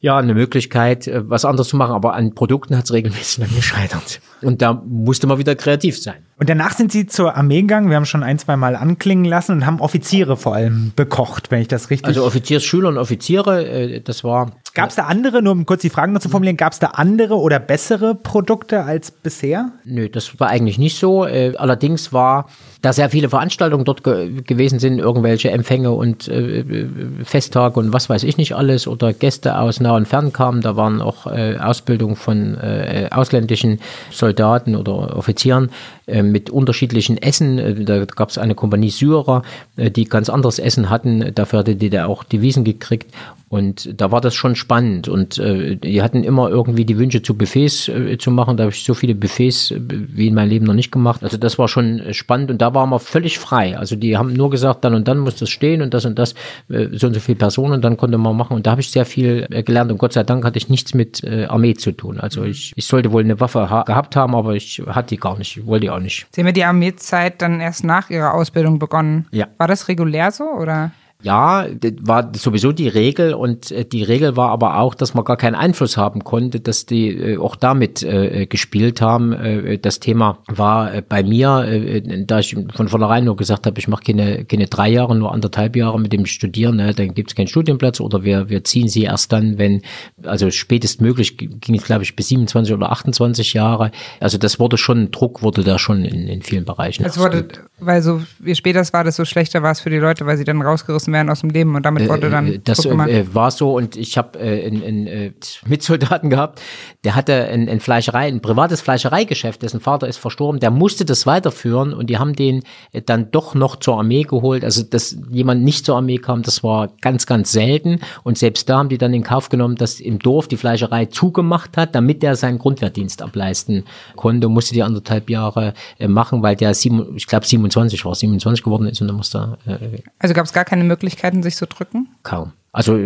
ja, eine Möglichkeit, äh, was anderes zu machen, aber an Produkten hat es regelmäßig dann gescheitert. Und da musste man wieder kreativ sein. Und danach sind Sie zur Armee gegangen. Wir haben schon ein, zwei Mal anklingen lassen und haben Offiziere vor allem bekocht, wenn ich das richtig. Also Offiziersschüler und Offiziere, äh, das war gab es da andere, nur um kurz die Fragen noch zu formulieren, gab es da andere oder bessere Produkte als bisher? Nö, das war eigentlich nicht so. Äh, allerdings war, da sehr viele Veranstaltungen dort ge gewesen sind, irgendwelche Empfänge und äh, äh, Festtage und was weiß ich nicht alles oder Gäste aus nah und fern kamen, da waren auch äh, Ausbildung von äh, ausländischen Soldaten oder Offizieren äh, mit unterschiedlichen Essen. Äh, Da gab es eine Kompanie Syrer, äh, die ganz anderes Essen hatten. Dafür hatte die da auch Devisen gekriegt. Und da war das schon spannend. Und äh, die hatten immer irgendwie die Wünsche zu Buffets äh, zu machen. Da habe ich so viele Buffets äh, wie in meinem Leben noch nicht gemacht. Also das war schon äh, spannend und da waren wir völlig frei. Also die haben nur gesagt, dann und dann muss das stehen und das und das, äh, so und so viele Personen und dann konnte man machen. Und da habe ich sehr viel äh, gelernt und Gott sei Dank hatte ich nichts mit äh, Armee zu tun. Also ich, ich sollte wohl eine Waffe ha gehabt haben, aber ich hatte die gar nicht, ich wollte die auch nicht. Sie haben ja die Armeezeit dann erst nach Ihrer Ausbildung begonnen. Ja. War das regulär so oder? Ja, das war sowieso die Regel und äh, die Regel war aber auch, dass man gar keinen Einfluss haben konnte, dass die äh, auch damit äh, gespielt haben. Äh, das Thema war äh, bei mir, äh, da ich von vornherein nur gesagt habe, ich mache keine, keine drei Jahre, nur anderthalb Jahre mit dem Studieren, ne, dann gibt es keinen Studienplatz oder wir, wir ziehen sie erst dann, wenn, also spätestmöglich ging es, glaube ich, bis 27 oder 28 Jahre. Also das wurde schon, Druck wurde da schon in, in vielen Bereichen. Es wurde, weil so, je später es war, desto schlechter war es für die Leute, weil sie dann rausgerissen werden aus dem Leben und damit wurde dann Äh, das äh, war so und ich habe äh, einen, äh, Mitsoldaten gehabt, der hatte ein, ein Fleischerei, ein privates Fleischereigeschäft, dessen Vater ist verstorben, der musste das weiterführen und die haben den äh, dann doch noch zur Armee geholt. Also dass jemand nicht zur Armee kam, das war ganz, ganz selten. Und selbst da haben die dann in Kauf genommen, dass im Dorf die Fleischerei zugemacht hat, damit der seinen Grundwehrdienst ableisten konnte, musste die anderthalb Jahre äh, machen, weil der, sieben, ich glaube 27 war, 27 geworden ist und dann musste er äh, Also gab es gar keine Möglichkeiten, sich zu drücken? Kaum. Also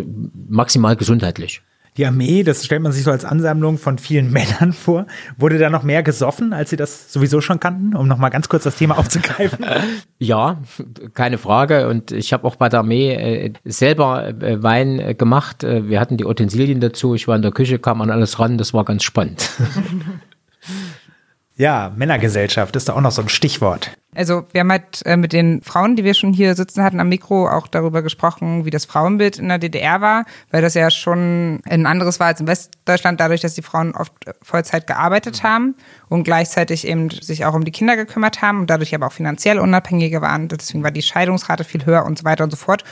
maximal gesundheitlich. Die Armee, das stellt man sich so als Ansammlung von vielen *laughs* Männern vor. Wurde da noch mehr gesoffen, als Sie das sowieso schon kannten, um nochmal ganz kurz das Thema *laughs* aufzugreifen? Ja, keine Frage. Und ich habe auch bei der Armee äh, selber äh, Wein äh, gemacht. Äh, wir hatten die Utensilien dazu. Ich war in der Küche, kam an alles ran. Das war ganz spannend. *laughs* ja, Männergesellschaft ist da auch noch so ein Stichwort. Also wir haben halt äh, mit den Frauen, die wir schon hier sitzen hatten am Mikro, auch darüber gesprochen, wie das Frauenbild in der DDR war, weil das ja schon ein anderes war als in Westdeutschland, dadurch, dass die Frauen oft Vollzeit gearbeitet haben und gleichzeitig eben sich auch um die Kinder gekümmert haben und dadurch aber auch finanziell unabhängiger waren. Deswegen war die Scheidungsrate viel höher und so weiter und so fort.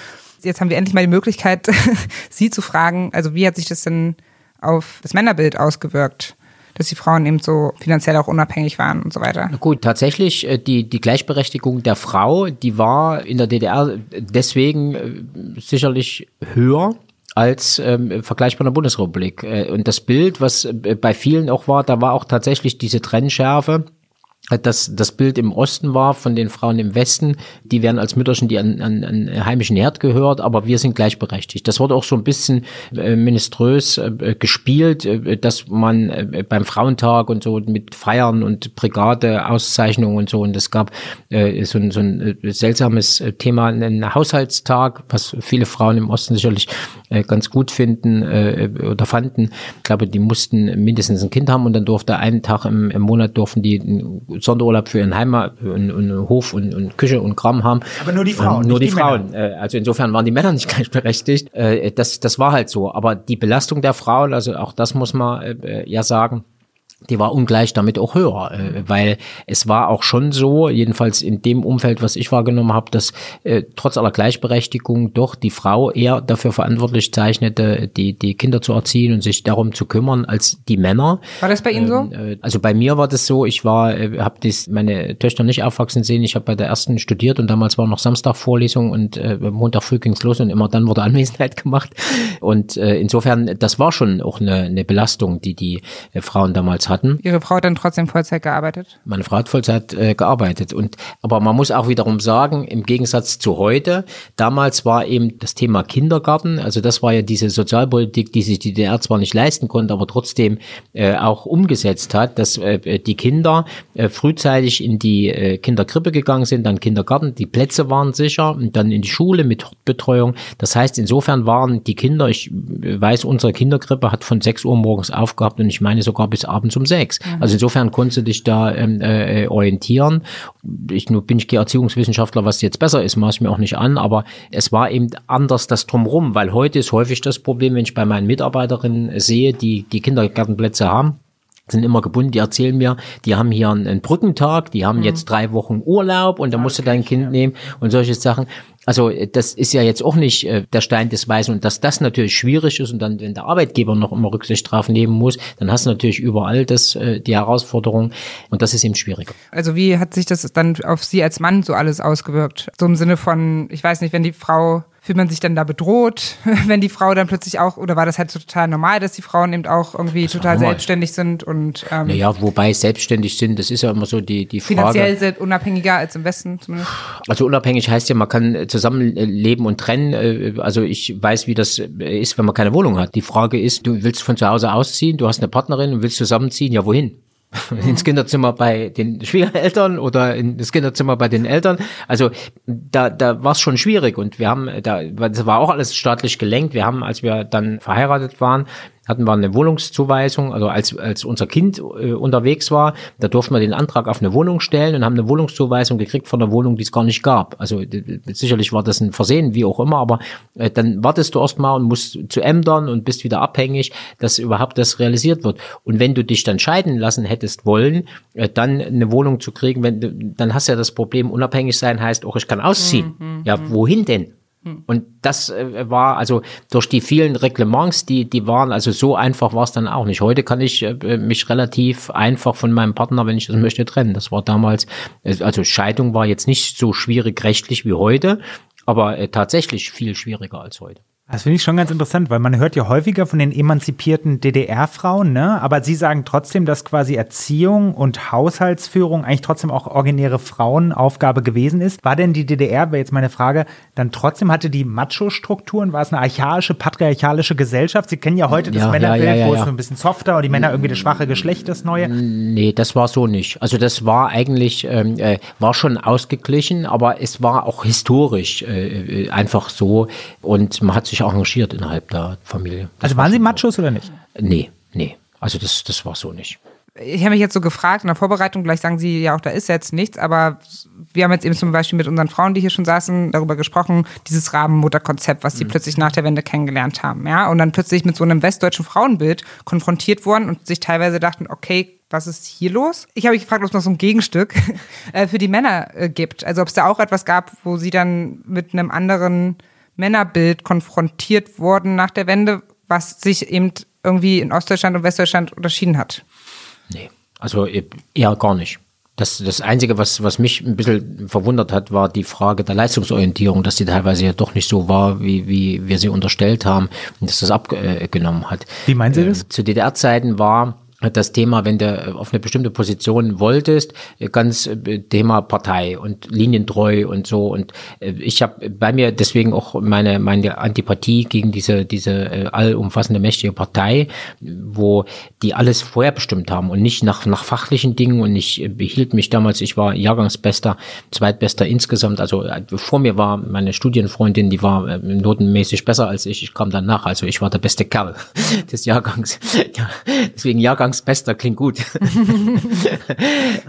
Jetzt haben wir endlich mal die Möglichkeit, *laughs* Sie zu fragen, also wie hat sich das denn auf das Männerbild ausgewirkt? Dass die Frauen eben so finanziell auch unabhängig waren und so weiter. Gut, tatsächlich, äh, die, die Gleichberechtigung der Frau, die war in der DDR deswegen äh, sicherlich höher als ähm, vergleichbar in der Bundesrepublik. Äh, und das Bild, was äh, bei vielen auch war, da war auch tatsächlich diese Trennschärfe dass das Bild im Osten war von den Frauen im Westen, die werden als Mütterchen, die an, an, an heimischen Herd gehört, aber wir sind gleichberechtigt. Das wurde auch so ein bisschen äh, ministrös äh, gespielt, äh, dass man äh, beim Frauentag und so mit Feiern und Brigade-Auszeichnungen und so, und es gab äh, so, ein, so ein äh, seltsames Thema, einen Haushaltstag, was viele Frauen im Osten sicherlich äh, ganz gut finden äh, oder fanden. Ich glaube, die mussten mindestens ein Kind haben und dann durfte einen Tag im, im Monat durften die Sonderurlaub für ihren Heimat und, und Hof und, und, Küche und Kram haben. Aber nur die Frauen. Nur die, die Frauen. Männer. Äh, also insofern waren die Männer nicht *laughs* gleichberechtigt. Äh, das, das war halt so. Aber die Belastung der Frauen, also auch das muss man äh, ja sagen, die war ungleich damit auch höher, äh, weil es war auch schon so, jedenfalls in dem Umfeld, was ich wahrgenommen habe, dass äh, trotz aller Gleichberechtigung doch die Frau eher dafür verantwortlich zeichnete, die, die Kinder zu erziehen und sich darum zu kümmern, als die Männer. War das bei Ihnen so? Ähm, äh, also bei mir war das so, ich war, äh, habe meine Töchter nicht aufwachsen sehen, ich habe bei der ersten studiert und damals war noch Samstag Vorlesung und äh, Montag früh ging's los und immer dann wurde Anwesenheit *laughs* gemacht. Und äh, insofern, das war schon auch eine, eine Belastung, die die äh, Frauen damals hatten. Ihre Frau hat dann trotzdem Vollzeit gearbeitet? Meine Frau hat Vollzeit äh, gearbeitet. Und, aber man muss auch wiederum sagen, im Gegensatz zu heute, damals war eben das Thema Kindergarten, also das war ja diese Sozialpolitik, die sich die DDR zwar nicht leisten konnte, aber trotzdem äh, auch umgesetzt hat, dass äh, die Kinder äh, frühzeitig in die äh, Kinderkrippe gegangen sind, dann Kindergarten, die Plätze waren sicher und dann in die Schule mit Betreuung. Das heißt, insofern waren die Kinder, ich äh, weiß, unsere Kinderkrippe hat von 6 Uhr morgens aufgehabt und ich meine sogar bis abends um sechs. Mhm. Also insofern konntest du dich da ähm, äh, orientieren. Ich nur bin ich Erziehungswissenschaftler, was jetzt besser ist, maß ich mir auch nicht an, aber es war eben anders das drumherum, weil heute ist häufig das Problem, wenn ich bei meinen Mitarbeiterinnen sehe, die die Kindergartenplätze haben, sind immer gebunden, die erzählen mir, die haben hier einen, Brückentag, die haben mhm. jetzt drei Wochen Urlaub und da musst du dein Kind ja. nehmen und solche Sachen. Also äh, das ist ja jetzt auch nicht äh, der Stein des Weisen und dass das natürlich schwierig ist und dann, wenn der Arbeitgeber noch immer Rücksicht drauf nehmen muss, dann hast du natürlich überall das, äh, die Herausforderung und das ist eben schwieriger. Also wie hat sich das dann auf Sie als Mann so alles ausgewirkt? So im Sinne von, ich weiß nicht, wenn die Frau fühlt man sich dann da bedroht, *laughs* wenn die Frau dann plötzlich auch, oder war das halt so total normal, dass die Frauen eben auch irgendwie total selbstständig sind und ähm, Naja, wobei selbstständig sind, das ist ja immer so die, die Frage. Finanziell sind unabhängiger als im Westen zumindest. Also unabhängig heißt ja, man kann zusammenleben und trennen. Äh, also ich weiß, wie das ist, wenn man keine Wohnung hat. Die Frage ist, du willst von zu Hause ausziehen, du hast eine Partnerin und willst zusammenziehen, ja wohin? *laughs* ins Kinderzimmer bei den Schwiegereltern oder ins Kinderzimmer bei den Eltern. Also da, da war es schon schwierig und wir haben, da, das war auch alles staatlich gelenkt. Wir haben, als wir dann verheiratet waren, hatten wir eine Wohnungszuweisung, also als, als unser Kind äh, unterwegs war, da durften wir den Antrag auf eine Wohnung stellen und haben eine Wohnungszuweisung gekriegt von einer Wohnung, die es gar nicht gab. Also sicherlich war das ein Versehen, wie auch immer, aber äh, dann wartest du erstmal und musst zu Ämtern und bist wieder abhängig, dass überhaupt das realisiert wird. Und wenn du dich dann scheiden lassen hättest wollen, äh, dann eine Wohnung zu kriegen, wenn, dann hast du ja das Problem, unabhängig sein heißt auch, ich kann ausziehen. Mhm, ja, mhm. wohin denn? Und das äh, war also durch die vielen Reglements, die, die waren, also so einfach war es dann auch nicht. Heute kann ich äh, mich relativ einfach von meinem Partner, wenn ich das möchte, trennen. Das war damals, äh, also Scheidung war jetzt nicht so schwierig rechtlich wie heute, aber tatsächlich viel schwieriger als heute. Das finde ich schon ganz interessant, weil man hört ja häufiger von den emanzipierten DDR-Frauen, ne? Aber sie sagen trotzdem, dass quasi Erziehung und Haushaltsführung eigentlich trotzdem auch originäre Frauenaufgabe gewesen ist. War denn die DDR, wäre jetzt meine Frage, dann trotzdem hatte die Macho-Strukturen? War es eine archaische, patriarchalische Gesellschaft? Sie kennen ja heute das ja, Männerbild, ja, ja, wo es so ein bisschen softer und die Männer irgendwie das schwache Geschlecht, das Neue. Nee, das war so nicht. Also das war eigentlich, ähm, äh, war schon ausgeglichen, aber es war auch historisch äh, äh einfach so und man hat sich sich arrangiert innerhalb der Familie. Das also waren Sie Machos oder nicht? Nee, nee. Also das, das war so nicht. Ich habe mich jetzt so gefragt in der Vorbereitung, gleich sagen Sie ja auch, da ist jetzt nichts, aber wir haben jetzt eben zum Beispiel mit unseren Frauen, die hier schon saßen, darüber gesprochen, dieses Rabenmutterkonzept, was sie mhm. plötzlich nach der Wende kennengelernt haben, ja, und dann plötzlich mit so einem westdeutschen Frauenbild konfrontiert wurden und sich teilweise dachten, okay, was ist hier los? Ich habe mich gefragt, ob es noch so ein Gegenstück *laughs* äh, für die Männer äh, gibt. Also ob es da auch etwas gab, wo sie dann mit einem anderen Männerbild konfrontiert worden nach der Wende, was sich eben irgendwie in Ostdeutschland und Westdeutschland unterschieden hat? Nee, also eher gar nicht. Das, das Einzige, was, was mich ein bisschen verwundert hat, war die Frage der Leistungsorientierung, dass die teilweise ja doch nicht so war, wie, wie wir sie unterstellt haben und dass das abgenommen hat. Wie meinen Sie das? Äh, zu DDR-Zeiten war das Thema, wenn du auf eine bestimmte Position wolltest, ganz äh, Thema Partei und linientreu und so. Und äh, ich habe bei mir deswegen auch meine, meine Antipathie gegen diese, diese äh, allumfassende mächtige Partei, wo die alles vorher bestimmt haben und nicht nach, nach fachlichen Dingen. Und ich behielt mich damals, ich war Jahrgangsbester, zweitbester insgesamt. Also vor mir war meine Studienfreundin, die war notenmäßig besser als ich. Ich kam danach, also ich war der beste Kerl *laughs* des Jahrgangs. Ja, deswegen Jahrgang Jahrgangsbester klingt gut. *laughs*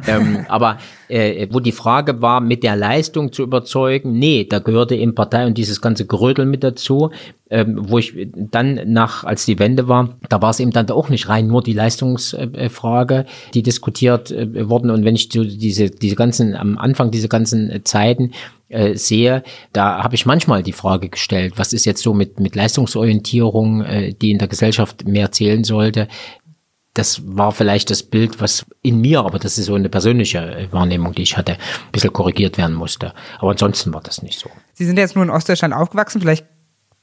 ähm, aber äh, wo die Frage war, mit der Leistung zu überzeugen, nee, da gehörte eben Partei und dieses ganze Gerödel mit dazu. Ähm, wo ich dann nach, als die Wende war, da war es eben dann auch nicht rein nur die Leistungsfrage, die diskutiert äh, wurden. Und wenn ich so diese, diese ganzen, am Anfang diese ganzen Zeiten äh, sehe, da habe ich manchmal die Frage gestellt, was ist jetzt so mit, mit Leistungsorientierung, äh, die in der Gesellschaft mehr zählen sollte, das war vielleicht das Bild, was in mir, aber das ist so eine persönliche äh, Wahrnehmung, die ich hatte, ein bisschen korrigiert werden musste. Aber ansonsten war das nicht so. Sie sind jetzt nur in Ostdeutschland aufgewachsen, vielleicht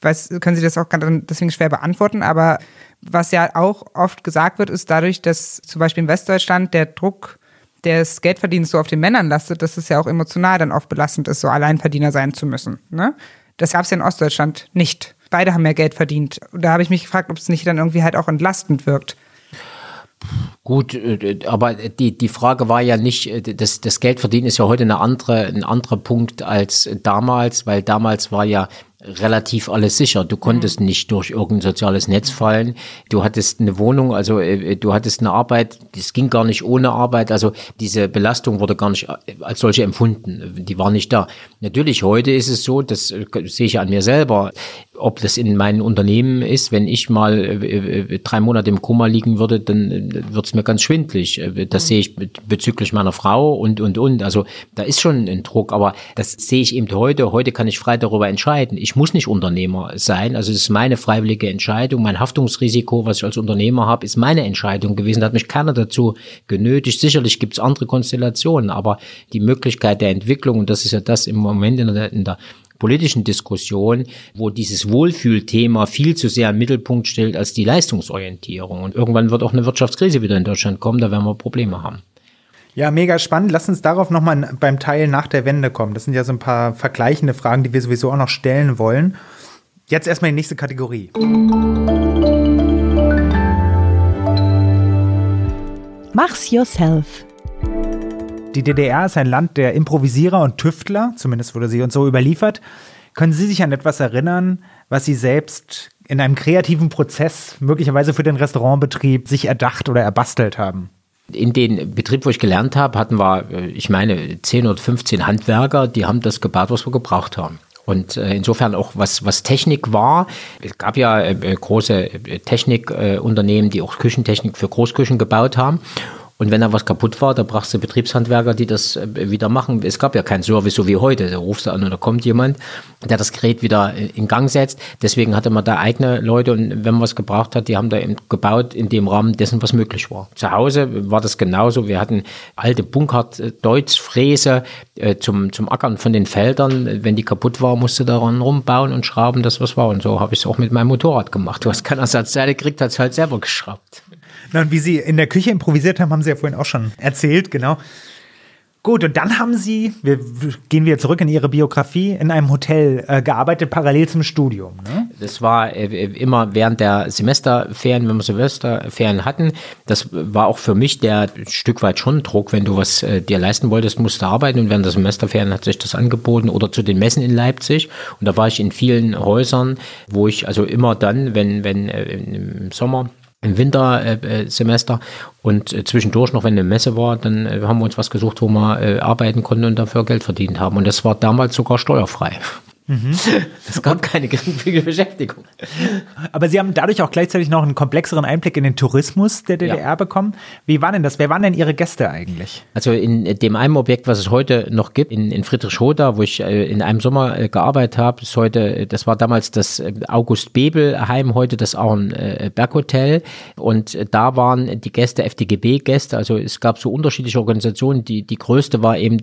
weiß, können Sie das auch deswegen schwer beantworten, aber was ja auch oft gesagt wird, ist dadurch, dass zum Beispiel in Westdeutschland der Druck des Geldverdienens so auf den Männern lastet, dass es ja auch emotional dann oft belastend ist, so Alleinverdiener sein zu müssen. Ne? Das gab es ja in Ostdeutschland nicht. Beide haben mehr Geld verdient. Und da habe ich mich gefragt, ob es nicht dann irgendwie halt auch entlastend wirkt. Gut, äh, aber die, die Frage war ja nicht, äh, das, das Geldverdienen ist ja heute eine andere, ein anderer Punkt als damals, weil damals war ja relativ alles sicher. Du konntest mhm. nicht durch irgendein soziales Netz fallen. Du hattest eine Wohnung, also äh, du hattest eine Arbeit, das ging gar nicht ohne Arbeit. Also diese Belastung wurde gar nicht als solche empfunden. Die war nicht da. Natürlich, heute ist es so, das äh, sehe ich an mir selber, ob das in meinen Unternehmen ist, wenn ich mal äh, drei Monate im Koma liegen würde, dann äh, wird es mir ganz schwindlig. Das mhm. sehe ich bezüglich meiner Frau und, und, und. Also da ist schon ein Druck, aber das sehe ich eben heute. Heute kann ich frei darüber entscheiden. Ich muss nicht Unternehmer sein. Also es ist meine freiwillige Entscheidung. Mein Haftungsrisiko, was ich als Unternehmer habe, ist meine Entscheidung gewesen. Da hat mich keiner dazu genötigt. Sicherlich gibt es andere Konstellationen, aber die Möglichkeit der Entwicklung, und das ist ja das im Moment in der, in der politischen Diskussion, wo dieses Wohlfühlthema viel zu sehr im Mittelpunkt stellt als die Leistungsorientierung. Und irgendwann wird auch eine Wirtschaftskrise wieder in Deutschland kommen, da werden wir Probleme haben. Ja, mega spannend. Lass uns darauf nochmal beim Teil nach der Wende kommen. Das sind ja so ein paar vergleichende Fragen, die wir sowieso auch noch stellen wollen. Jetzt erstmal die nächste Kategorie. Mach's yourself. Die DDR ist ein Land der Improvisierer und Tüftler, zumindest wurde sie uns so überliefert. Können Sie sich an etwas erinnern, was Sie selbst in einem kreativen Prozess, möglicherweise für den Restaurantbetrieb, sich erdacht oder erbastelt haben? In den Betrieb, wo ich gelernt habe, hatten wir, äh, ich meine, 10 oder 15 Handwerker, die haben das gebaut, was wir gebraucht haben. Und äh, insofern auch was, was Technik war. Es gab ja äh, große Technikunternehmen, die auch Küchentechnik für Großküchen gebaut haben. Und wenn da was kaputt war, da brauchst du Betriebshandwerker, die das äh, wieder machen. Es gab ja keinen Service so wie heute. Da rufst du an und da kommt jemand, der das Gerät wieder in Gang setzt. Deswegen hatte man da eigene Leute und wenn man was gebraucht hat, die haben da gebaut in dem Rahmen dessen, was möglich war. Zu Hause war das genauso. Wir hatten alte Bunkert-Deutz-Fräse äh, zum, zum Ackern von den Feldern. Wenn die kaputt war, musste daran rumbauen und schrauben, das was war. Und so habe ich es auch mit meinem Motorrad gemacht. Du hast keine Ersatzteile gekriegt, es halt selber geschraubt. Und wie Sie in der Küche improvisiert haben, haben Sie ja vorhin auch schon erzählt, genau. Gut, und dann haben Sie, wir gehen wieder zurück in Ihre Biografie, in einem Hotel äh, gearbeitet, parallel zum Studium. Ne? Das war äh, immer während der Semesterferien, wenn wir Semesterferien hatten. Das war auch für mich der Stück weit schon Druck, wenn du was äh, dir leisten wolltest, musst du arbeiten. Und während der Semesterferien hat sich das angeboten oder zu den Messen in Leipzig. Und da war ich in vielen Häusern, wo ich also immer dann, wenn, wenn äh, im Sommer im Wintersemester und äh, zwischendurch noch, wenn eine Messe war, dann äh, haben wir uns was gesucht, wo wir äh, arbeiten konnten und dafür Geld verdient haben. Und das war damals sogar steuerfrei. Es gab keine geringfügige Beschäftigung. Aber Sie haben dadurch auch gleichzeitig noch einen komplexeren Einblick in den Tourismus der DDR Ja. bekommen. Wie war denn das? Wer waren denn Ihre Gäste eigentlich? Also in dem einen Objekt, was es heute noch gibt, in, in Friedrichshoda, wo ich äh, in einem Sommer äh, gearbeitet habe, ist heute, äh, das war damals das äh, August Bebel Heim, heute das Ahorn äh, Berghotel. Und da waren die Gäste FDGB-Gäste. Also es gab so unterschiedliche Organisationen. Die, die größte war eben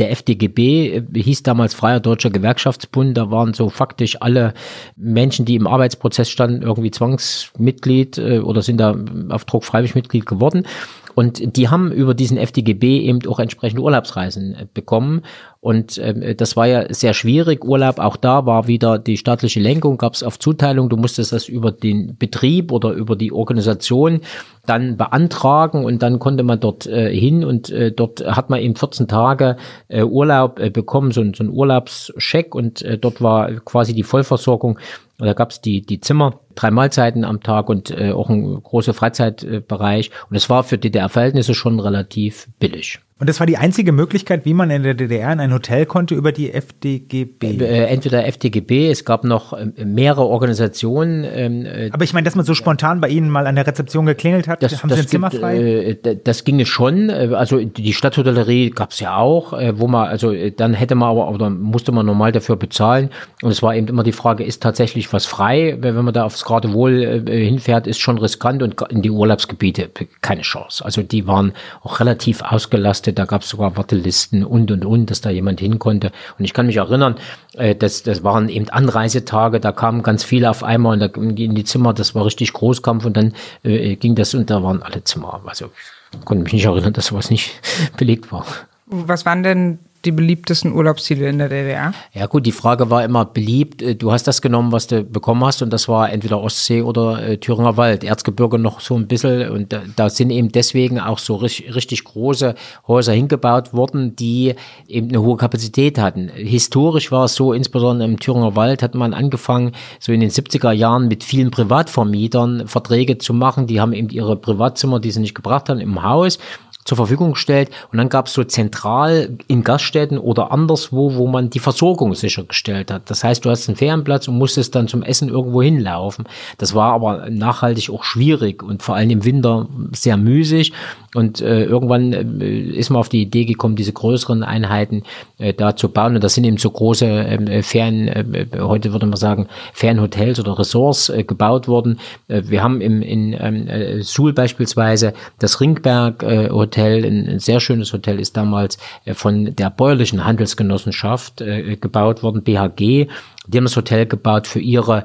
der FDGB, äh, hieß damals Freier Deutscher Gewerkschaftsbund. Da waren so faktisch alle Menschen, die im Arbeitsprozess standen, irgendwie Zwangsmitglied äh, oder sind da auf Druck freiwillig Mitglied geworden. Und die haben über diesen FDGB eben auch entsprechende Urlaubsreisen äh, bekommen. Und ähm, das war ja sehr schwierig. Urlaub, auch da war wieder die staatliche Lenkung, gab es auf Zuteilung. Du musstest das über den Betrieb oder über die Organisation dann beantragen und dann konnte man dort äh, hin und äh, dort hat man eben 14 Tage äh, Urlaub äh, bekommen, so, so ein Urlaubscheck und äh, dort war quasi die Vollversorgung. Und da gab es die, die Zimmer, drei Mahlzeiten am Tag und äh, auch ein großer Freizeitbereich. Und es war für DDR-Verhältnisse schon relativ billig. Und das war die einzige Möglichkeit, wie man in der DDR in ein Hotel konnte über die FDGB. Äh, entweder FDGB, es gab noch ähm, mehrere Organisationen. Ähm, äh, Aber ich meine, dass man so spontan bei Ihnen mal an der Rezeption geklingelt hat, das, haben Sie ein Zimmer gibt, frei? Äh, d- das ginge schon. äh, Also die Stadthotellerie gab es ja auch, äh, wo man, also äh, dann hätte man aber, oder musste man normal dafür bezahlen. Und es war eben immer die Frage, ist tatsächlich was frei? Wenn man da aufs Geradewohl äh, hinfährt, ist schon riskant und in die Urlaubsgebiete äh, keine Chance. Also die waren auch relativ ausgelastet. Da gab es sogar Wartelisten und und und, dass da jemand hin konnte. Und ich kann mich erinnern, äh, das, das waren eben Anreisetage, da kamen ganz viele auf einmal und da in die in die Zimmer, das war richtig Großkampf und dann äh, ging das und da waren alle Zimmer. Also ich konnte mich nicht erinnern, dass sowas nicht *laughs* belegt war. Was waren denn die beliebtesten Urlaubsziele in der DDR? Ja gut, die Frage war immer beliebt. äh, Du hast das genommen, was du bekommen hast und das war entweder Ostsee oder äh, Thüringer Wald. Erzgebirge noch so ein bisschen und da, da sind eben deswegen auch so richtig, richtig große Häuser hingebaut worden, die eben eine hohe Kapazität hatten. Historisch war es so, insbesondere im Thüringer Wald hat man angefangen, so in den 70er Jahren mit vielen Privatvermietern Verträge zu machen. Die haben eben ihre Privatzimmer, die sie nicht gebracht haben, im Haus zur Verfügung gestellt und dann gab es so zentral in Gaststätten oder anderswo, wo man die Versorgung sichergestellt hat. Das heißt, du hast einen Ferienplatz und musstest dann zum Essen irgendwo hinlaufen. Das war aber nachhaltig auch schwierig und vor allem im Winter sehr müßig und äh, irgendwann äh, ist man auf die Idee gekommen, diese größeren Einheiten äh, da zu bauen und das sind eben so große ähm, äh, Ferien, äh, heute würde man sagen Ferienhotels oder Ressorts äh, gebaut worden. Äh, wir haben im, in ähm, äh, Suhl beispielsweise das Ringberg äh, Hotel, ein, ein sehr schönes Hotel, ist damals äh, von der bäuerlichen Handelsgenossenschaft äh, gebaut worden, BHG. Die haben das Hotel gebaut für ihre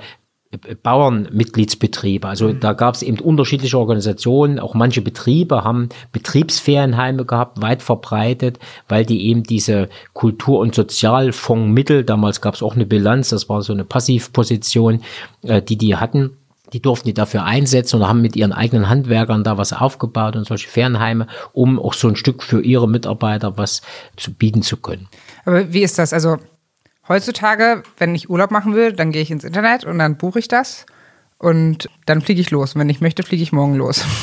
äh, Bauernmitgliedsbetriebe. Also da gab es eben unterschiedliche Organisationen. Auch manche Betriebe haben Betriebsferienheime gehabt, weit verbreitet, weil die eben diese Kultur- und Sozialfondsmittel, damals gab es auch eine Bilanz, das war so eine Passivposition, äh, die die hatten. Die durften die dafür einsetzen und haben mit ihren eigenen Handwerkern da was aufgebaut und solche Ferienheime, um auch so ein Stück für ihre Mitarbeiter was zu bieten zu können. Aber wie ist das? Also heutzutage, wenn ich Urlaub machen will, dann gehe ich ins Internet und dann buche ich das und dann fliege ich los. Und wenn ich möchte, fliege ich morgen los. *laughs*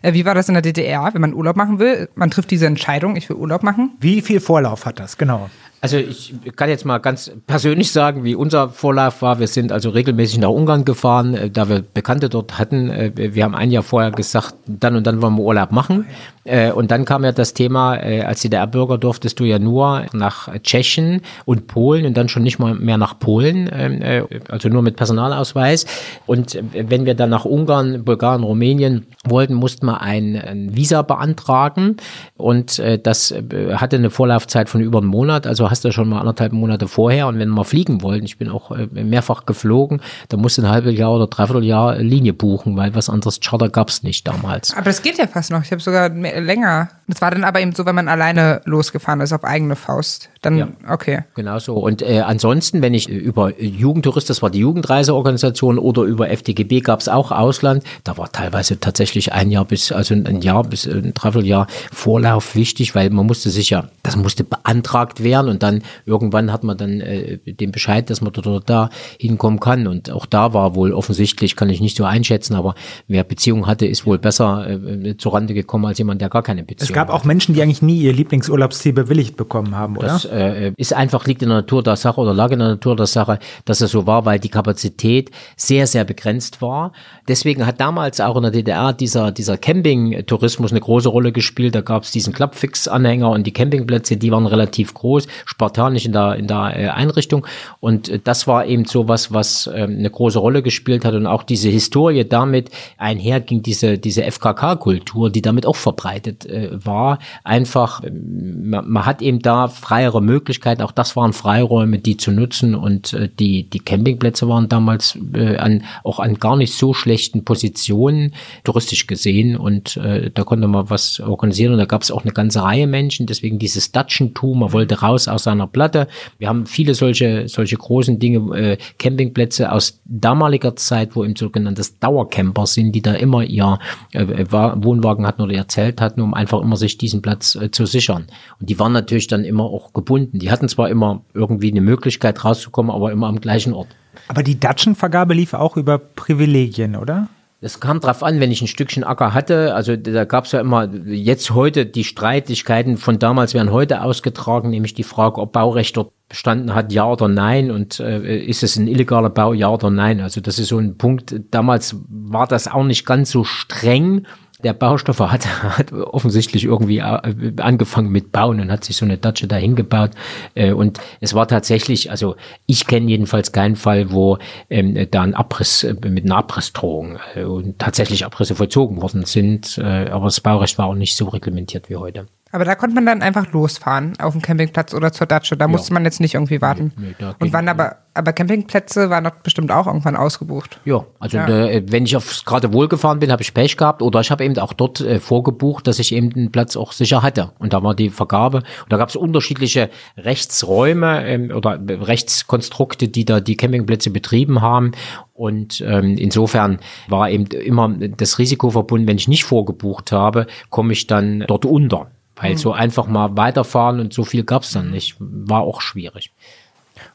Äh, Wie war das in der DDR, wenn man Urlaub machen will? Man trifft diese Entscheidung, ich will Urlaub machen. Wie viel Vorlauf hat das? Genau. Also ich kann jetzt mal ganz persönlich sagen, wie unser Vorlauf war. Wir sind also regelmäßig nach Ungarn gefahren, äh, da wir Bekannte dort hatten. Äh, Wir haben ein Jahr vorher gesagt, dann und dann wollen wir Urlaub machen. Äh, Und dann kam ja das Thema, äh, als DDR-Bürger durftest du ja nur nach Tschechien und Polen und dann schon nicht mal mehr nach Polen, ähm, äh, also nur mit Personalausweis. Und wenn wir dann nach Ungarn, Bulgarien, Rumänien wollten, mussten wir ein, ein Visa beantragen. Und äh, das äh, hatte eine Vorlaufzeit von über einem Monat. Also hast du schon mal anderthalb Monate vorher. Und wenn wir fliegen wollten, ich bin auch mehrfach geflogen, dann musst du ein halbes Jahr oder dreiviertel Jahr Linie buchen, weil was anderes Charter gab es nicht damals. Aber das geht ja fast noch. Ich habe sogar mehr, länger. Das war dann aber eben so, wenn man alleine losgefahren ist auf eigene Faust. Dann, Ja. okay. Genau so. Und äh, ansonsten, wenn ich äh, über Jugendtourist, das war die Jugendreiseorganisation, oder über FDGB gab es auch Ausland, da war teilweise tatsächlich ein Jahr bis, also ein Jahr bis äh, ein Dreivierteljahr Vorlauf wichtig, weil man musste sich ja, das musste beantragt werden und dann irgendwann hat man dann äh, den Bescheid, dass man dort oder da hinkommen kann. Und auch da war wohl offensichtlich, kann ich nicht so einschätzen, aber wer Beziehung hatte, ist wohl besser äh, zurande gekommen als jemand, der gar keine Beziehung Es gab auch Menschen, die eigentlich nie ihr Lieblingsurlaubsziel bewilligt bekommen haben, oder? Das äh, ist einfach, liegt in der Natur der Sache oder lag in der Natur der Sache, dass es so war, weil die Kapazität sehr, sehr begrenzt war. Deswegen hat damals auch in der DDR dieser, dieser Camping-Tourismus eine große Rolle gespielt. Da gab es diesen Clubfix-Anhänger und die Campingplätze, die waren relativ groß, spartanisch in der, in der äh, Einrichtung. Und äh, das war eben so was, was äh, eine große Rolle gespielt hat und auch diese Historie damit einherging, diese, diese FKK-Kultur, die damit auch verbreitet äh, war. Einfach, äh, man, man hat eben da freiere Möglichkeiten, auch das waren Freiräume, die zu nutzen. Und äh, die, die Campingplätze waren damals äh, an, auch an gar nicht so schlechten Positionen touristisch gesehen. Und äh, da konnte man was organisieren. Und da gab es auch eine ganze Reihe Menschen, deswegen dieses Datschentum, man wollte raus aus seiner Platte. Wir haben viele solche, solche großen Dinge, äh, Campingplätze aus damaliger Zeit, wo eben sogenanntes Dauercamper sind, die da immer ihr äh, Wohnwagen hatten oder ihr Zelt hatten, um einfach immer sich diesen Platz äh, zu sichern. Und die waren natürlich dann immer auch gebunden. Die hatten zwar immer irgendwie eine Möglichkeit rauszukommen, aber immer am gleichen Ort. Aber die Datschenvergabe lief auch über Privilegien, oder? Es kam drauf an, wenn ich ein Stückchen Acker hatte. Also da gab es ja immer jetzt heute die Streitigkeiten von damals werden heute ausgetragen, nämlich die Frage, ob Baurecht dort bestanden hat, ja oder nein, und äh, ist es ein illegaler Bau, ja oder nein. Also das ist so ein Punkt. Damals war das auch nicht ganz so streng der Baustoffer hat, hat offensichtlich irgendwie äh, angefangen mit Bauen und hat sich so eine Datsche dahin gebaut. Äh, und es war tatsächlich, also ich kenne jedenfalls keinen Fall, wo ähm, da ein Abriss äh, mit einer Abrissdrohung und tatsächlich Abrisse vollzogen worden sind. Aber das Baurecht war auch nicht so reglementiert wie heute. Aber da konnte man dann einfach losfahren auf dem Campingplatz oder zur Datsche. Da ja. musste man jetzt nicht irgendwie warten. Nee, nee, und wann aber, aber Campingplätze waren doch bestimmt auch irgendwann ausgebucht. Ja, also ja. Äh, wenn ich aufs gerade wohlgefahren bin, habe ich Pech gehabt oder ich habe eben auch dort äh, vorgebucht, dass ich eben den Platz auch sicher hatte. Und da war die Vergabe. Und da gab es unterschiedliche Rechtsräume ähm, oder Rechtskonstrukte, die da die Campingplätze betrieben haben. Und ähm, insofern war eben immer das Risiko verbunden, wenn ich nicht vorgebucht habe, komme ich dann dort unter. Weil so einfach mal weiterfahren und so viel gab's dann nicht. War auch schwierig.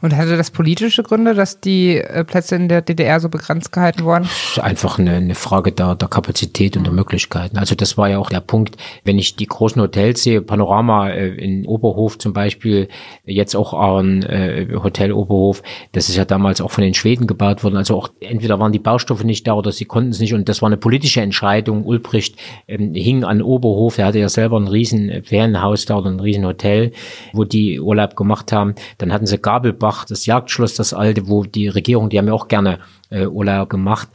Und hatte das politische Gründe, dass die äh, Plätze in der DDR so begrenzt gehalten wurden? Einfach eine, eine Frage der, der Kapazität und der Möglichkeiten. Also das war ja auch der Punkt, wenn ich die großen Hotels sehe, Panorama äh, in Oberhof zum Beispiel, jetzt auch ein äh, Hotel Oberhof, das ist ja damals auch von den Schweden gebaut worden. Also auch entweder waren die Baustoffe nicht da oder sie konnten es nicht. Und das war eine politische Entscheidung. Ulbricht ähm, hing an Oberhof, er hatte ja selber ein riesen Ferienhaus da oder ein riesen Hotel, wo die Urlaub gemacht haben. Dann hatten sie Gabelbach Offenbach, das Jagdschloss, das alte, wo die Regierung, die haben ja auch gerne äh, Urlaub gemacht.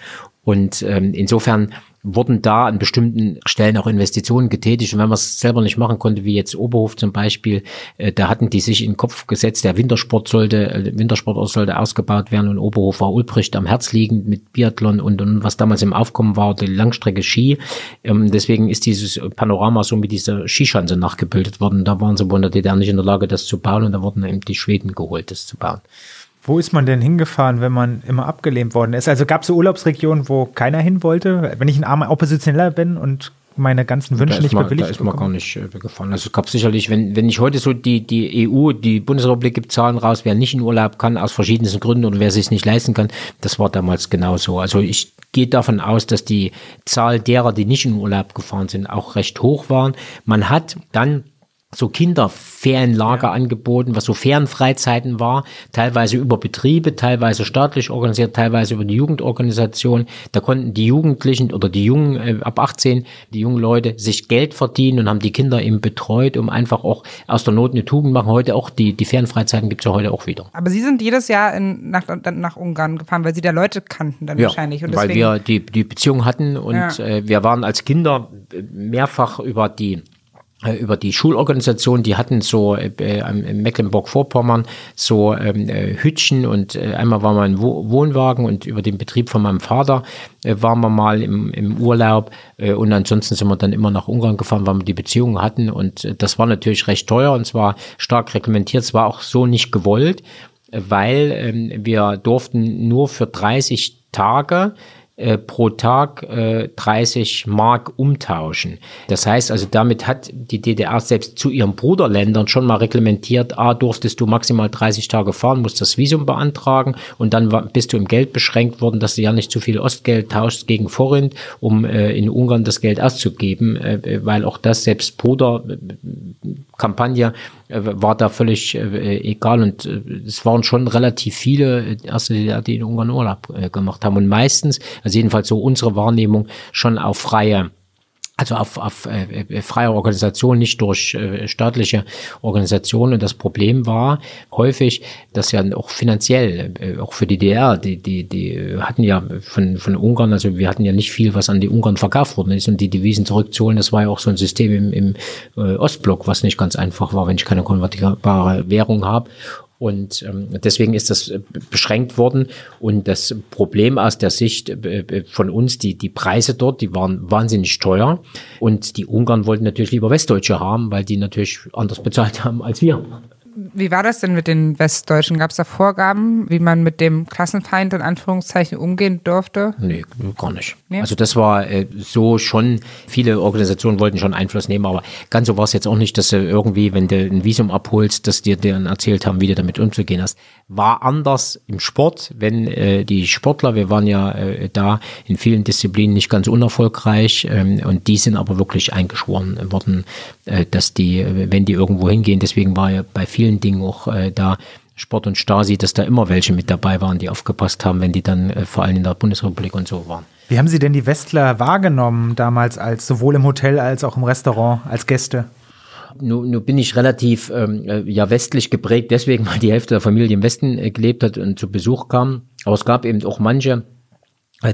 Und ähm, insofern wurden da an bestimmten Stellen auch Investitionen getätigt. Und wenn man es selber nicht machen konnte, wie jetzt Oberhof zum Beispiel, äh, da hatten die sich in den Kopf gesetzt, der Wintersport sollte, äh, Wintersport sollte ausgebaut werden und Oberhof war Ulbricht am Herz liegend mit Biathlon und, und was damals im Aufkommen war, die Langstrecke Ski. Ähm, deswegen ist dieses Panorama so mit dieser Skischanze nachgebildet worden. Da waren sie wohl in der DDR nicht in der Lage, das zu bauen und da wurden eben die Schweden geholt, das zu bauen. Wo ist man denn hingefahren, wenn man immer abgelehnt worden ist? Also gab es so Urlaubsregionen, wo keiner hin wollte? Wenn ich ein armer Oppositioneller bin und meine ganzen Wünsche nicht man, bewilligt Da ist man gar nicht äh, gefahren. Also es gab sicherlich, wenn, wenn ich heute so die, die EU, die Bundesrepublik gibt Zahlen raus, wer nicht in Urlaub kann, aus verschiedensten Gründen oder wer sich nicht leisten kann, das war damals genauso. Also ich gehe davon aus, dass die Zahl derer, die nicht in Urlaub gefahren sind, auch recht hoch waren. Man hat dann so Kinderferienlager angeboten, was so Ferienfreizeiten war, teilweise über Betriebe, teilweise staatlich organisiert, teilweise über die Jugendorganisation. Da konnten die Jugendlichen oder die Jungen äh, ab 18, die jungen Leute sich Geld verdienen und haben die Kinder eben betreut, um einfach auch aus der Not eine Tugend machen. Heute auch, die, die Ferienfreizeiten gibt's ja heute auch wieder. Aber Sie sind jedes Jahr in, nach, nach Ungarn gefahren, weil Sie da Leute kannten dann ja, wahrscheinlich. Und weil wir die, die Beziehung hatten und ja. äh, wir waren als Kinder mehrfach über die über die Schulorganisation, die hatten so äh, in Mecklenburg-Vorpommern so ähm, äh, Hütchen und äh, einmal war man im Wohnwagen und über den Betrieb von meinem Vater äh, waren wir mal im, im Urlaub äh, und ansonsten sind wir dann immer nach Ungarn gefahren, weil wir die Beziehungen hatten. Und äh, das war natürlich recht teuer und zwar stark reglementiert, es war auch so nicht gewollt, weil ähm, wir durften nur für 30 Tage äh, pro Tag äh, 30 Mark umtauschen. Das heißt also, damit hat die DDR selbst zu ihren Bruderländern schon mal reglementiert, a, durftest du maximal 30 Tage fahren, musst das Visum beantragen und dann bist du im Geld beschränkt worden, dass du ja nicht zu viel Ostgeld tauschst gegen Forint, um äh, in Ungarn das Geld auszugeben, äh, weil auch das selbst Bruderkampagne äh, war da völlig äh, egal und äh, es waren schon relativ viele erste die in Ungarn Urlaub gemacht haben. Und meistens, also jedenfalls so unsere Wahrnehmung, schon auf freie also auf, auf äh, äh, freie Organisation, nicht durch äh, staatliche Organisationen. Und das Problem war häufig, dass ja auch finanziell, äh, auch für die DDR, die, die, die hatten ja von, von Ungarn, also wir hatten ja nicht viel, was an die Ungarn verkauft worden ist und die Devisen zurückzuholen, das war ja auch so ein System im, im äh, Ostblock, was nicht ganz einfach war, wenn ich keine konvertierbare Währung habe. Und ähm, deswegen ist das äh, beschränkt worden. Und das Problem aus der Sicht äh, äh, von uns, die, die Preise dort, die waren wahnsinnig teuer. Und die Ungarn wollten natürlich lieber Westdeutsche haben, weil die natürlich anders bezahlt *laughs* haben als wir. Wie war das denn mit den Westdeutschen? Gab es da Vorgaben, wie man mit dem Klassenfeind in Anführungszeichen umgehen durfte? Nee, gar nicht. Nee? Also das war äh, so schon, viele Organisationen wollten schon Einfluss nehmen, aber ganz so war es jetzt auch nicht, dass du irgendwie, wenn du ein Visum abholst, dass dir dann erzählt haben, wie du damit umzugehen hast. War anders im Sport, wenn äh, die Sportler, wir waren ja äh, da in vielen Disziplinen nicht ganz unerfolgreich ähm, und die sind aber wirklich eingeschworen worden, äh, dass die, wenn die irgendwo hingehen, deswegen war ja bei vielen vielen Dingen auch äh, da Sport und Stasi, dass da immer welche mit dabei waren, die aufgepasst haben, wenn die dann äh, vor allem in der Bundesrepublik und so waren. Wie haben Sie denn die Westler wahrgenommen damals als sowohl im Hotel als auch im Restaurant als Gäste? Nun, nun bin ich relativ ähm, äh, ja westlich geprägt, deswegen *laughs* weil die Hälfte der Familie im Westen äh, gelebt hat und zu Besuch kam. Aber es gab eben auch manche,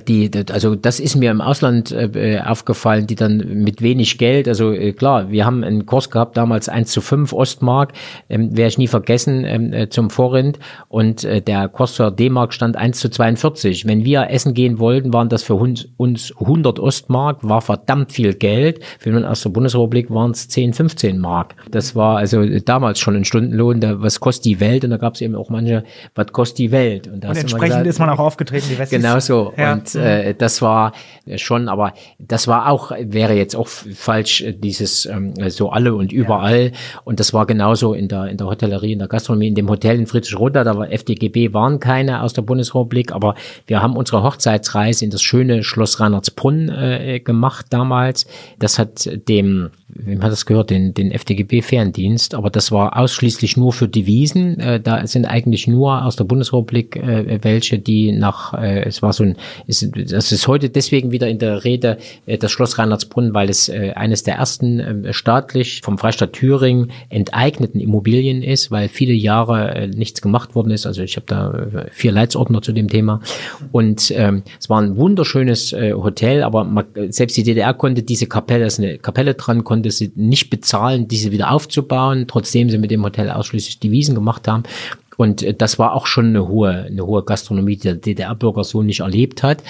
die, also das ist mir im Ausland äh, aufgefallen, die dann mit wenig Geld, also äh, klar, wir haben einen Kurs gehabt, damals 1 zu 5 Ostmark, ähm, werde ich nie vergessen, ähm, äh, zum Vorrind und äh, der Kurs für D-Mark stand 1 zu 42. Wenn wir essen gehen wollten, waren das für uns, uns 100 Ostmark, war verdammt viel Geld. Für uns aus der Bundesrepublik waren es 10, 15 Mark. Das war also damals schon ein Stundenlohn, da, was kostet die Welt und da gab es eben auch manche, was kostet die Welt. Und, und entsprechend gesagt, ist man auch aufgetreten, die Westis. Genau so. Ja. Und äh, das war schon, aber das war auch, wäre jetzt auch falsch, äh, dieses ähm, so alle und überall. Ja. Und das war genauso in der, in der Hotellerie, in der Gastronomie, in dem Hotel in Friedrichroda, da war FDGB, waren keine aus der Bundesrepublik, aber wir haben unsere Hochzeitsreise in das schöne Schloss Reinhardsbrunn äh, gemacht damals. Das hat dem wem hat das gehört, den, den FDGB-Ferndienst, aber das war ausschließlich nur für Devisen. Äh, da sind eigentlich nur aus der Bundesrepublik äh, welche, die nach, äh, es war so ein, ist, das ist heute deswegen wieder in der Rede, äh, das Schloss Reinhardsbrunn, weil es äh, eines der ersten äh, staatlich vom Freistaat Thüringen enteigneten Immobilien ist, weil viele Jahre äh, nichts gemacht worden ist. Also ich habe da äh, vier Leitsordner zu dem Thema. Und ähm, es war ein wunderschönes äh, Hotel, aber man, selbst die DDR konnte diese Kapelle, ist eine Kapelle dran, konnte sie nicht bezahlen, diese wieder aufzubauen, trotzdem sie mit dem Hotel ausschließlich Devisen gemacht haben. Und äh, das war auch schon eine hohe, eine hohe Gastronomie, die der DDR-Bürger so nicht erlebt hat.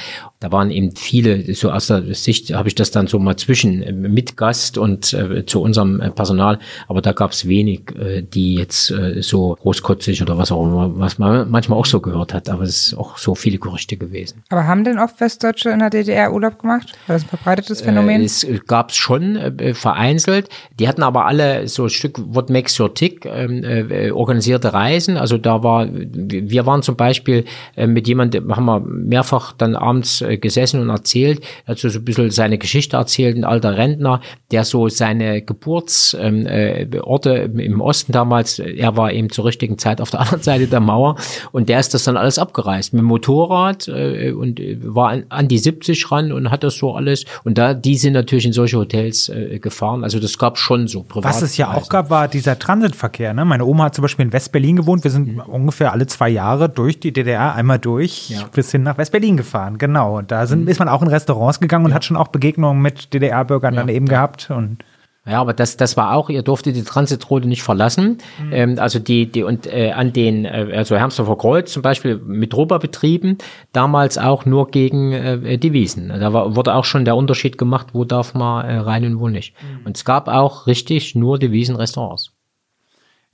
Da waren eben viele, so aus der Sicht habe ich das dann so mal zwischen äh, mit Gast und äh, zu unserem äh, Personal, aber da gab es wenig, äh, die jetzt äh, so großkotzig oder was auch immer, was man manchmal auch so gehört hat, aber es ist auch so viele Gerüchte gewesen. Aber haben denn oft Westdeutsche in der DDR Urlaub gemacht? War das ein verbreitetes Phänomen? Äh, es gab es schon vereinzelt, die hatten aber alle so ein Stück What Makes Your Tick ähm, äh, organisierte Reisen, also da war, wir waren zum Beispiel mit jemandem, haben wir mehrfach dann abends gesessen und erzählt, er hat so ein bisschen seine Geschichte erzählt, ein alter Rentner, der so seine Geburtsorte ähm, äh, im Osten damals, er war eben zur richtigen Zeit auf der *laughs* anderen Seite der Mauer und der ist das dann alles abgereist mit dem Motorrad und war an, an die 70 ran und hat das so alles und da, die sind natürlich in solche Hotels gefahren, also das gab schon so privat. Was es ja auch gab, war dieser Transitverkehr, ne? Meine Oma hat zum Beispiel in West-Berlin gewohnt, wir sind sind ungefähr alle zwei Jahre durch die DDR einmal durch ja. bis hin nach West-Berlin gefahren. Genau. Und da sind, mhm. ist man auch in Restaurants gegangen und ja. hat schon auch Begegnungen mit DDR-Bürgern ja. dann eben gehabt. Und ja, aber das, das war auch, ihr durftet die Transitroute nicht verlassen. Mhm. Ähm, also die, die und äh, an den, äh, also Hermsdorfer Kreuz zum Beispiel mit betrieben, damals auch nur gegen äh, Devisen. Da war, wurde auch schon der Unterschied gemacht, wo darf man äh, rein und wo nicht. Mhm. Und es gab auch richtig nur Devisenrestaurants.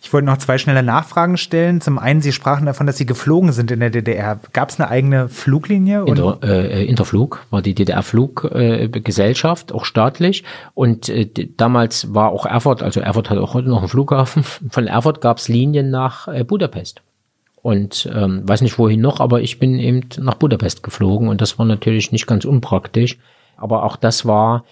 Ich wollte noch zwei schnelle Nachfragen stellen. Zum einen, Sie sprachen davon, dass Sie geflogen sind in der DDR. Gab es eine eigene Fluglinie? Inter, äh, Interflug war die DDR-Fluggesellschaft, äh, auch staatlich. Und äh, damals war auch Erfurt, also Erfurt hat auch heute noch einen Flughafen. *laughs* Von Erfurt gab es Linien nach äh, Budapest. Und ähm, weiß nicht wohin noch, aber ich bin eben nach Budapest geflogen und das war natürlich nicht ganz unpraktisch. Aber auch das war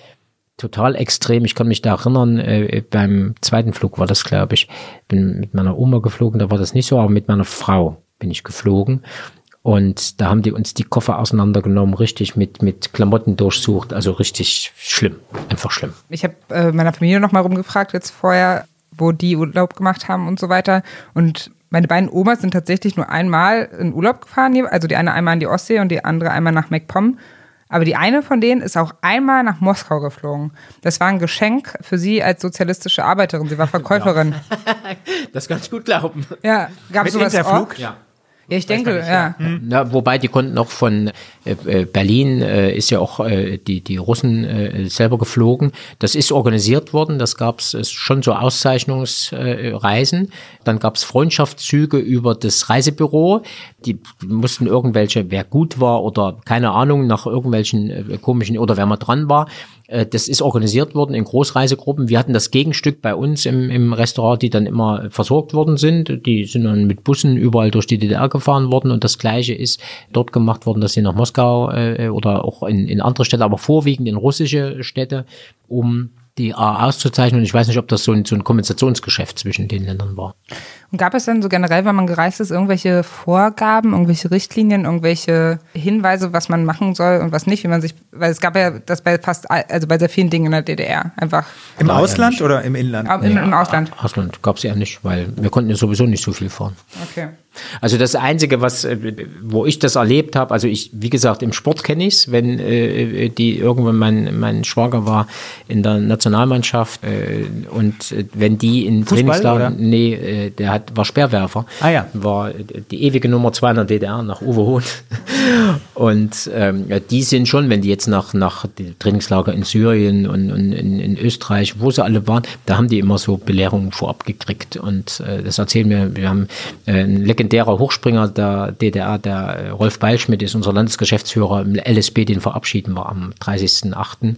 total extrem. Ich kann mich da erinnern, äh, beim zweiten Flug war das, glaube ich, bin mit meiner Oma geflogen, da war das nicht so, aber mit meiner Frau bin ich geflogen. Und da haben die uns die Koffer auseinandergenommen, richtig mit, mit Klamotten durchsucht. Also richtig schlimm, einfach schlimm. Ich habe äh, meiner Familie noch mal rumgefragt jetzt vorher, wo die Urlaub gemacht haben und so weiter. Und meine beiden Omas sind tatsächlich nur einmal in Urlaub gefahren, also die eine einmal in die Ostsee und die andere einmal nach MacPom. Aber die eine von denen ist auch einmal nach Moskau geflogen. Das war ein Geschenk für sie als sozialistische Arbeiterin. Sie war *laughs* Verkäuferin. *laughs* das kann ich gut glauben. Ja, gab es sowas Interflug? auch? Ja. Ja, ich denke, nicht, ja. Hm. Na, wobei die konnten auch von äh, äh, Berlin äh, ist ja auch äh, die die Russen äh, selber geflogen. Das ist organisiert worden. Das gab es schon so Auszeichnungsreisen. Äh, Dann gab es Freundschaftszüge über das Reisebüro. Die mussten irgendwelche, wer gut war oder keine Ahnung nach irgendwelchen äh, komischen oder wer mal dran war äh, das ist organisiert worden in Großreisegruppen. Wir hatten das Gegenstück bei uns im, im Restaurant, die dann immer versorgt worden sind. Die sind dann mit Bussen überall durch die DDR gefahren worden und das Gleiche ist dort gemacht worden, dass sie nach Moskau äh, oder auch in, in andere Städte, aber vorwiegend in russische Städte, um die A auszuzeichnen. Und ich weiß nicht, ob das so ein, so ein Kompensationsgeschäft zwischen den Ländern war. Und gab es dann so generell, wenn man gereist ist, irgendwelche Vorgaben, irgendwelche Richtlinien, irgendwelche Hinweise, was man machen soll und was nicht, wie man sich, weil es gab ja das bei fast, also bei sehr vielen Dingen in der DDR einfach. Im Ausland oder im Inland? Im, im Ausland. Ausland gab es ja nicht, weil wir konnten ja sowieso nicht so viel fahren. Okay. Also das Einzige, was, äh, wo ich das erlebt habe, also ich, wie gesagt, im Sport kenne ich es, wenn äh, die irgendwann mein, mein Schwager war in der Nationalmannschaft äh, und äh, wenn die in Trainingslager, nee, äh, der hat, war Speerwerfer, ah, ja. war die ewige Nummer zwei in der DDR nach Uwe Hohn. *laughs* und ähm, die sind schon, wenn die jetzt nach, nach Trainingslager in Syrien und, und in, in, Österreich, wo sie alle waren, da haben die immer so Belehrungen vorab gekriegt und äh, das erzählen wir, wir haben äh, ein legendärer Hochspringer der DDR, der Rolf Beilschmidt ist unser Landesgeschäftsführer im LSB, den verabschieden wir am 30.08.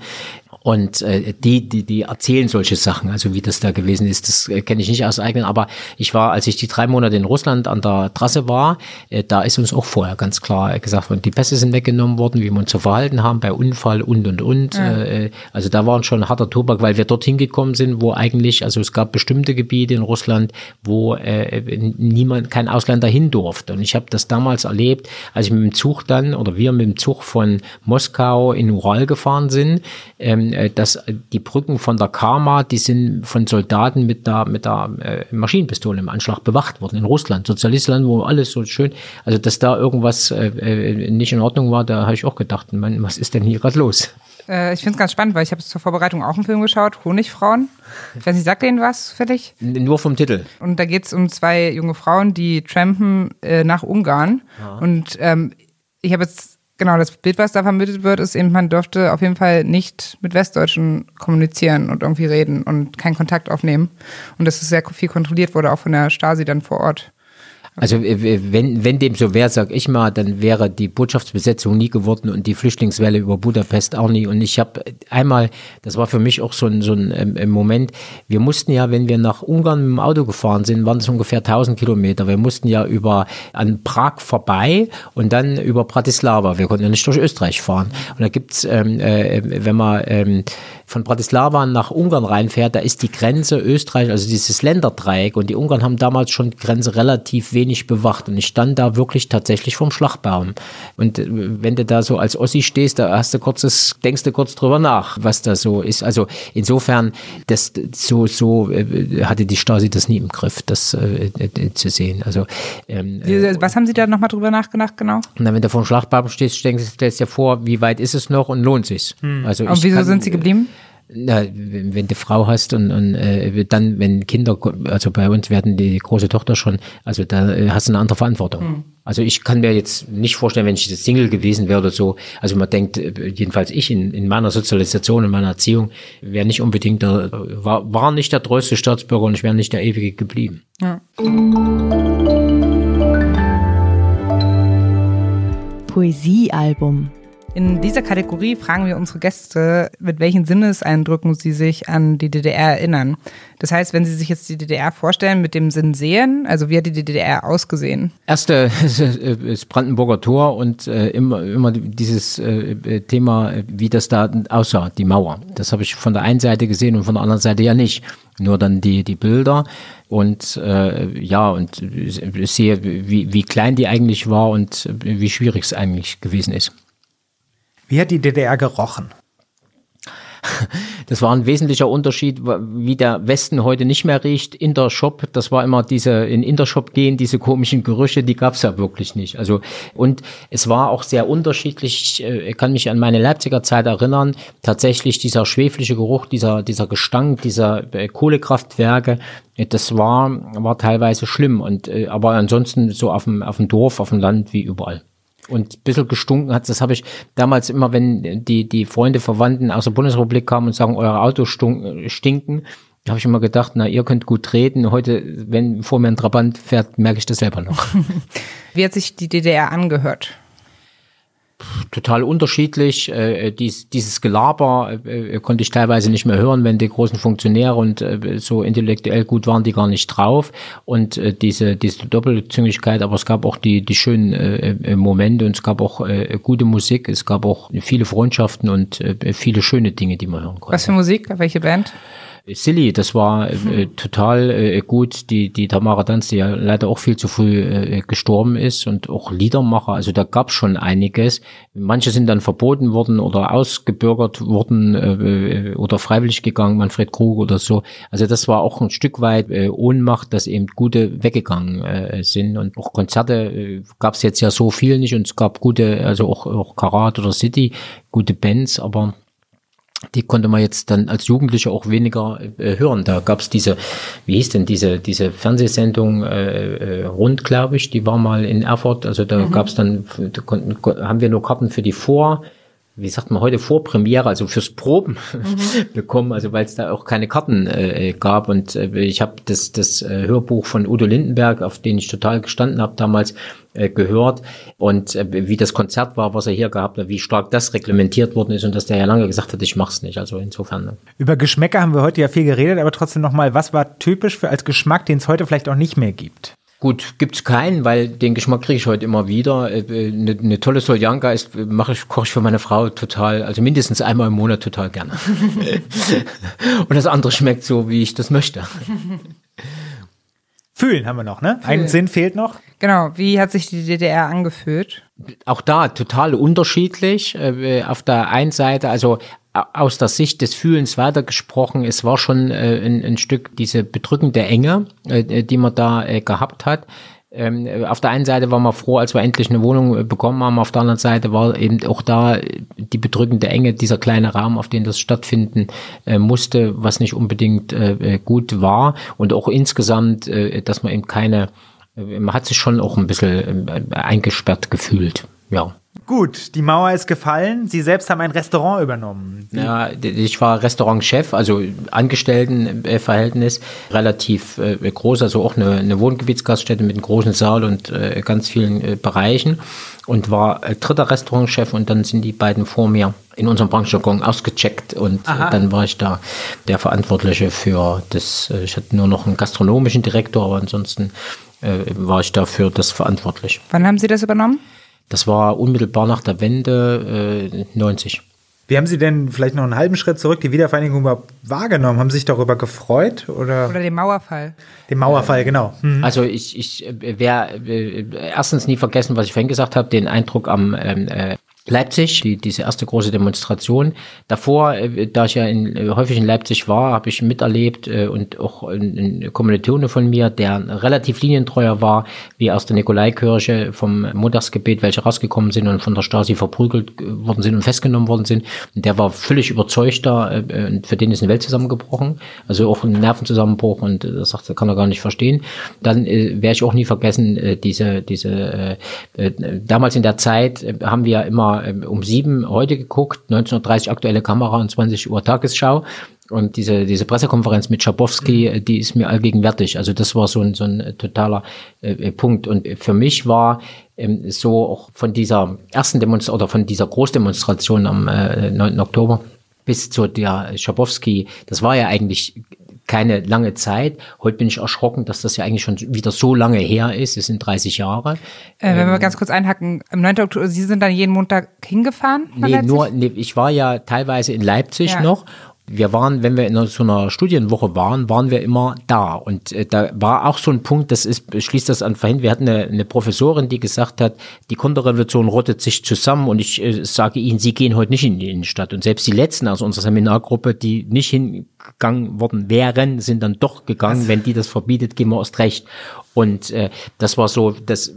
Und äh, die, die, die erzählen solche Sachen, also wie das da gewesen ist, das äh, kenne ich nicht aus eigenen. Aber ich war, als ich die drei Monate in Russland an der Trasse war, äh, da ist uns auch vorher ganz klar gesagt worden, die Pässe sind weggenommen worden, wie wir uns zu verhalten haben bei Unfall und und und. Ja. Äh, also da war schon harter Tobak, weil wir dorthin gekommen sind, wo eigentlich, also es gab bestimmte Gebiete in Russland, wo äh, niemand, kein Ausländer hin durfte. Und ich habe das damals erlebt, als ich mit dem Zug dann oder wir mit dem Zug von Moskau in Ural gefahren sind. Ähm, äh, dass die Brücken von der Karma, die sind von Soldaten mit der, mit der äh, Maschinenpistole im Anschlag bewacht worden in Russland, Sozialistland, wo alles so schön, also dass da irgendwas äh, äh nicht in Ordnung war, da habe ich auch gedacht, man, was ist denn hier gerade los? Äh, ich finde es ganz spannend, weil ich habe zur Vorbereitung auch einen Film geschaut, Honigfrauen. Ich weiß nicht, sagt Ihnen was für dich? Nur vom Titel. Und da geht es um zwei junge Frauen, die trampen äh, nach Ungarn. Ja. Und ähm, ich habe jetzt genau, das Bild, was da vermittelt wird, ist eben, man dürfte auf jeden Fall nicht mit Westdeutschen kommunizieren und irgendwie reden und keinen Kontakt aufnehmen. Und dass es sehr viel kontrolliert wurde, auch von der Stasi dann vor Ort. Also äh, wenn, wenn dem so wäre, sag ich mal, dann wäre die Botschaftsbesetzung nie geworden und die Flüchtlingswelle über Budapest auch nie. Und ich habe einmal, das war für mich auch so ein, so ein ähm, Moment, wir mussten ja, wenn wir nach Ungarn mit dem Auto gefahren sind, waren es ungefähr 1000 Kilometer. Wir mussten ja über an Prag vorbei und dann über Bratislava. Wir konnten ja nicht durch Österreich fahren. Und da gibt's, ähm, äh, wenn man ähm, von Bratislava nach Ungarn reinfährt, da ist die Grenze Österreich, also dieses Länderdreieck und die Ungarn haben damals schon die Grenze relativ wenig bewacht und ich stand da wirklich tatsächlich vom Schlagbaum. Und äh, wenn du da so als Ossi stehst, da hast du kurzes, denkst du kurz drüber nach, was da so ist. Also insofern, das so, so äh, hatte die Stasi das nie im Griff, das äh, äh, zu sehen. Also ähm, was haben Sie da nochmal drüber nachgedacht, genau? Na, wenn du vor dem Schlagbaum stehst, stellst du dir vor, wie weit ist es noch und lohnt sich's? Hm. Also und wieso kann, sind Sie geblieben? Na, wenn du Frau hast und, und äh, dann, wenn Kinder, also bei uns werden die große Tochter schon, also da äh, hast du eine andere Verantwortung. Mhm. Also ich kann mir jetzt nicht vorstellen, wenn ich jetzt Single gewesen wäre oder so, also man denkt, äh, jedenfalls ich in, in meiner Sozialisation, in meiner Erziehung, wäre nicht unbedingt der, war, war nicht der treueste Staatsbürger und ich wäre nicht der ewige geblieben. Ja. Poesiealbum in dieser Kategorie fragen wir unsere Gäste, mit welchen Sinneseindrücken sie sich an die DDR erinnern. Das heißt, wenn sie sich jetzt die DDR vorstellen, mit dem Sinn sehen, also wie hat die DDR ausgesehen? Erste *laughs* ist Brandenburger Tor und äh, immer, immer dieses äh, Thema, wie das da aussah, die Mauer. Das habe ich von der einen Seite gesehen und von der anderen Seite ja nicht. Nur dann die, die Bilder und äh, ja, und sehe, wie, wie klein die eigentlich war und wie schwierig es eigentlich gewesen ist. Wie hat die DDR gerochen? Das war ein wesentlicher Unterschied, wie der Westen heute nicht mehr riecht. Intershop, das war immer diese, in Intershop gehen, diese komischen Gerüche, die gab's ja wirklich nicht. Also, und es war auch sehr unterschiedlich. Äh, ich kann mich an meine Leipziger Zeit erinnern. Tatsächlich dieser schwefliche Geruch, dieser, dieser Gestank, dieser äh, Kohlekraftwerke, äh, das war, war teilweise schlimm. Und, aber ansonsten so auf dem, auf dem Dorf, auf dem Land wie überall und ein bisschen gestunken hat. Das habe ich damals immer, wenn die, die Freunde, Verwandten aus der Bundesrepublik kamen und sagen, eure Autos stinken, habe ich immer gedacht, na, ihr könnt gut reden. Heute, wenn vor mir ein Trabant fährt, merke ich das selber noch. *laughs* Wie hat sich die DDR angehört? Total unterschiedlich. Äh, dies, dieses Gelaber äh, äh, konnte ich teilweise nicht mehr hören, wenn die großen Funktionäre und äh, so intellektuell gut waren, die gar nicht drauf. Und äh, diese, diese Doppelzüngigkeit, aber es gab auch die, die schönen äh, äh Momente und es gab auch äh, gute Musik, es gab auch viele Freundschaften und äh, viele schöne Dinge, die man hören konnte. Was für Musik? Welche Band? Silly, das war äh, total äh, gut. Die, die Tamara Danz, die ja leider auch viel zu früh äh, gestorben ist und auch Liedermacher, also da gab schon einiges. Manche sind dann verboten worden oder ausgebürgert worden äh, oder freiwillig gegangen, Manfred Krug oder so. Also das war auch ein Stück weit äh, Ohnmacht, dass eben gute weggegangen äh, sind. Und auch Konzerte äh, gab es jetzt ja so viel nicht und es gab gute, also auch, auch Karat oder City, gute Bands, aber die konnte man jetzt dann als Jugendlicher auch weniger äh, hören. Da gab es diese, wie hieß denn diese diese Fernsehsendung äh, äh, rund, glaube ich, die war mal in Erfurt. Also da mhm. gab es dann, da konnten, haben wir nur Karten für die Vor wie sagt man heute, Vorpremiere, also fürs Proben mhm. *laughs* bekommen, also weil es da auch keine Karten äh, gab. Und äh, ich habe das, das äh, Hörbuch von Udo Lindenberg, auf den ich total gestanden habe damals, äh, gehört. Und äh, wie das Konzert war, was er hier gehabt hat, wie stark das reglementiert worden ist und dass der ja lange gesagt hat, ich mach's nicht. Also insofern. Ne. Über Geschmäcker haben wir heute ja viel geredet, aber trotzdem nochmal, was war typisch für als Geschmack, den es heute vielleicht auch nicht mehr gibt? Gut, gibt's keinen, weil den Geschmack kriege ich heute immer wieder. Eine, äh, eine äh, tolle Soljanka ist, mache ich, koche ich für meine Frau total, also mindestens einmal im Monat total gerne. *laughs* Und das andere schmeckt so, wie ich das möchte. *laughs* Fühlen haben wir noch, ne? Ein Sinn fehlt noch. Genau, wie hat sich die DDR angefühlt? Auch da total unterschiedlich. Äh, auf der einen Seite, also aus der Sicht des Fühlens weitergesprochen, es war schon äh, ein, ein, Stück diese bedrückende Enge, äh, die man da gehabt hat. Ähm, auf der einen Seite war man froh, als wir endlich eine Wohnung äh, bekommen haben, auf der anderen Seite war eben auch da die bedrückende Enge, dieser kleine Rahmen, auf den das stattfinden äh, musste, was nicht unbedingt äh, gut war. Und auch insgesamt, äh, dass man eben keine, man hat sich schon auch ein bisschen eingesperrt gefühlt, ja. Gut, die Mauer ist gefallen. Sie selbst haben ein Restaurant übernommen. Ja, ich war Restaurantchef, also Angestelltenverhältnis, relativ äh, groß, also auch eine, eine Wohngebietsgaststätte mit einem großen Saal und äh, ganz vielen äh, Bereichen und war äh, dritter Restaurantchef und dann sind die beiden vor mir in unserem Branchenjargon ausgecheckt und äh, dann war ich da der Verantwortliche für das, äh, ich hatte nur noch einen gastronomischen Direktor, aber ansonsten war ich dafür das verantwortlich. Wann haben Sie das übernommen? Das war unmittelbar nach der Wende äh, 90. Wie haben Sie denn vielleicht noch einen halben Schritt zurück die Wiedervereinigung überhaupt wahrgenommen? Haben Sie sich darüber gefreut? Oder, oder den Mauerfall? Den Mauerfall, genau. Mhm. Also ich, ich werde äh, erstens nie vergessen, was ich vorhin gesagt habe, den Eindruck am ähm, äh, Leipzig, die, diese erste große Demonstration. Davor, äh, da ich ja in, äh, häufig in Leipzig war, habe ich miterlebt äh, und auch ein Kommilitone von mir, der relativ linientreuer war, wie aus der Nikolaikirche vom Montagsgebet, welche rausgekommen sind und von der Stasi verprügelt worden sind und festgenommen worden sind. Und der war völlig überzeugt da, äh, für den ist eine Welt zusammengebrochen, also auch ein Nervenzusammenbruch und er sagt, das kann er gar nicht verstehen. Dann äh, werde ich auch nie vergessen, äh, diese, diese, äh, äh, damals in der Zeit äh, haben wir immer ähm, um sieben heute geguckt, 1930 aktuelle Kamera und 20 Uhr Tagesschau. Und diese, diese Pressekonferenz mit Schabowski, mhm. die ist mir allgegenwärtig. Also das war so ein, so ein totaler äh, äh, Punkt. Und für mich war ähm, so auch von dieser ersten Demonstration oder von dieser Großdemonstration am äh, 9. Oktober bis zu der Schabowski, das war ja eigentlich keine lange Zeit. Heute bin ich erschrocken, dass das ja eigentlich schon wieder so lange her ist. Es sind 30 Jahre. Äh, wenn wir ähm, ganz kurz einhacken, am 9. Oktober, Sie sind dann jeden Montag hingefahren? Nee, nur, nee, ich war ja teilweise in Leipzig ja. noch wir waren, wenn wir in so einer Studienwoche waren, waren wir immer da. Und äh, da war auch so ein Punkt, das ist, schließt das an vorhin, wir hatten eine, eine Professorin, die gesagt hat, die Konterrevolution rottet sich zusammen und ich äh, sage Ihnen, Sie gehen heute nicht in die Innenstadt. Und selbst die Letzten aus unserer Seminargruppe, die nicht hingegangen worden wären, sind dann doch gegangen. Wenn die das verbietet, gehen wir erst recht. Und äh, das war so, dass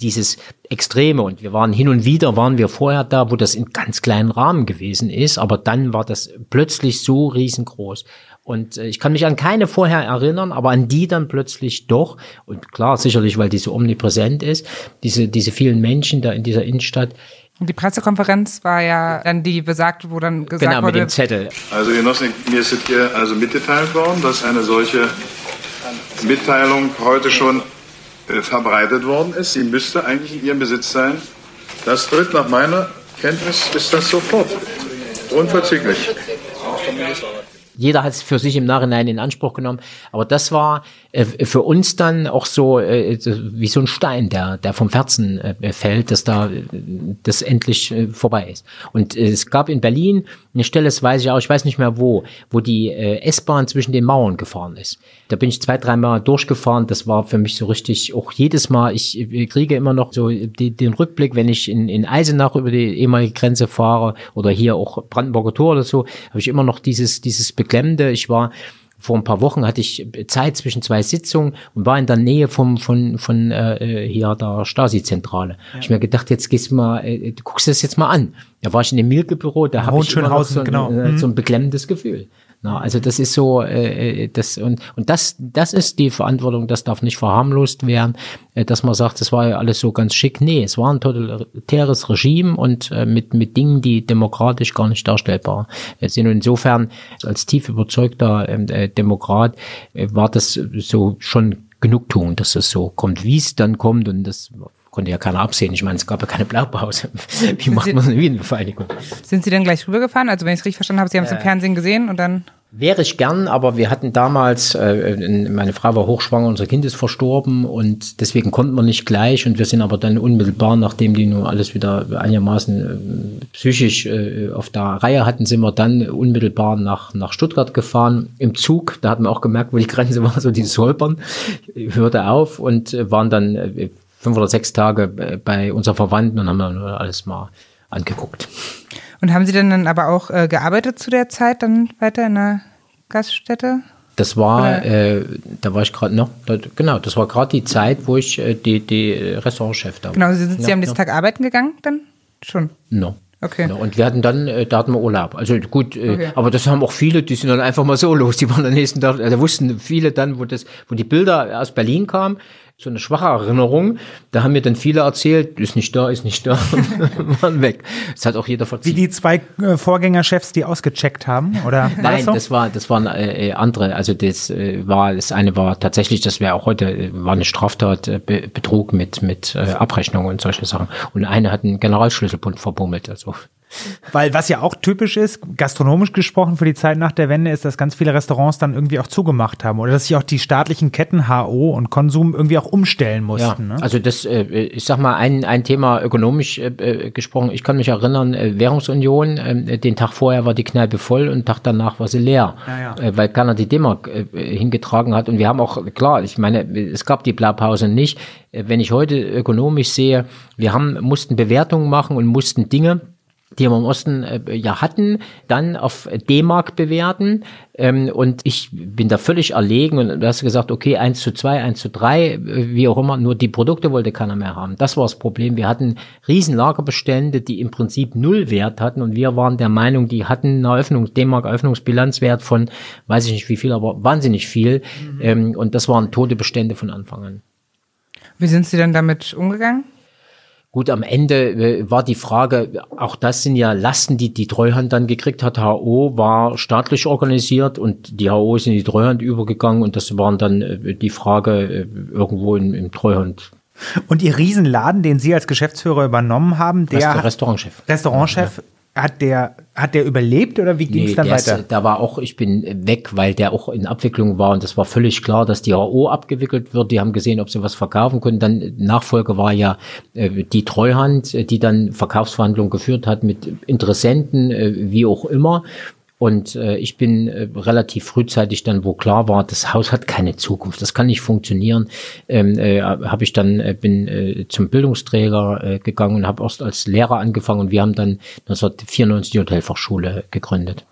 dieses Extreme und wir waren hin und wieder, waren wir vorher da, wo das in ganz kleinen Rahmen gewesen ist, aber dann war das plötzlich so riesengroß. Und äh, ich kann mich an keine vorher erinnern, aber an die dann plötzlich doch. Und klar, sicherlich, weil die so omnipräsent ist, diese, diese vielen Menschen da in dieser Innenstadt. Und die Pressekonferenz war ja dann die besagte, wo dann gesagt genau, wurde... Genau, mit dem Zettel. Also Genossen, mir ist hier also mitgeteilt worden, dass eine solche Mitteilung heute schon äh, verbreitet worden ist. Sie müsste eigentlich in Ihrem Besitz sein. Das tritt nach meiner Kenntnis ist das sofort. Unverzüglich. Jeder hat es für sich im Nachhinein in Anspruch genommen. Aber das war äh, für uns dann auch so äh, wie so ein Stein, der, der vom Herzen äh, fällt, dass da äh, das endlich äh, vorbei ist. Und äh, es gab in Berlin eine Stelle, das weiß ich auch, ich weiß nicht mehr wo, wo die S-Bahn zwischen den Mauern gefahren ist. Da bin ich zwei, drei Mal durchgefahren. Das war für mich so richtig, auch jedes Mal, ich, kriege immer noch so die, den Rückblick, wenn ich in, in Eisenach über die ehemalige Grenze fahre oder hier auch Brandenburger Tor oder so, habe ich immer noch dieses, dieses Beklemmende. Ich war vor ein paar Wochen hatte ich Zeit zwischen zwei Sitzungen und war in der Nähe vom von von äh, hier der Stasi-Zentrale. Ja. Ich mir gedacht, jetzt gehst du mal, äh, du guckst das jetzt mal an. Da war ich in dem Milke-Büro, da habe ich immer noch so, genau. äh, so ein mhm. beklemmendes Gefühl. Na, also das ist so, äh, äh, das und und das das ist die Verantwortung. Das darf nicht verharmlost werden, äh, dass man sagt, das war ja alles so ganz schick. Nee, es war ein totalitäres Regime und äh, mit mit Dingen, die demokratisch gar nicht darstellbar sind. Und insofern als tief überzeugter ähm, äh, Demokrat äh, war das so schon Genugtuung, dass es so kommt, wie es dann kommt und das konnte ja keiner absehen. Ich meine, es gab ja keine Blaupause. *laughs* Wie macht man eine Wiedervereinigung? Sind Sie denn gleich rübergefahren? Also wenn ich es richtig verstanden habe, Sie haben es äh, im Fernsehen gesehen und dann? Wäre ich gern, aber wir hatten damals, äh, meine Frau war hochschwanger, unser Kind ist verstorben und deswegen konnten wir nicht gleich und wir sind aber dann unmittelbar, nachdem die nun alles wieder einigermaßen äh, psychisch äh, auf der Reihe hatten, sind wir dann unmittelbar nach, nach Stuttgart gefahren im Zug. Da hatten wir auch gemerkt, wo die Grenze *laughs* war, so dieses Holpern, hörte auf und äh, waren dann äh, fünf oder sechs Tage äh, bei unseren Verwandten und haben dann alles mal angeguckt. Und haben Sie denn dann aber auch äh, gearbeitet zu der Zeit dann weiter in der Gaststätte? Das war, äh, da war ich gerade noch, genau, das war gerade die Zeit, wo ich äh, die, die Restaurantchef da war. Genau, Sie sind Sie am nächsten Tag arbeiten gegangen dann? Schon? No. Okay. Ja, und wir hatten dann, äh, da hatten wir Urlaub. Also gut, äh, okay. aber das haben auch viele, die sind dann einfach mal so *laughs* los. Die waren am nächsten Tag, da wussten viele dann, wo das, wo die Bilder aus Berlin kamen, so eine schwache Erinnerung. Da haben mir dann viele erzählt, ist nicht da, ist nicht da, *laughs* *laughs* waren weg. Das hat auch jeder verziehen. Wie die zwei äh, Vorgängerchefs, die ausgecheckt haben, oder? War *laughs* Nein, das, so? das, war, das waren äh, äh, andere. Also das äh, war, das eine war tatsächlich, das wäre auch heute, äh, war eine Straftat, äh, Be Betrug mit mit äh, Abrechnung und solche Sachen. Und eine hat einen Generalschlüsselbund verbummelt. Also Weil was ja auch typisch ist, gastronomisch gesprochen für die Zeit nach der Wende, ist, dass ganz viele Restaurants dann irgendwie auch zugemacht haben oder dass sich auch die staatlichen Ketten HO und Konsum irgendwie auch umstellen mussten. Ja, ne? also das, äh, ich sag mal, ein, ein Thema ökonomisch äh, gesprochen, ich kann mich erinnern, äh, Währungsunion, äh, den Tag vorher war die Kneipe voll und den Tag danach war sie leer, Ja, ja. Äh, weil keiner die D-Mark äh, hingetragen hat und wir haben auch, klar, ich meine, es gab die Blaupause nicht. Äh, Wenn ich heute ökonomisch sehe, wir haben, mussten Bewertungen machen und mussten Dinge, die wir im Osten äh, ja hatten, dann auf D-Mark bewerten. Ähm, und ich bin da völlig erlegen und du hast gesagt, okay, 1 zu 2, 1 zu 3, äh, wie auch immer, nur die Produkte wollte keiner mehr haben. Das war das Problem. Wir hatten riesen Lagerbestände, die im Prinzip null Wert hatten und wir waren der Meinung, die hatten eine Eröffnung, D-Mark Eröffnungsbilanzwert von, weiß ich nicht wie viel, aber wahnsinnig viel. Ähm, und das waren tote Bestände von Anfang an. Wie sind Sie denn damit umgegangen? Gut, am Ende äh, war die Frage, auch das sind ja Lasten, die die Treuhand dann gekriegt hat. HO war staatlich organisiert und die HO ist in die Treuhand übergegangen und das waren dann äh, die Frage äh, irgendwo im, im Treuhand. Und Ihr Riesenladen, den Sie als Geschäftsführer übernommen haben, der Rest Restaurantchef. Restaurantchef, hat der, hat der überlebt oder wie ging es dann der weiter? Ist, da war auch, ich bin weg, weil der auch in Abwicklung war und das war völlig klar, dass die HO abgewickelt wird. Die haben gesehen, ob sie was verkaufen können. Dann Nachfolge war ja äh, die Treuhand, äh, die dann Verkaufsverhandlungen geführt hat mit Interessenten, äh, wie auch immer. Und äh, ich bin äh, relativ frühzeitig dann, wo klar war, das Haus hat keine Zukunft, das kann nicht funktionieren, ähm, äh, habe ich dann äh, bin äh, zum Bildungsträger äh, gegangen und habe erst als Lehrer angefangen und wir haben dann 1994 die Hotelfachschule gegründet.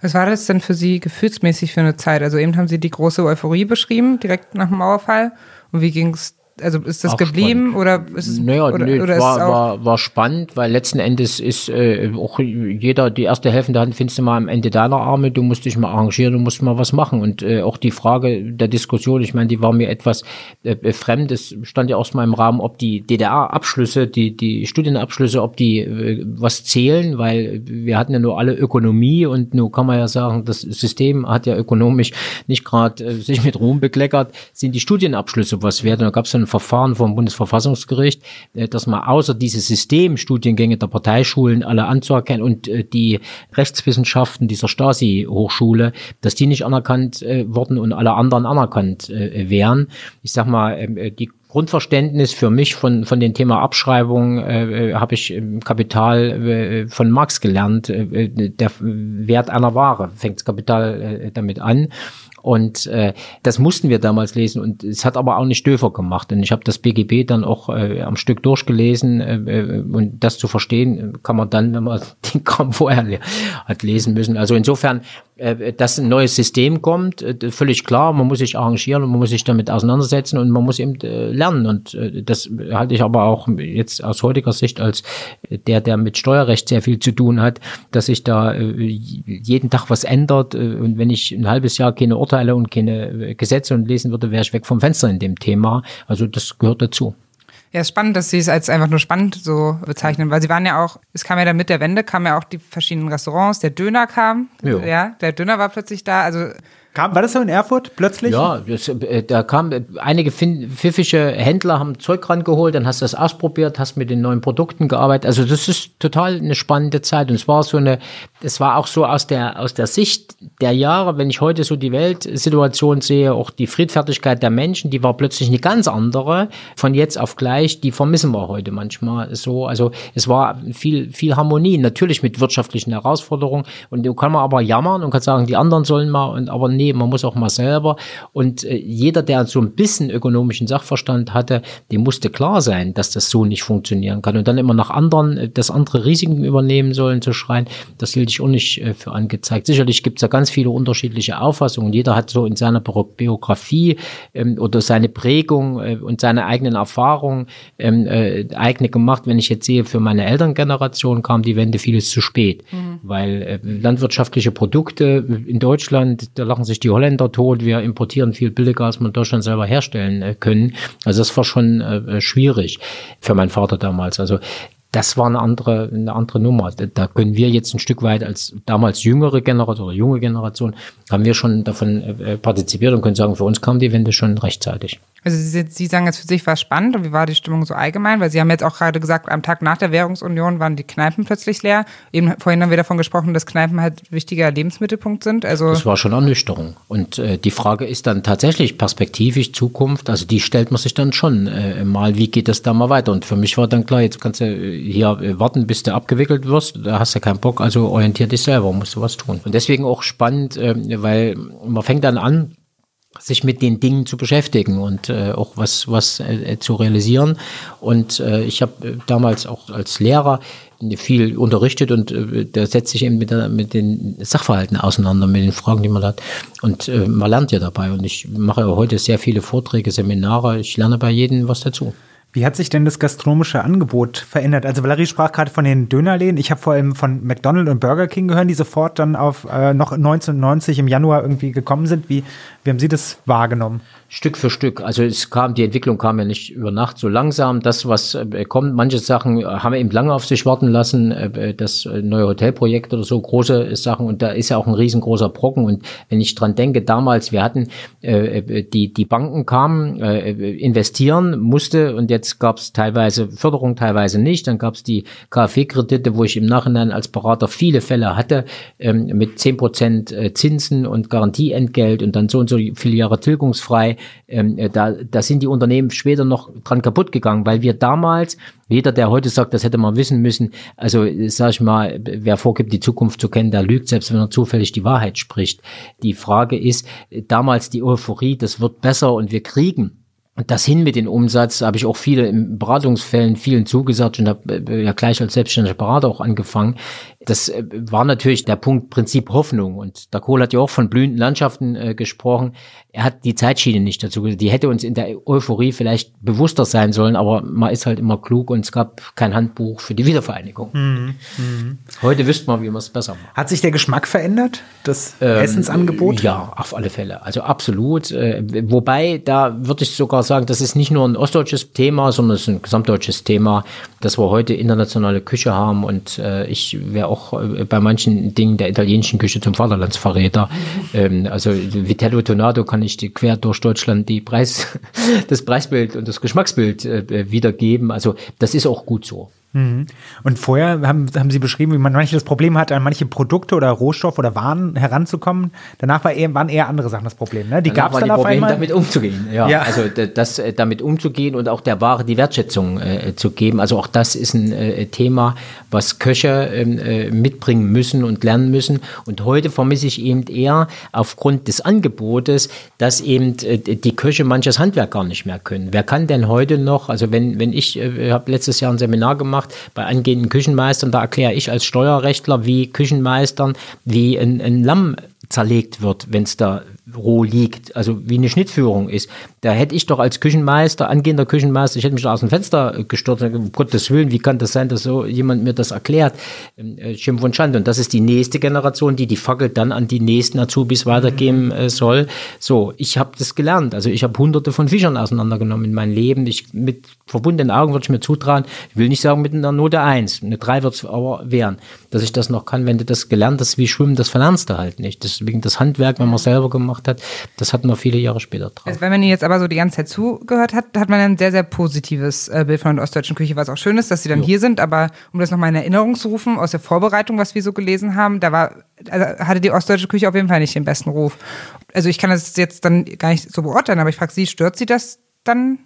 Was war das denn für Sie gefühlsmäßig für eine Zeit? Also eben haben Sie die große Euphorie beschrieben, direkt nach dem Mauerfall. Und wie ging es also ist das Auch geblieben oder ist es Naja, oder, nö, oder war, war, war spannend, weil letzten Endes ist äh, auch jeder, die erste helfende Hand findest du mal am Ende deiner Arme, du musst dich mal arrangieren, du musst mal was machen. Und äh, auch die Frage der Diskussion, ich meine, die war mir etwas äh, fremd. Es stand ja auch mal im Rahmen, ob die DDR-Abschlüsse, die, die Studienabschlüsse, ob die äh, was zählen, weil wir hatten ja nur alle Ökonomie und nur kann man ja sagen, das System hat ja ökonomisch nicht gerade äh, sich mit Ruhm bekleckert, sind die Studienabschlüsse was wert. Und da gab es ein Verfahren vom Bundesverfassungsgericht, äh, dass man außer diese Systemstudiengänge der Parteischulen alle anzuerkennen und äh, die Rechtswissenschaften dieser Stasi-Hochschule, dass die nicht anerkannt äh, wurden und alle anderen anerkannt wären. Ich sag mal, äh, die Grundverständnis für mich von, von dem Thema Abschreibung äh, habe ich im Kapital äh, von Marx gelernt. Äh, der Wert einer Ware fängt das Kapital äh, damit an. Und äh, das mussten wir damals lesen und es hat aber auch nicht Döfer gemacht. Und ich habe das BGB dann auch äh, am Stück durchgelesen äh, äh, und das zu verstehen kann man dann, wenn man *laughs* den Kram vorher hat lesen müssen. Also insofern, äh, dass ein neues System kommt, äh, völlig klar. Man muss sich arrangieren und man muss sich damit auseinandersetzen und man muss eben äh, lernen. Und äh, das halte ich aber auch jetzt aus heutiger Sicht als der, der mit Steuerrecht sehr viel zu tun hat, dass sich da äh, jeden Tag was ändert. Äh, und wenn ich ein halbes Jahr keine Urteile und keine äh, Gesetze und lesen würde, wäre ich weg vom Fenster in dem Thema. Also das gehört dazu. Ja, ist spannend, dass Sie es als einfach nur spannend so bezeichnen, weil Sie waren ja auch, es kam ja dann mit der Wende, kamen ja auch die verschiedenen Restaurants, der Döner kam, Jo. ja, der Döner war plötzlich da, also Kam, war das so in Erfurt plötzlich? Ja, das, äh, da kam äh, einige fin- pfiffische Händler haben Zeug rangeholt, dann hast du das ausprobiert, hast mit den neuen Produkten gearbeitet. Also das ist total eine spannende Zeit und es war so eine, es war auch so aus der aus der Sicht der Jahre, wenn ich heute so die Weltsituation sehe, auch die Friedfertigkeit der Menschen, die war plötzlich eine ganz andere. Von jetzt auf gleich, die vermissen wir heute manchmal so. Also es war viel viel Harmonie, natürlich mit wirtschaftlichen Herausforderungen und du kann man aber jammern und kann sagen, die anderen sollen mal und aber nee, man muss auch mal selber. Und äh, jeder, der so ein bisschen ökonomischen Sachverstand hatte, dem musste klar sein, dass das so nicht funktionieren kann. Und dann immer nach anderen, äh, dass andere Risiken übernehmen sollen, zu schreien, das hielt ich auch nicht äh, für angezeigt. Sicherlich gibt es ja ganz viele unterschiedliche Auffassungen. Jeder hat so in seiner Bio- Biografie ähm, oder seine Prägung äh, und seine eigenen Erfahrungen ähm, äh, eigene gemacht. Wenn ich jetzt sehe, für meine Elterngeneration kam die Wende vieles zu spät, weil äh, landwirtschaftliche Produkte in Deutschland, da lachen sich die Holländer tot, wir importieren viel billiger, als in Deutschland selber herstellen äh, können. Also das war schon äh, schwierig für meinen Vater damals. Also das war eine andere, eine andere Nummer. Da, können wir jetzt ein Stück weit als damals jüngere Generation oder junge Generation, haben wir schon davon äh, partizipiert und können sagen, für uns kam die Wende schon rechtzeitig. Also Sie, Sie sagen jetzt für sich war es spannend und wie war die Stimmung so allgemein? Weil Sie haben jetzt auch gerade gesagt, am Tag nach der Währungsunion waren die Kneipen plötzlich leer. Eben vorhin haben wir davon gesprochen, dass Kneipen halt wichtiger Lebensmittelpunkt sind. Also Das war schon Ernüchterung. Und äh, die Frage ist dann tatsächlich perspektivisch Zukunft. Also die stellt man sich dann schon äh, mal, wie geht das da mal weiter? Und für mich war dann klar, jetzt kannst du äh, hier äh, warten, bis du abgewickelt wirst. Da hast du keinen Bock, also orientier dich selber, musst du was tun. Und deswegen auch spannend, äh, weil man fängt dann an, sich mit den Dingen zu beschäftigen und äh, auch was, was äh, zu realisieren. Und äh, ich habe äh, damals auch als Lehrer viel unterrichtet und äh, da setzt sich eben mit, der, mit den Sachverhalten auseinander, mit den Fragen, die man hat. Und äh, man lernt ja dabei. Und ich mache heute sehr viele Vorträge, Seminare. Ich lerne bei jedem was dazu. Wie hat sich denn das gastronomische Angebot verändert? Also Valerie sprach gerade von den Dönerläden. Ich habe vor allem von McDonald's und Burger King gehört, die sofort dann auf äh, noch 1990 im Januar irgendwie gekommen sind. Wie, wie haben Sie das wahrgenommen? Stück für Stück. Also es kam, die Entwicklung kam ja nicht über Nacht so langsam. Das, was äh, kommt, manche Sachen haben eben lange auf sich warten lassen. Äh, das neue Hotelprojekt oder so, große Sachen. Und da ist ja auch ein riesengroßer Brocken. Und wenn ich dran denke, damals, wir hatten, äh, die, die Banken kamen, äh, investieren musste und jetzt gab es teilweise Förderung, teilweise nicht. Dann gab es die KfW-Kredite, wo ich im Nachhinein als Berater viele Fälle hatte, ähm, mit zehn Prozent Zinsen und Garantieentgelt und dann so und so viele Jahre tilgungsfrei ähm, da, da sind die Unternehmen später noch dran kaputt gegangen, weil wir damals, jeder, der heute sagt, das hätte man wissen müssen, also sag ich mal, wer vorgibt, die Zukunft zu kennen, der lügt, selbst wenn er zufällig die Wahrheit spricht. Die Frage ist, damals die Euphorie, das wird besser und wir kriegen das hin mit dem Umsatz habe ich auch viele in Beratungsfällen vielen zugesagt und habe ja gleich als selbstständiger Berater auch angefangen. Das war natürlich der Punkt Prinzip Hoffnung und der Kohl hat ja auch von blühenden Landschaften äh, gesprochen. Er hat die Zeitschiene nicht dazu gesagt. Die hätte uns in der Euphorie vielleicht bewusster sein sollen, aber man ist halt immer klug und es gab kein Handbuch für die Wiedervereinigung. Mhm. Mhm. Heute wüsste man, wie man es besser macht. Hat sich der Geschmack verändert, das ähm, Essensangebot? Ja, auf alle Fälle. Also absolut. Äh, wobei, da würde ich sogar sagen, das ist nicht nur ein ostdeutsches Thema, sondern es ist ein gesamtdeutsches Thema, dass wir heute internationale Küche haben und äh, ich wäre auch äh, bei manchen Dingen der italienischen Küche zum Vaterlandsverräter. *laughs* ähm, also Vitello Tonato kann ich die, quer durch Deutschland die Preis, *laughs* das Preisbild und das Geschmacksbild äh, wiedergeben. Also das ist auch gut so. Mhm. Und vorher haben, haben Sie beschrieben, wie man manche das Problem hat, an manche Produkte oder Rohstoffe oder Waren heranzukommen. Danach war eher, waren eher andere Sachen das Problem. Ne? Die gab es dann auf Problem, einmal. damit umzugehen. Ja, ja. also das äh, damit umzugehen und auch der Ware die Wertschätzung äh, zu geben. Also auch das ist ein äh, Thema, was Köche ähm, äh, mitbringen müssen und lernen müssen. Und heute vermisse ich eben eher aufgrund des Angebotes, dass eben äh, die Köche manches Handwerk gar nicht mehr können. Wer kann denn heute noch? Also wenn wenn ich äh, habe letztes Jahr ein Seminar gemacht gemacht bei angehenden Küchenmeistern. Da erkläre ich als Steuerrechtler, wie Küchenmeistern, wie ein, ein Lamm zerlegt wird, wenn es da roh liegt, also wie eine Schnittführung ist. Da hätte ich doch als Küchenmeister, angehender Küchenmeister, ich hätte mich da aus dem Fenster gestürzt, um Gottes Willen, wie kann das sein, dass so jemand mir das erklärt? Ähm, äh, Schimpf und Schande. Und das ist die nächste Generation, die die Fackel dann an die nächsten Azubis weitergeben äh, soll. So, ich habe das gelernt. Also ich habe hunderte von Fischern auseinandergenommen in meinem Leben. Ich mit verbundenen Augen würde ich mir zutrauen. Ich will nicht sagen mit einer Note eins, eine drei wird es aber wehren, dass ich das noch kann. Wenn du das gelernt hast, wie Schwimmen, das verlernst du halt nicht. Deswegen das Handwerk, wenn man selber gemacht hat, das hat man viele Jahre später drauf. Also wenn man jetzt aber so die ganze Zeit zugehört hat, hat man ein sehr, sehr positives äh, Bild von der ostdeutschen Küche, was auch schön ist, dass sie dann jo. hier sind. Aber um das nochmal in Erinnerung zu rufen, aus der Vorbereitung, was wir so gelesen haben, da war, also hatte die ostdeutsche Küche auf jeden Fall nicht den besten Ruf. Also ich kann das jetzt dann gar nicht so beurteilen, aber ich frage Sie, stört Sie das dann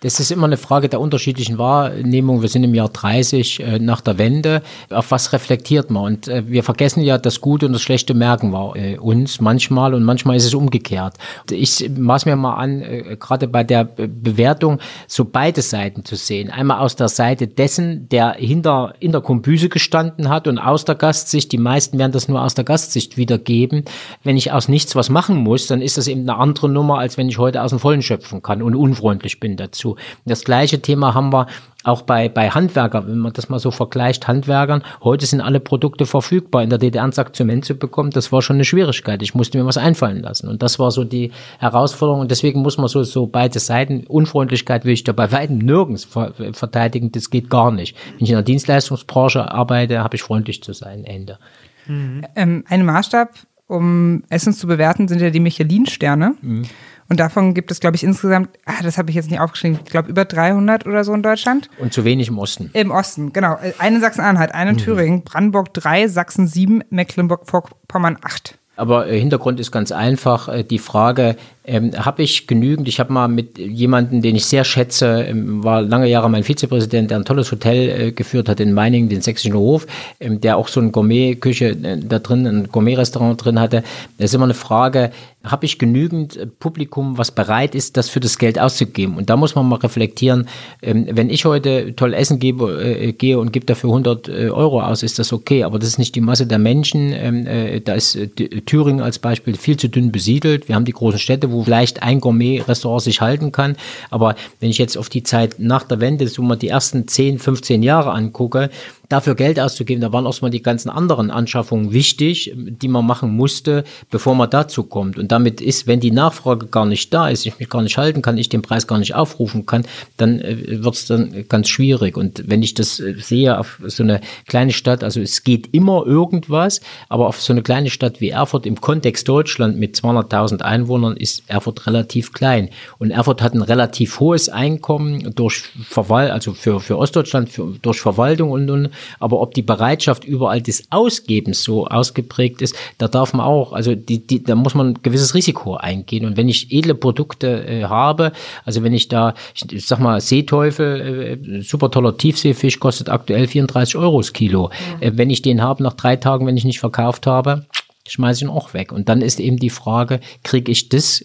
das ist immer eine Frage der unterschiedlichen Wahrnehmung. Wir sind im Jahr 30 äh, nach der Wende. Auf was reflektiert man? Und äh, wir vergessen ja, das Gute und das Schlechte merken wir äh, uns manchmal und manchmal ist es umgekehrt. Ich maß mir mal an, äh, gerade bei der Bewertung so beide Seiten zu sehen. Einmal aus der Seite dessen, der hinter in der Kombüse gestanden hat und aus der Gastsicht. Die meisten werden das nur aus der Gastsicht wiedergeben. Wenn ich aus nichts was machen muss, dann ist das eben eine andere Nummer, als wenn ich heute aus dem Vollen schöpfen kann und unfreundlich bin dazu. Das gleiche Thema haben wir auch bei, bei Handwerkern, wenn man das mal so vergleicht, Handwerkern, heute sind alle Produkte verfügbar. In der DDR ein Sack Zement zu bekommen, das war schon eine Schwierigkeit. Ich musste mir was einfallen lassen. Und das war so die Herausforderung. Und deswegen muss man so, so beide Seiten, Unfreundlichkeit will ich da bei weitem nirgends verteidigen, das geht gar nicht. Wenn ich in der Dienstleistungsbranche arbeite, habe ich freundlich zu sein, Ende. Mhm. Ähm, ein Maßstab, um Essen zu bewerten, sind ja die Michelin-Sterne. Mhm. Und davon gibt es, glaube ich, insgesamt, ah, das habe ich jetzt nicht aufgeschrieben, ich glaube über 300 oder so in Deutschland. Und zu wenig im Osten. Im Osten, genau. Eine Sachsen-Anhalt, eine in Thüringen, Brandenburg 3, Sachsen 7, Mecklenburg-Vorpommern 8. Aber äh, Hintergrund ist ganz einfach äh, die Frage, ähm, habe ich genügend, ich habe mal mit jemandem, den ich sehr schätze, ähm, war lange Jahre mein Vizepräsident, der ein tolles Hotel äh, geführt hat in Meiningen, den Sächsischen Hof, ähm, der auch so eine Gourmet-Küche äh, da drin, ein Gourmet-Restaurant drin hatte. Das ist immer eine Frage, habe ich genügend äh, Publikum, was bereit ist, das für das Geld auszugeben? Und da muss man mal reflektieren, ähm, wenn ich heute toll essen gebe, äh, gehe und gebe dafür 100 äh, Euro aus, ist das okay, aber das ist nicht die Masse der Menschen. Ähm, äh, da ist Thüringen als Beispiel viel zu dünn besiedelt. Wir haben die großen Städte, wo vielleicht ein Gourmet-Restaurant sich halten kann. Aber wenn ich jetzt auf die Zeit nach der Wende, so mal die ersten 10, 15 Jahre angucke, dafür Geld auszugeben, da waren erstmal die ganzen anderen Anschaffungen wichtig, die man machen musste, bevor man dazu kommt. Und damit ist, wenn die Nachfrage gar nicht da ist, ich mich gar nicht halten kann, ich den Preis gar nicht aufrufen kann, dann äh, wird es dann ganz schwierig. Und wenn ich das äh, sehe auf so eine kleine Stadt, also es geht immer irgendwas, aber auf so eine kleine Stadt wie Erfurt im Kontext Deutschland mit 200.000 Einwohnern ist Erfurt relativ klein. Und Erfurt hat ein relativ hohes Einkommen durch Verwaltung, also für, für Ostdeutschland, für, durch Verwaltung und, und aber ob die Bereitschaft überall des Ausgebens so ausgeprägt ist, da darf man auch, also die, die, da muss man ein gewisses Risiko eingehen. Und wenn ich edle Produkte äh, habe, also wenn ich da, ich, ich sag mal, Seeteufel, äh, super toller Tiefseefisch, kostet aktuell 34 Euro das Kilo. Ja. Äh, wenn ich den habe nach drei Tagen, wenn ich nicht verkauft habe, schmeiße ich ihn auch weg. Und dann ist eben die Frage, kriege ich das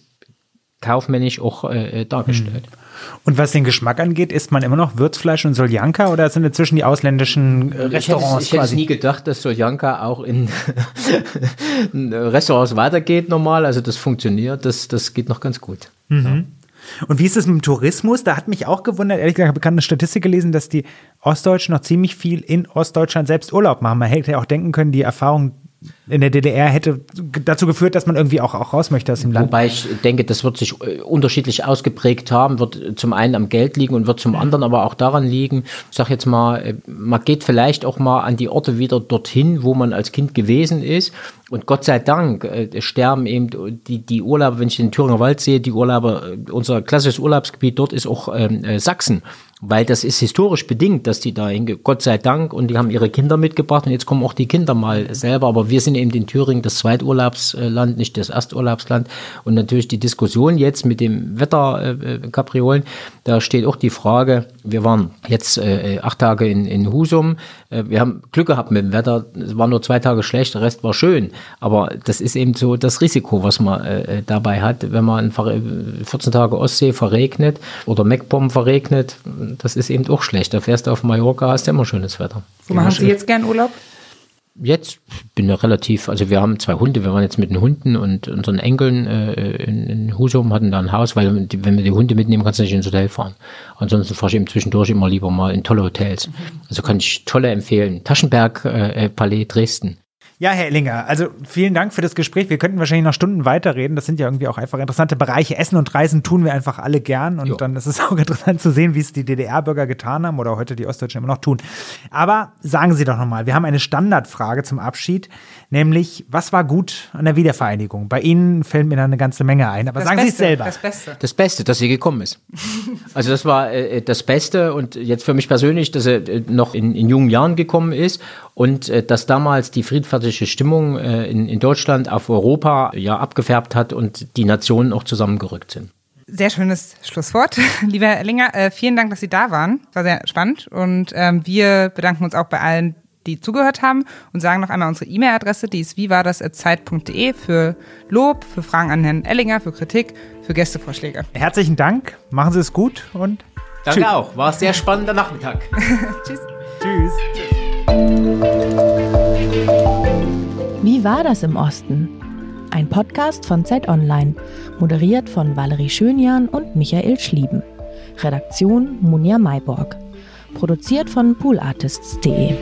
kaufmännisch auch äh, dargestellt. Hm. Und was den Geschmack angeht, isst man immer noch Würzfleisch und Soljanka oder sind inzwischen die ausländischen äh, Restaurants ich hätte, ich hätte nie gedacht, dass Soljanka auch in *laughs* Restaurants weitergeht normal. Also das funktioniert, das, das geht noch ganz gut. Mhm. Ja. Und wie ist es mit dem Tourismus? Da hat mich auch gewundert, ehrlich gesagt, ich habe eine Statistik gelesen, dass die Ostdeutschen noch ziemlich viel in Ostdeutschland selbst Urlaub machen. Man hätte ja auch denken können, die Erfahrung in der DDR hätte dazu geführt, dass man irgendwie auch, auch raus möchte aus dem Land. Wobei ich denke, das wird sich äh, unterschiedlich ausgeprägt haben, wird zum einen am Geld liegen und wird zum anderen aber auch daran liegen, ich sag jetzt mal, äh, man geht vielleicht auch mal an die Orte wieder dorthin, wo man als Kind gewesen ist. Und Gott sei Dank äh, sterben eben die, die Urlauber, wenn ich den Thüringer Wald sehe, die Urlauber, unser klassisches Urlaubsgebiet dort ist auch ähm, Sachsen weil das ist historisch bedingt, dass die da hingehen. Gott sei Dank, und die haben ihre Kinder mitgebracht und jetzt kommen auch die Kinder mal selber. Aber wir sind eben in Thüringen das Zweiturlaubsland, nicht das Ersturlaubsland. Und natürlich die Diskussion jetzt mit dem Wetterkapriolen, da steht auch die Frage, wir waren jetzt äh, acht Tage in, in Husum, äh, wir haben Glück gehabt mit dem Wetter, es war nur zwei Tage schlecht, der Rest war schön. Aber das ist eben so das Risiko, was man äh, dabei hat, wenn man 14 Tage Ostsee verregnet oder Meckbomben verregnet das ist eben auch schlecht. Da fährst du auf Mallorca, hast du immer schönes Wetter. Wo machen Sie jetzt gern Urlaub? Jetzt bin ich relativ, also wir haben zwei Hunde, wir waren jetzt mit den Hunden und unseren Enkeln äh, in, in Husum, hatten da ein Haus, weil wenn wir die Hunde mitnehmen, kannst du nicht ins Hotel fahren. Ansonsten fahre ich eben zwischendurch immer lieber mal in tolle Hotels. Mhm. Also kann ich tolle empfehlen. Taschenberg äh, äh Palais Dresden. Ja, Herr Ellinger, also vielen Dank für das Gespräch. Wir könnten wahrscheinlich noch Stunden weiterreden. Das sind ja irgendwie auch einfach interessante Bereiche. Essen und Reisen tun wir einfach alle gern. Und jo. dann ist es *laughs* auch interessant zu sehen, wie es die DDR-Bürger getan haben oder heute die Ostdeutschen immer noch tun. Aber sagen Sie doch nochmal, wir haben eine Standardfrage zum Abschied, nämlich, was war gut an der Wiedervereinigung? Bei Ihnen fällt mir da eine ganze Menge ein, aber das sagen Beste, Sie es selber. Das Beste. Das Beste, dass sie gekommen ist. *laughs* also das war äh, das Beste und jetzt für mich persönlich, dass er äh, noch in, in jungen Jahren gekommen ist und äh, dass damals die friedfertige Stimmung äh, in, in Deutschland auf Europa ja abgefärbt hat und die Nationen auch zusammengerückt sind. Sehr schönes Schlusswort. *laughs* Lieber Erlinger, äh, vielen Dank, dass Sie da waren. War sehr spannend. Und ähm, wir bedanken uns auch bei allen, die zugehört haben und sagen noch einmal unsere E-Mail-Adresse, die ist wie war das zeit.de für Lob, für Fragen an Herrn Ellinger, für Kritik, für Gästevorschläge. Herzlichen Dank, machen Sie es gut und Danke tschüss. auch, war ein sehr spannender Nachmittag. *laughs* Tschüss. Tschüss. Wie war das im Osten? Ein Podcast von Zeit Online, moderiert von Valerie Schönjan und Michael Schlieben. Redaktion Munja Mayborg. Produziert von poolartists.de.